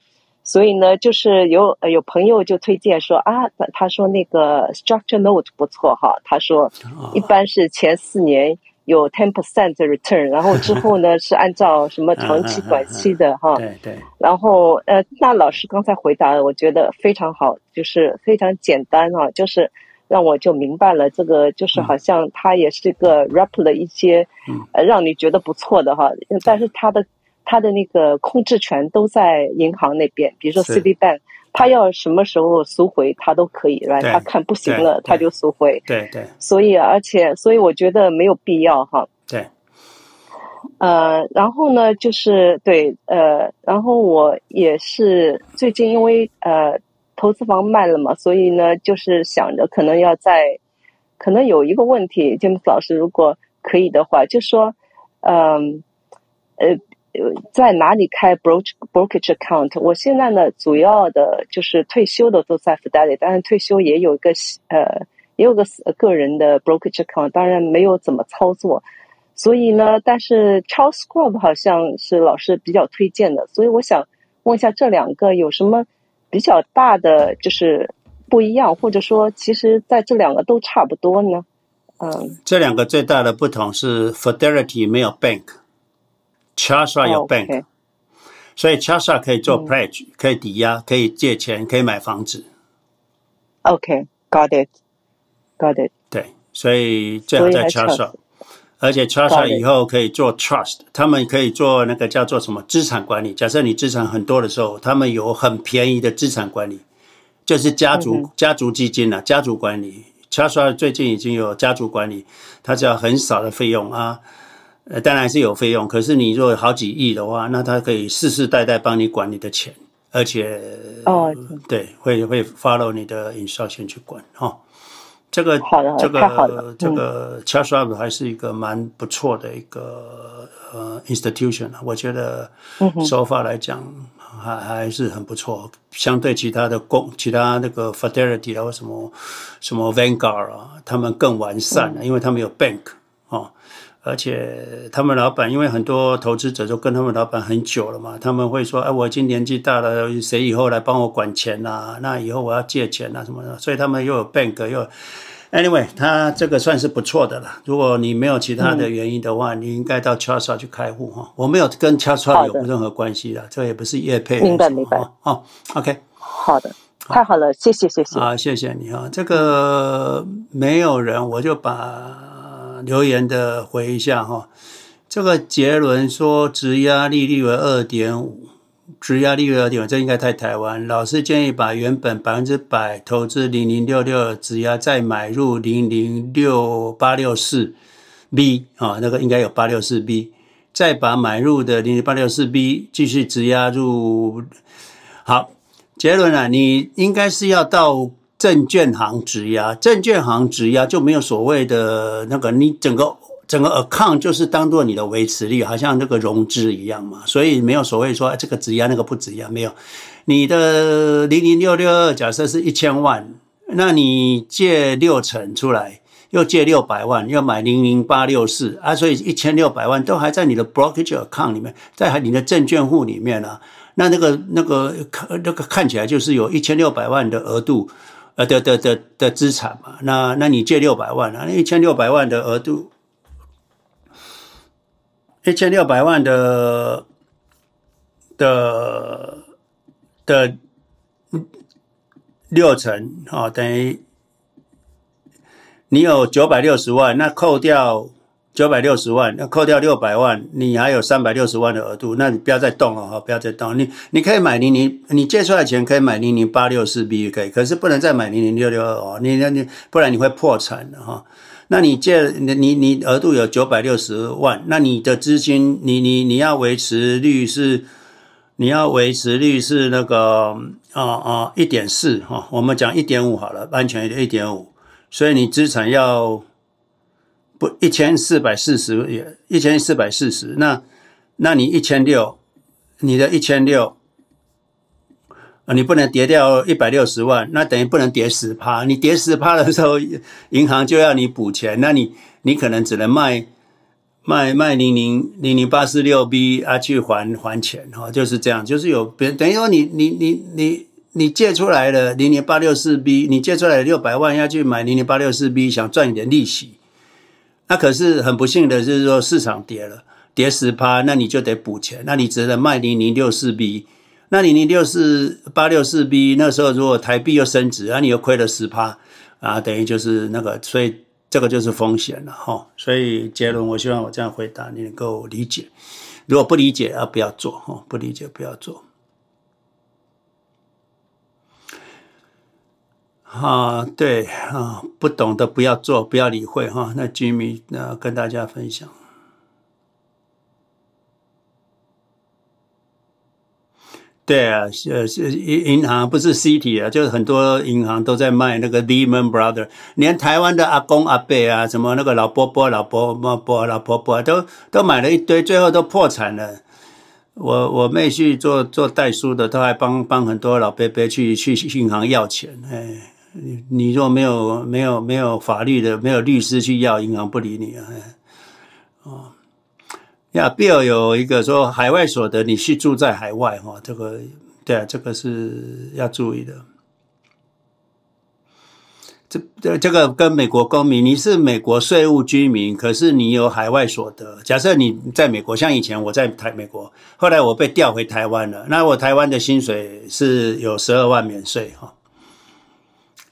所以呢，就是有呃有朋友就推荐说啊，他说那个 structure note 不错哈，他说一般是前四年有 ten percent 的 return，然后之后呢是按照什么长期、短期的哈。对对，然后呃，那老师刚才回答的，我觉得非常好，就是非常简单啊，就是让我就明白了这个，就是好像它也是个 wrap 了一些，呃，让你觉得不错的哈，但是它的它的那个控制权都在银行那边，比如说 Citibank，他要什么时候赎回，他都可以，来，对他看不行了，他就赎回，对对。所以而且所以我觉得没有必要哈。对，呃，然后呢，就是对，呃，然后我也是最近因为呃投资房卖了嘛，所以呢，就是想着可能要在，可能有一个问题，James 老师如果可以的话，就说，嗯，呃，呃在哪里开 broker brokerage account？我现在呢，主要的就是退休的都在 Fidelity，但是退休也有一个呃，也有个个人的 brokerage account，当然没有怎么操作。所以呢，但是 Charles Schwab 好像是老师比较推荐的，所以我想问一下这两个有什么比较大的就是不一样，或者说其实在这两个都差不多呢？嗯，这两个最大的不同是 Fidelity 没有 bank bank，Chasa 有 bank，、所以 Chasa 可以做嗯 pledge，、可以抵押，可以借钱，可以买房子。OK，got、it，got it。对，所以最好在所以还 Chasa，而且 Chasa 以后可以做 trust，他们可以做那个叫做什么资产管理。假设你资产很多的时候，他们有很便宜的资产管理，就是家族、嗯家族基金啊，家族管理。Chasa 最近已经有家族管理，它只要很少的费用啊。呃，当然是有费用，可是你如果好几亿的话，那他可以世世代代帮你管你的钱，而且哦，对，会会 follow 你的 instruction 去管哈。这个好的好的这太好了个这个 Charles Schwab 还是一个蛮不错的一个呃 institution 啊，我觉得手法来讲还还是很不错，相对其他的公其他那个 Fidelity 啊或什么什么 Vanguard 啊，他们更完善了，因为他们有 bank 哦。而且他们老板，因为很多投资者都跟他们老板很久了嘛，他们会说：“哎，我已经年纪大了，谁以后来帮我管钱啊？那以后我要借钱啊什么的。”所以他们又有 bank 又有，anyway，他这个算是不错的了。如果你没有其他的原因的话，嗯、你应该到 Charsa 去开户哈。我没有跟 Charsa 有任何关系的，这也不是业配。明白明白。哦，OK，好的，太好了，谢谢谢谢。啊，谢谢你啊，这个没有人，我就把。留言的回一下哈，这个杰伦说质押利率为二点五，质押利率二点五，这应该太台湾。老师建议把原本百分之百投资零零六六质押，再买入零零六八六四 B 啊，那个应该有八六四 B，再把买入的零零八六四 B 继续质押入。好，杰伦啊，你应该是要到。证券行质押，证券行质押就没有所谓的那个，你整个整个 account 就是当做你的维持率，好像那个融资一样嘛，所以没有所谓说这个质押那个不质押，没有。你的零零六六二假设是一千万，那你借六成出来，又借六百万，要买零零八六四啊，所以一千六百万都还在你的 brokerage account 里面，在你的证券户里面啊，那那个那个那个看起来就是有一千六百万的额度。呃的的的的资产嘛，那那你借六百万啊，那一千六百万的额度，一千六百万的的的六成啊，等于你有九百六十万，那扣掉。九百六十万，那扣掉六百万，你还有三百六十万的额度，那你不要再动了哈，不要再动。你你可以买零零，你借出来钱可以买零零八六四 B 可以，可是不能再买零零六六二哦，你那你不然你会破产的哈。那你借你你你额度有九百六十万，那你的资金你你你要维持率是，你要维持率是那个啊啊一点四哈，我们讲一点五好了，安全一点一点五，所以你资产要。不，一千四百四十也一千四百四十，那那你一千六，你的一千六，啊，你不能跌掉一百六十万，那等于不能跌十趴，你跌十趴的时候，银行就要你补钱，那你你可能只能卖卖卖零零零零八四六 B 啊去还还钱哈，就是这样，就是有别等于说你你你你你借出来的零零八六四 B，你借出来六百万要去买零零八六四 B，想赚一点利息。那可是很不幸的，就是说市场跌了，跌十趴，那你就得补钱，那你只能卖零零六四 B，那零零六四八六四 B，那时候如果台币又升值，那你又亏了十趴，啊，等于就是那个，所以这个就是风险了哈。所以杰伦，我希望我这样回答你能够理解，如果不理解啊，不要做哈，不理解不要做。啊，对啊，不懂的不要做，不要理会哈。那 Jimmy 那跟大家分享。对啊，呃，银银行不是 City 啊，就是很多银行都在卖那个 Lehman Brother，连台湾的阿公阿伯啊，什么那个老伯伯、老伯伯、伯老婆婆都都买了一堆，最后都破产了。我我妹去做做代书的，都还帮帮很多老伯伯去去银行要钱，哎。你你若没有没有没有法律的，没有律师去要，银行不理你啊！哦，呀，Bill 有一个说海外所得，你是住在海外哈，这个对啊，这个是要注意的。这这这个跟美国公民，你是美国税务居民，可是你有海外所得。假设你在美国，像以前我在台美国，后来我被调回台湾了，那我台湾的薪水是有十二万免税哈。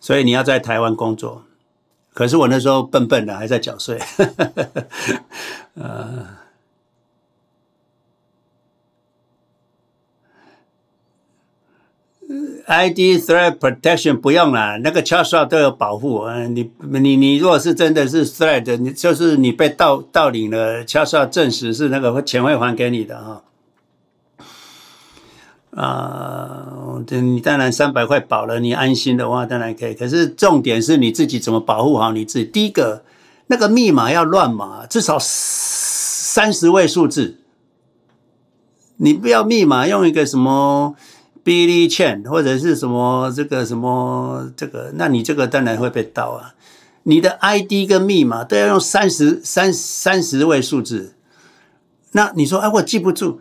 所以你要在台湾工作，可是我那时候笨笨的，还在缴税。呃，ID threat protection 不用了，那个 Charles 都有保护。嗯，你你你，如果是真的是 threat，你就是你被盗盗领了，Charles 证实是那个钱会还给你的哈。啊，这你当然三百块保了，你安心的话当然可以。可是重点是你自己怎么保护好你自己。第一个，那个密码要乱码，至少三十位数字。你不要密码用一个什么 Billy Chen 或者是什么这个什么这个，那你这个当然会被盗啊。你的 ID 跟密码都要用三十三三十位数字。那你说，哎，我记不住。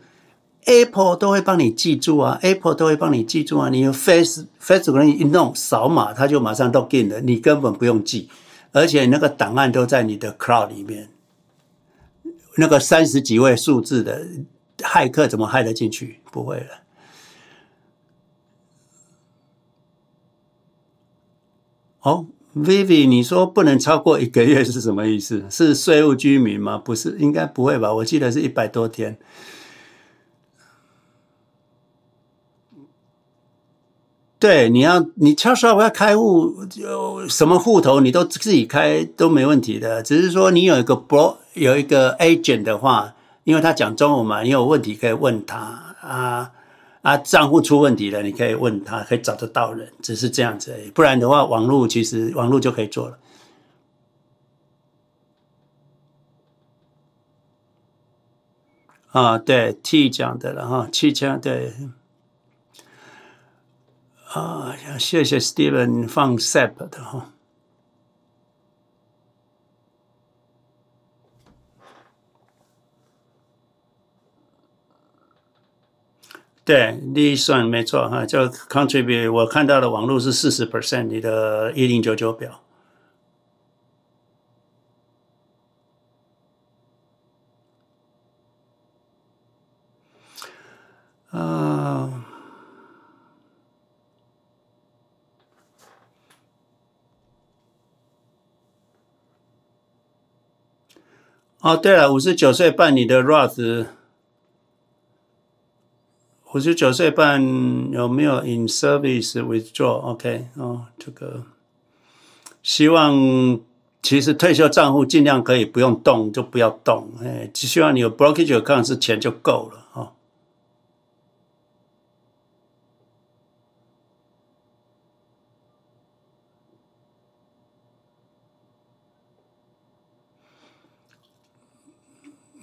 Apple 都会帮你记住啊，Apple 都会帮你记住啊。你用 Face Facebook 一弄扫码，它就马上都 login 了，你根本不用记，而且那个档案都在你的 Cloud 里面。那个三十几位数字的骇客怎么骇得进去？不会了。哦，Vivi，你说不能超过一个月是什么意思？是税务居民吗？不是，应该不会吧？我记得是一百多天。对，你要你悄悄我要开户，就什么户头你都自己开都没问题的。只是说你有一个 bro 有一个 agent 的话，因为他讲中文嘛，你有问题可以问他啊啊，账户出问题了，你可以问他，可以找得到人，只是这样子而已。不然的话，网络其实网络就可以做了。啊，对，T 讲的了哈，七枪对。啊，谢谢 Steven 放 SAP 的哈。对，利算没错哈，就 contribute 我看到的网络是四十 percent，你的一零九九表。哦，对了，五十九岁半你的 Roth，五十九岁半有没有 in service withdraw？OK，哦，这个希望其实退休账户尽量可以不用动就不要动，哎，只希望你有 brokerage account 是钱就够了。哦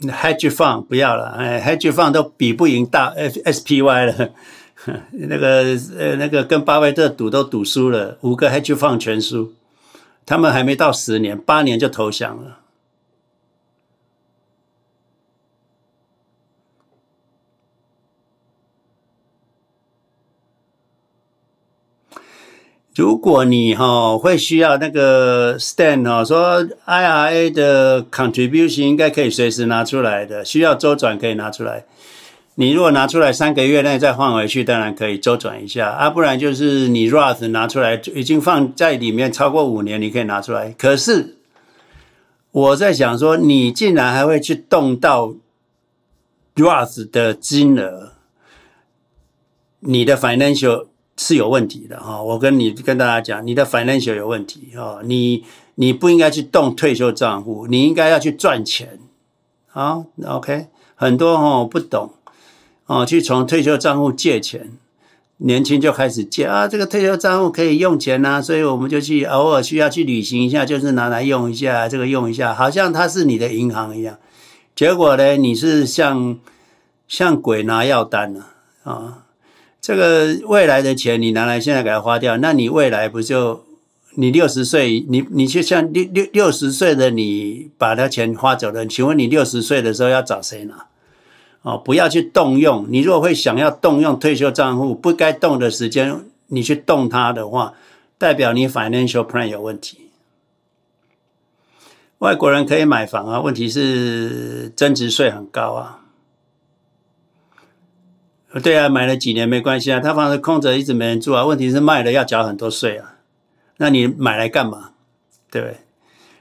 Hedge Fund 不要了，哎，Hedge Fund 都比不赢大 SPY 了，那个呃那个跟巴菲特赌都赌输了，五个 Hedge Fund 全输，他们还没到十年，八年就投降了。如果你哈会需要那个 stand 哈，说 IRA 的 contribution 应该可以随时拿出来的，需要周转可以拿出来。你如果拿出来三个月内再换回去，当然可以周转一下啊，不然就是你 Roth 拿出来已经放在里面超过五年，你可以拿出来。可是我在想说，你竟然还会去动到 Roth 的金额，你的 financial。是有问题的哈，我跟你跟大家讲，你的 financial 有问题哈，你你不应该去动退休账户，你应该要去赚钱啊。OK，很多哈不懂哦，去从退休账户借钱，年轻就开始借啊，这个退休账户可以用钱呐，所以我们就去偶尔需要去旅行一下，就是拿来用一下，这个用一下，好像它是你的银行一样，结果呢，你是像像鬼拿药单呢啊。这个未来的钱你拿来现在给它花掉，那你未来不就你六十岁，你你就像六六六十岁的你把他钱花走了，请问你六十岁的时候要找谁拿？哦，不要去动用。你如果会想要动用退休账户，不该动的时间你去动它的话，代表你 financial plan 有问题。外国人可以买房啊，问题是增值税很高啊。对啊，买了几年没关系啊，他房子空着一直没人住啊。问题是卖了要缴很多税啊。那你买来干嘛？对不对？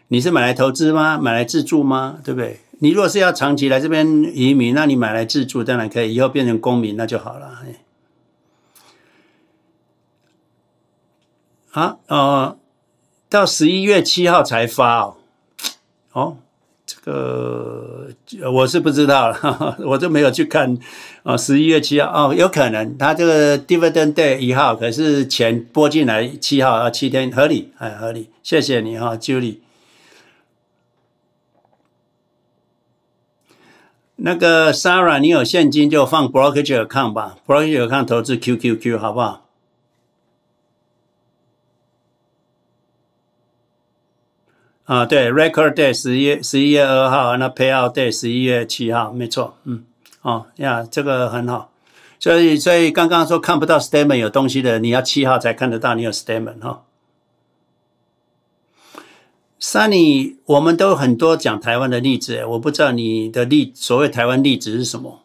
你是买来投资吗？买来自住吗？对不对？你如果是要长期来这边移民，那你买来自住当然可以，以后变成公民那就好了。好，哦，到十一月七号才发哦。哦。呃，我是不知道了，我就没有去看啊。十一月七号哦，有可能他这个 dividend day 一号，可是钱拨进来七号啊，七天合理，哎，合理。谢谢你哈，Julie。那个 Sarah，你有现金就放 brokerage account 吧，brokerage account 投资 QQQ 好不好？啊，对，Record Day 十一十一月二号，那 Payout Day 十一月七号，没错，嗯，哦呀，这个很好，所以所以刚刚说看不到 Statement 有东西的，你要七号才看得到你有 Statement 哈、哦。Sunny，我们都很多讲台湾的例子，我不知道你的例所谓台湾例子是什么？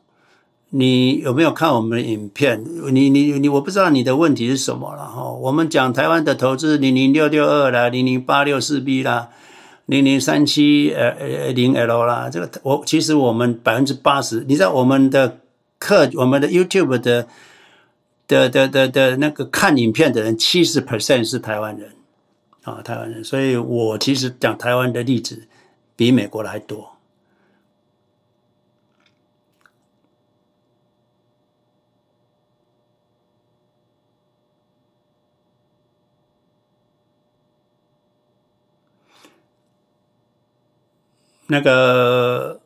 你有没有看我们的影片？你你你，我不知道你的问题是什么了哈。我们讲台湾的投资零零六六二啦，零零八六四 B 啦。零零三七呃呃零 L 啦，这个我其实我们百分之八十，你知道我们的课，我们的 YouTube 的的的的的那个看影片的人，七十 percent 是台湾人啊，台湾人，所以我其实讲台湾的例子比美国的还多。那个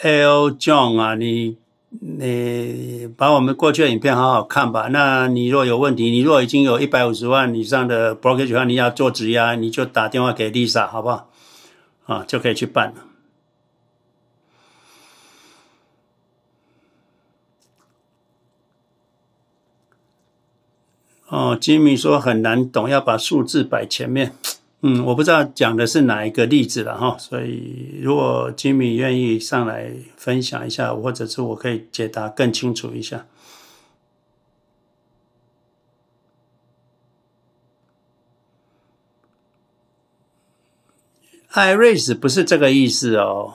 L John 啊，你你把我们过去的影片好好看吧。那你若有问题，你若已经有一百五十万以上的 brokerage 的话，你要做质押，你就打电话给 Lisa 好不好？啊，就可以去办了。哦，Jimmy 说很难懂，要把数字摆前面。嗯，我不知道讲的是哪一个例子了哈，所以如果 Jimmy 愿意上来分享一下，或者是我可以解答更清楚一下。i r i s 不是这个意思哦，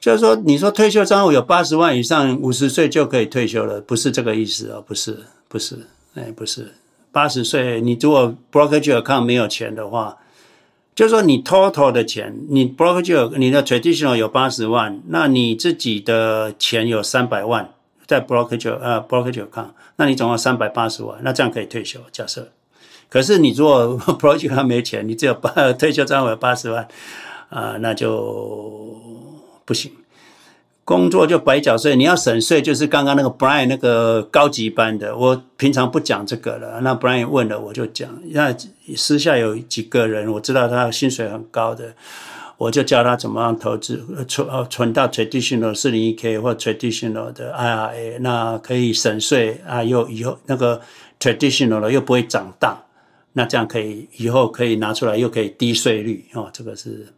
就是说，你说退休账户有八十万以上，五十岁就可以退休了，不是这个意思哦，不是，不是，哎，不是，八十岁，你如果 brokerage account 没有钱的话，就是说你 total 的钱，你 brokerage 你的 traditional 有八十万，那你自己的钱有三百万在 brokerage 呃 brokerage account，那你总共三百八十万，那这样可以退休，假设。可是你如果 brokerage account 没钱，你只有八退休账户有八十万，啊、呃，那就。不行，工作就白缴税。你要省税，就是刚刚那个 Brian 那个高级班的。我平常不讲这个了。那 Brian 问了，我就讲。那私下有几个人，我知道他薪水很高的，我就教他怎么样投资，存存到 traditional 四零一 K 或 traditional 的 IRA，那可以省税啊，又以后那个 traditional 的又不会长大，那这样可以以后可以拿出来，又可以低税率哦。这个是。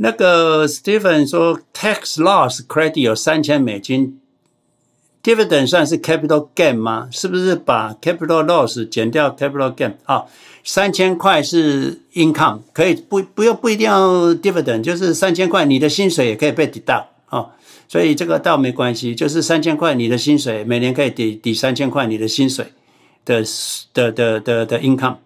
那个 Stephen 说，tax loss credit 有三千美金，dividend 算是 capital gain 吗？是不是把 capital loss 减掉 capital gain？啊，三千块是 income，可以不不用不一定要 dividend，就是三千块你的薪水也可以被抵到啊，所以这个倒没关系，就是三千块你的薪水每年可以抵抵三千块你的薪水的的的的的 income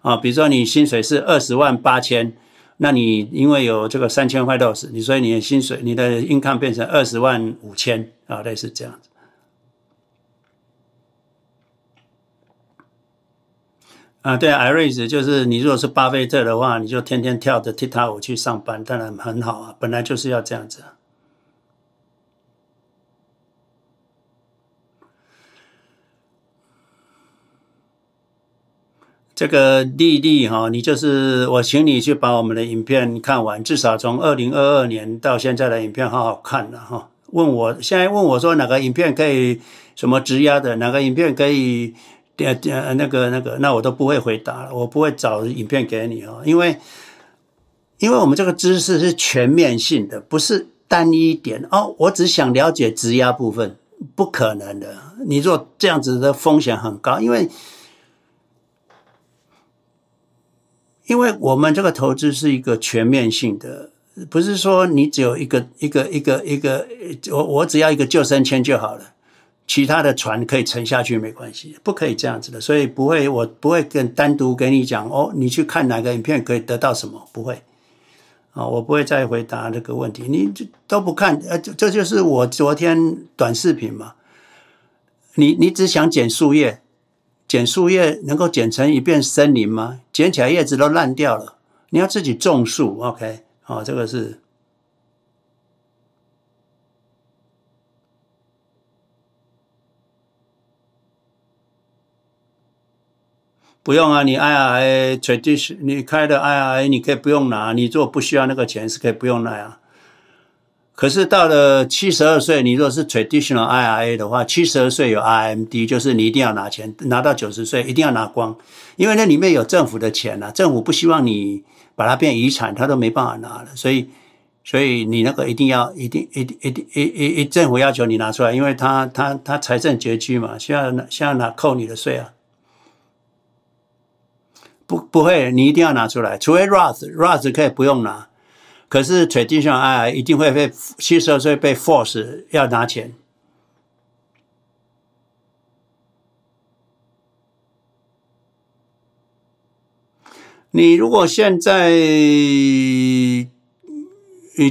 啊，比如说你薪水是二十万八千。那你因为有这个三千块 loss，你所以你的薪水、你的 income 变成二十万五千啊，类似这样子。啊，对啊，Iris 就是你如果是巴菲特的话，你就天天跳着踢踏舞去上班，当然很好啊，本来就是要这样子。这个丽丽哈，你就是我请你去把我们的影片看完，至少从二零二二年到现在的影片好好看了哈。问我现在问我说哪个影片可以什么质押的，哪个影片可以点点那个那个，那我都不会回答了，我不会找影片给你哈，因为因为我们这个知识是全面性的，不是单一点哦。我只想了解质押部分，不可能的。你说这样子的风险很高，因为。因为我们这个投资是一个全面性的，不是说你只有一个一个一个一个，我我只要一个救生圈就好了，其他的船可以沉下去没关系，不可以这样子的，所以不会，我不会跟单独跟你讲哦，你去看哪个影片可以得到什么，不会，啊，我不会再回答这个问题，你这都不看，呃，这就是我昨天短视频嘛，你你只想捡树叶。剪树叶能够剪成一片森林吗？剪起来叶子都烂掉了。你要自己种树，OK？好，这个是不用啊。你 IRA tradition，你开的 IRA，你可以不用拿。你如果不需要那个钱，是可以不用拿啊。可是到了七十二岁，你如果是 traditional IRA 的话，七十二岁有 RMD，就是你一定要拿钱，拿到九十岁一定要拿光，因为那里面有政府的钱呐、啊，政府不希望你把它变遗产，他都没办法拿了，所以，所以你那个一定要，一定，一定，一定，一一一政府要求你拿出来，因为他他他财政拮据嘛，需要拿需要拿扣你的税啊，不不会，你一定要拿出来，除非 Roth，Roth 可以不用拿。可是 traditional IRA 一定会被七十二岁被 force 要拿钱。你如果现在已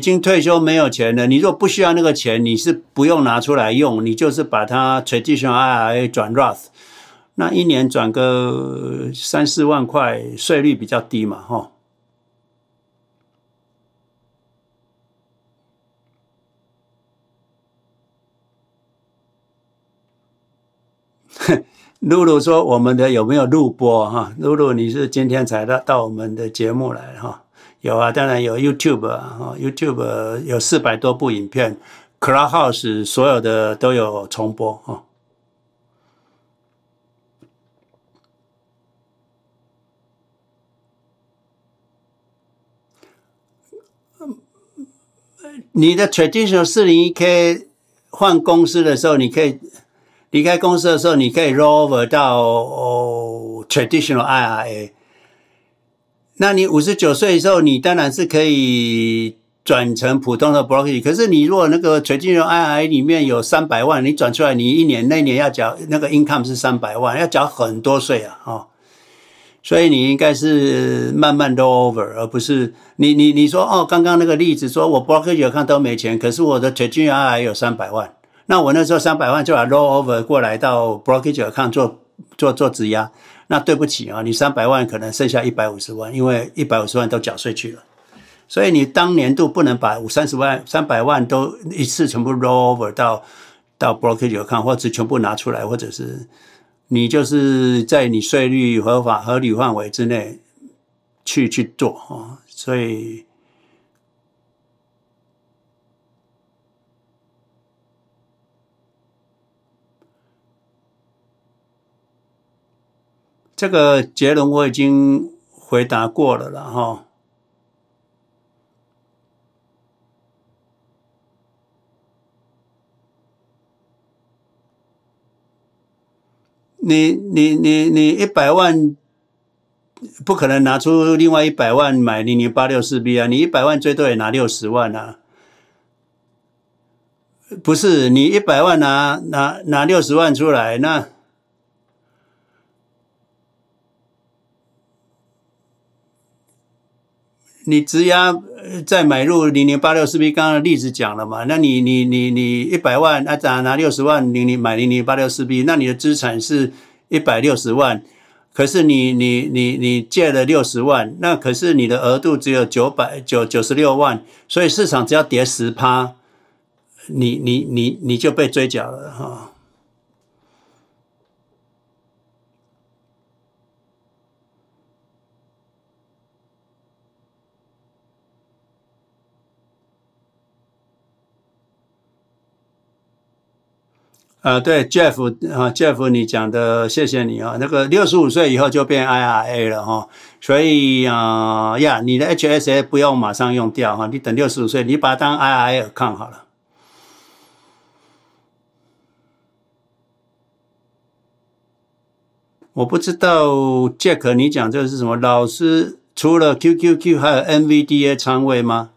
经退休没有钱了，你如果不需要那个钱，你是不用拿出来用，你就是把它 traditional IRA 转 Roth，那一年转个三四万块，税率比较低嘛，哈。露露说：“我们的有没有录播哈？露露，你是今天才到到我们的节目来哈？有啊，当然有 YouTube 啊，，YouTube 有四百多部影片，Clubhouse 所有的都有重播哈。你的 Traditional 四零一 K 换公司的时候，你可以。”离开公司的时候，你可以 roll over 到、哦、traditional IRA。那你五十九岁的时候，你当然是可以转成普通的 brokerage。可是你如果那个传统 IRA 里面有三百万，你转出来，你一年那年要缴那个 income 是三百万，要缴很多税啊，哦。所以你应该是慢慢 roll over，而不是你你你说哦，刚刚那个例子说我 brokerage account 都没钱，可是我的传统 IRA 有三百万，那我那时候三百万就把 roll over 过来到 brokerage account 做做做质押，那对不起啊，你三百万可能剩下一百五十万，因为一百五十万都缴税去了，所以你当年度不能把五三十万三百万都一次全部 roll over 到到 brokerage account，或者全部拿出来，或者是。你就是在你税率合法合理范围之内去去做啊，所以这个结论我已经回答过了了哈。你你你你一百万不可能拿出另外一百万买零零八六四 B 啊！你一百万最多也拿六十万啊！不是你一百万拿拿拿六十万出来，那你质押再买入零零八六四 B，刚刚的例子讲了嘛？那你你你你一百万啊，拿拿六十万零零买零零八六四 B，那你的资产是一百六十万，可是你你你你借了六十万，那可是你的额度只有九百九九十六万，所以市场只要跌十趴，你你你你就被追缴了哈。啊，对，Jeff 啊，Jeff，你讲的，谢谢你啊。那个六十五岁以后就变 IRA 了哈，所以啊呀，你的 HSA 不用马上用掉哈，你等六十五岁，你把它当 IRA 看好了。我不知道 Jack，你讲这是什么？老师除了 QQQ 还有 NVDA 仓位吗？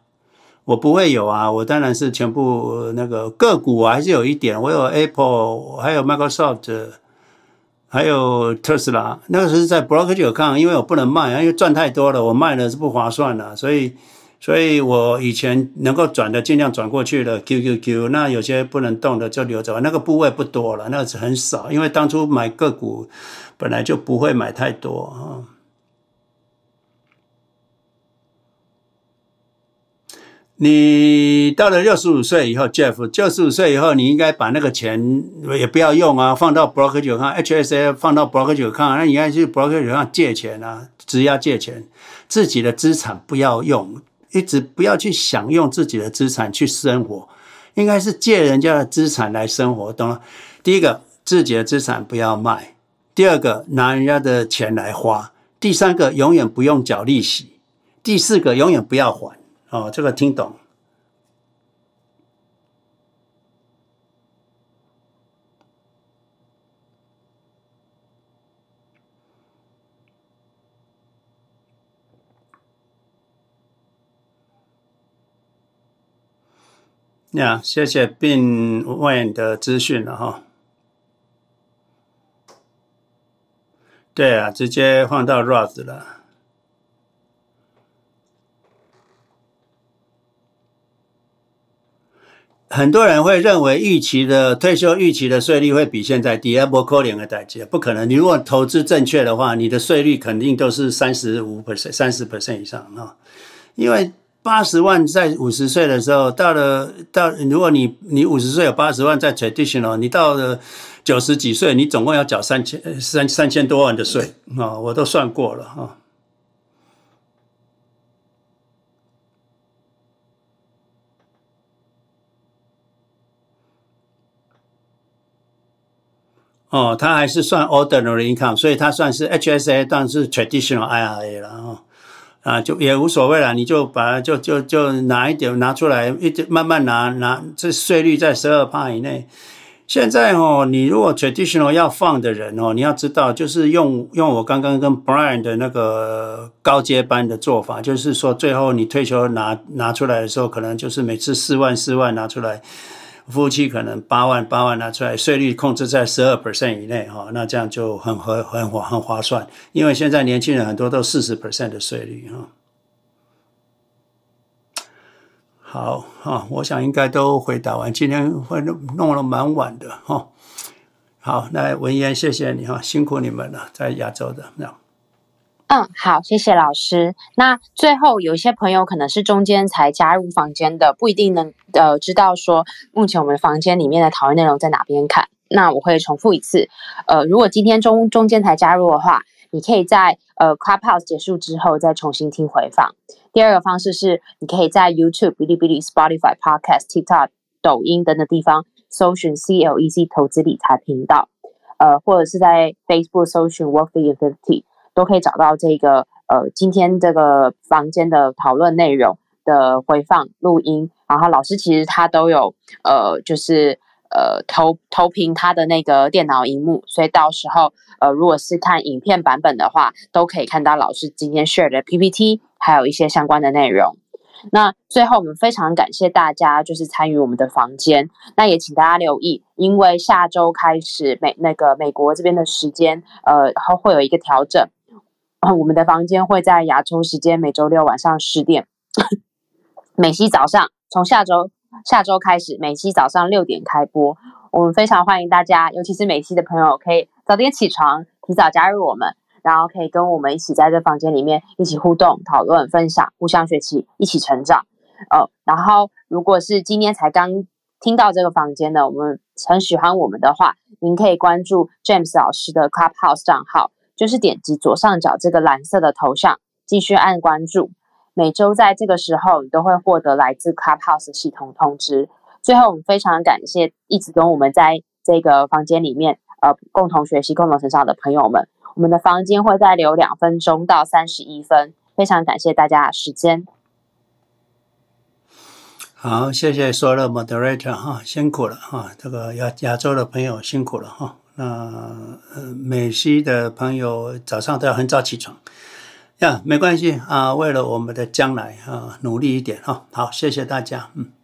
我不会有啊，我当然是全部那个个股我还是有一点，我有 Apple，还有 Microsoft，还有特斯拉。那个时候在 brokerage account，因为我不能卖，因为赚太多了，我卖了是不划算的，所以，所以我以前能够转的尽量转过去了 QQQ，那有些不能动的就留着，那个部位不多了，那个是很少，因为当初买个股本来就不会买太多啊。你到了六十五岁以后，Jeff，六十五岁以后，你应该把那个钱也不要用啊，放到 brokerage account，HSA 放到 brokerage 那你应该去 brokerage 借钱啊，质押借钱，自己的资产不要用，一直不要去想用自己的资产去生活，应该是借人家的资产来生活，懂了？第一个，自己的资产不要卖；第二个，拿人家的钱来花；第三个，永远不用缴利息；第四个，永远不要还。哦，这个听懂。呀，谢谢 Ben Wayne 的资讯了哈。对啊，直接放到 Roth 了。很多人会认为预期的退休预期的税率会比现在低，不可能的代价，不可能。你如果投资正确的话，你的税率肯定都是三十五 percent、三十 percent 以上啊。因为八十万在五十岁的时候，到了到如果你你五十岁有八十万在 traditional，你到了九十几岁，你总共要缴三千三三千多万的税啊，我都算过了啊。哦，哦它还是算 ordinary income，所以它算是 HSA，但是 traditional IRA 了哦，啊，就也无所谓了，你就把它就就就拿一点拿出来，一直慢慢拿拿，这税率在十二趴以内，现在哦，你如果 traditional 要放的人哦，你要知道，就是用用我刚刚跟 Brian 的那个高阶班的做法，就是说最后你退休拿拿出来的时候，可能就是每次四万四万拿出来，夫妻可能八万八万拿出来，税率控制在十二 percent 以内哈，那这样就很合很划很划算，因为现在年轻人很多都四十 percent 的税率哈。好哈，我想应该都回答完。今天会弄弄了蛮晚的哈。好，那文言，谢谢你哈，辛苦你们了，在亚洲的那。嗯，好，谢谢老师。那最后有一些朋友可能是中间才加入房间的，不一定能呃知道说目前我们房间里面的讨论内容在哪边看。那我会重复一次，呃，如果今天中中间才加入的话，你可以在呃 Clubhouse 结束之后再重新听回放。第二个方式是，你可以在 YouTube、哔哩哔哩、Spotify、Podcast、TikTok、抖音等等地方搜寻 CLEC 投资理财频道，呃，或者是在 Facebook 搜寻 Wealthy in Fifty，都可以找到这个呃今天这个房间的讨论内容的回放录音。然后老师其实他都有呃就是。呃，投投屏他的那个电脑荧幕，所以到时候呃，如果是看影片版本的话，都可以看到老师今天 share 的 PPT，还有一些相关的内容。那最后，我们非常感谢大家就是参与我们的房间，那也请大家留意，因为下周开始美那个美国这边的时间，呃，然后会有一个调整，我们的房间会在亚洲时间每周六晚上十点，美西早上从下周。下周开始，美西早上六点开播。我们非常欢迎大家，尤其是美西的朋友，可以早点起床，提早加入我们，然后可以跟我们一起在这房间里面一起互动、讨论、分享，互相学习，一起成长。呃，然后如果是今天才刚听到这个房间的，我们很喜欢我们的话，您可以关注 James 老师的 Clubhouse 账号，就是点击左上角这个蓝色的头像，继续按关注。每周在这个时候，你都会获得来自 Clubhouse 系统通知。最后，我们非常感谢一直跟我们在这个房间里面，呃，共同学习、共同成长的朋友们。我们的房间会再留两分钟到三十一分，非常感谢大家的时间。好，谢谢所有的 Moderator 哈，辛苦了哈，这个亚亚洲的朋友辛苦了哈。那呃，美西的朋友早上都要很早起床。呀，没关系啊，为了我们的将来啊，努力一点哈。好，谢谢大家，嗯。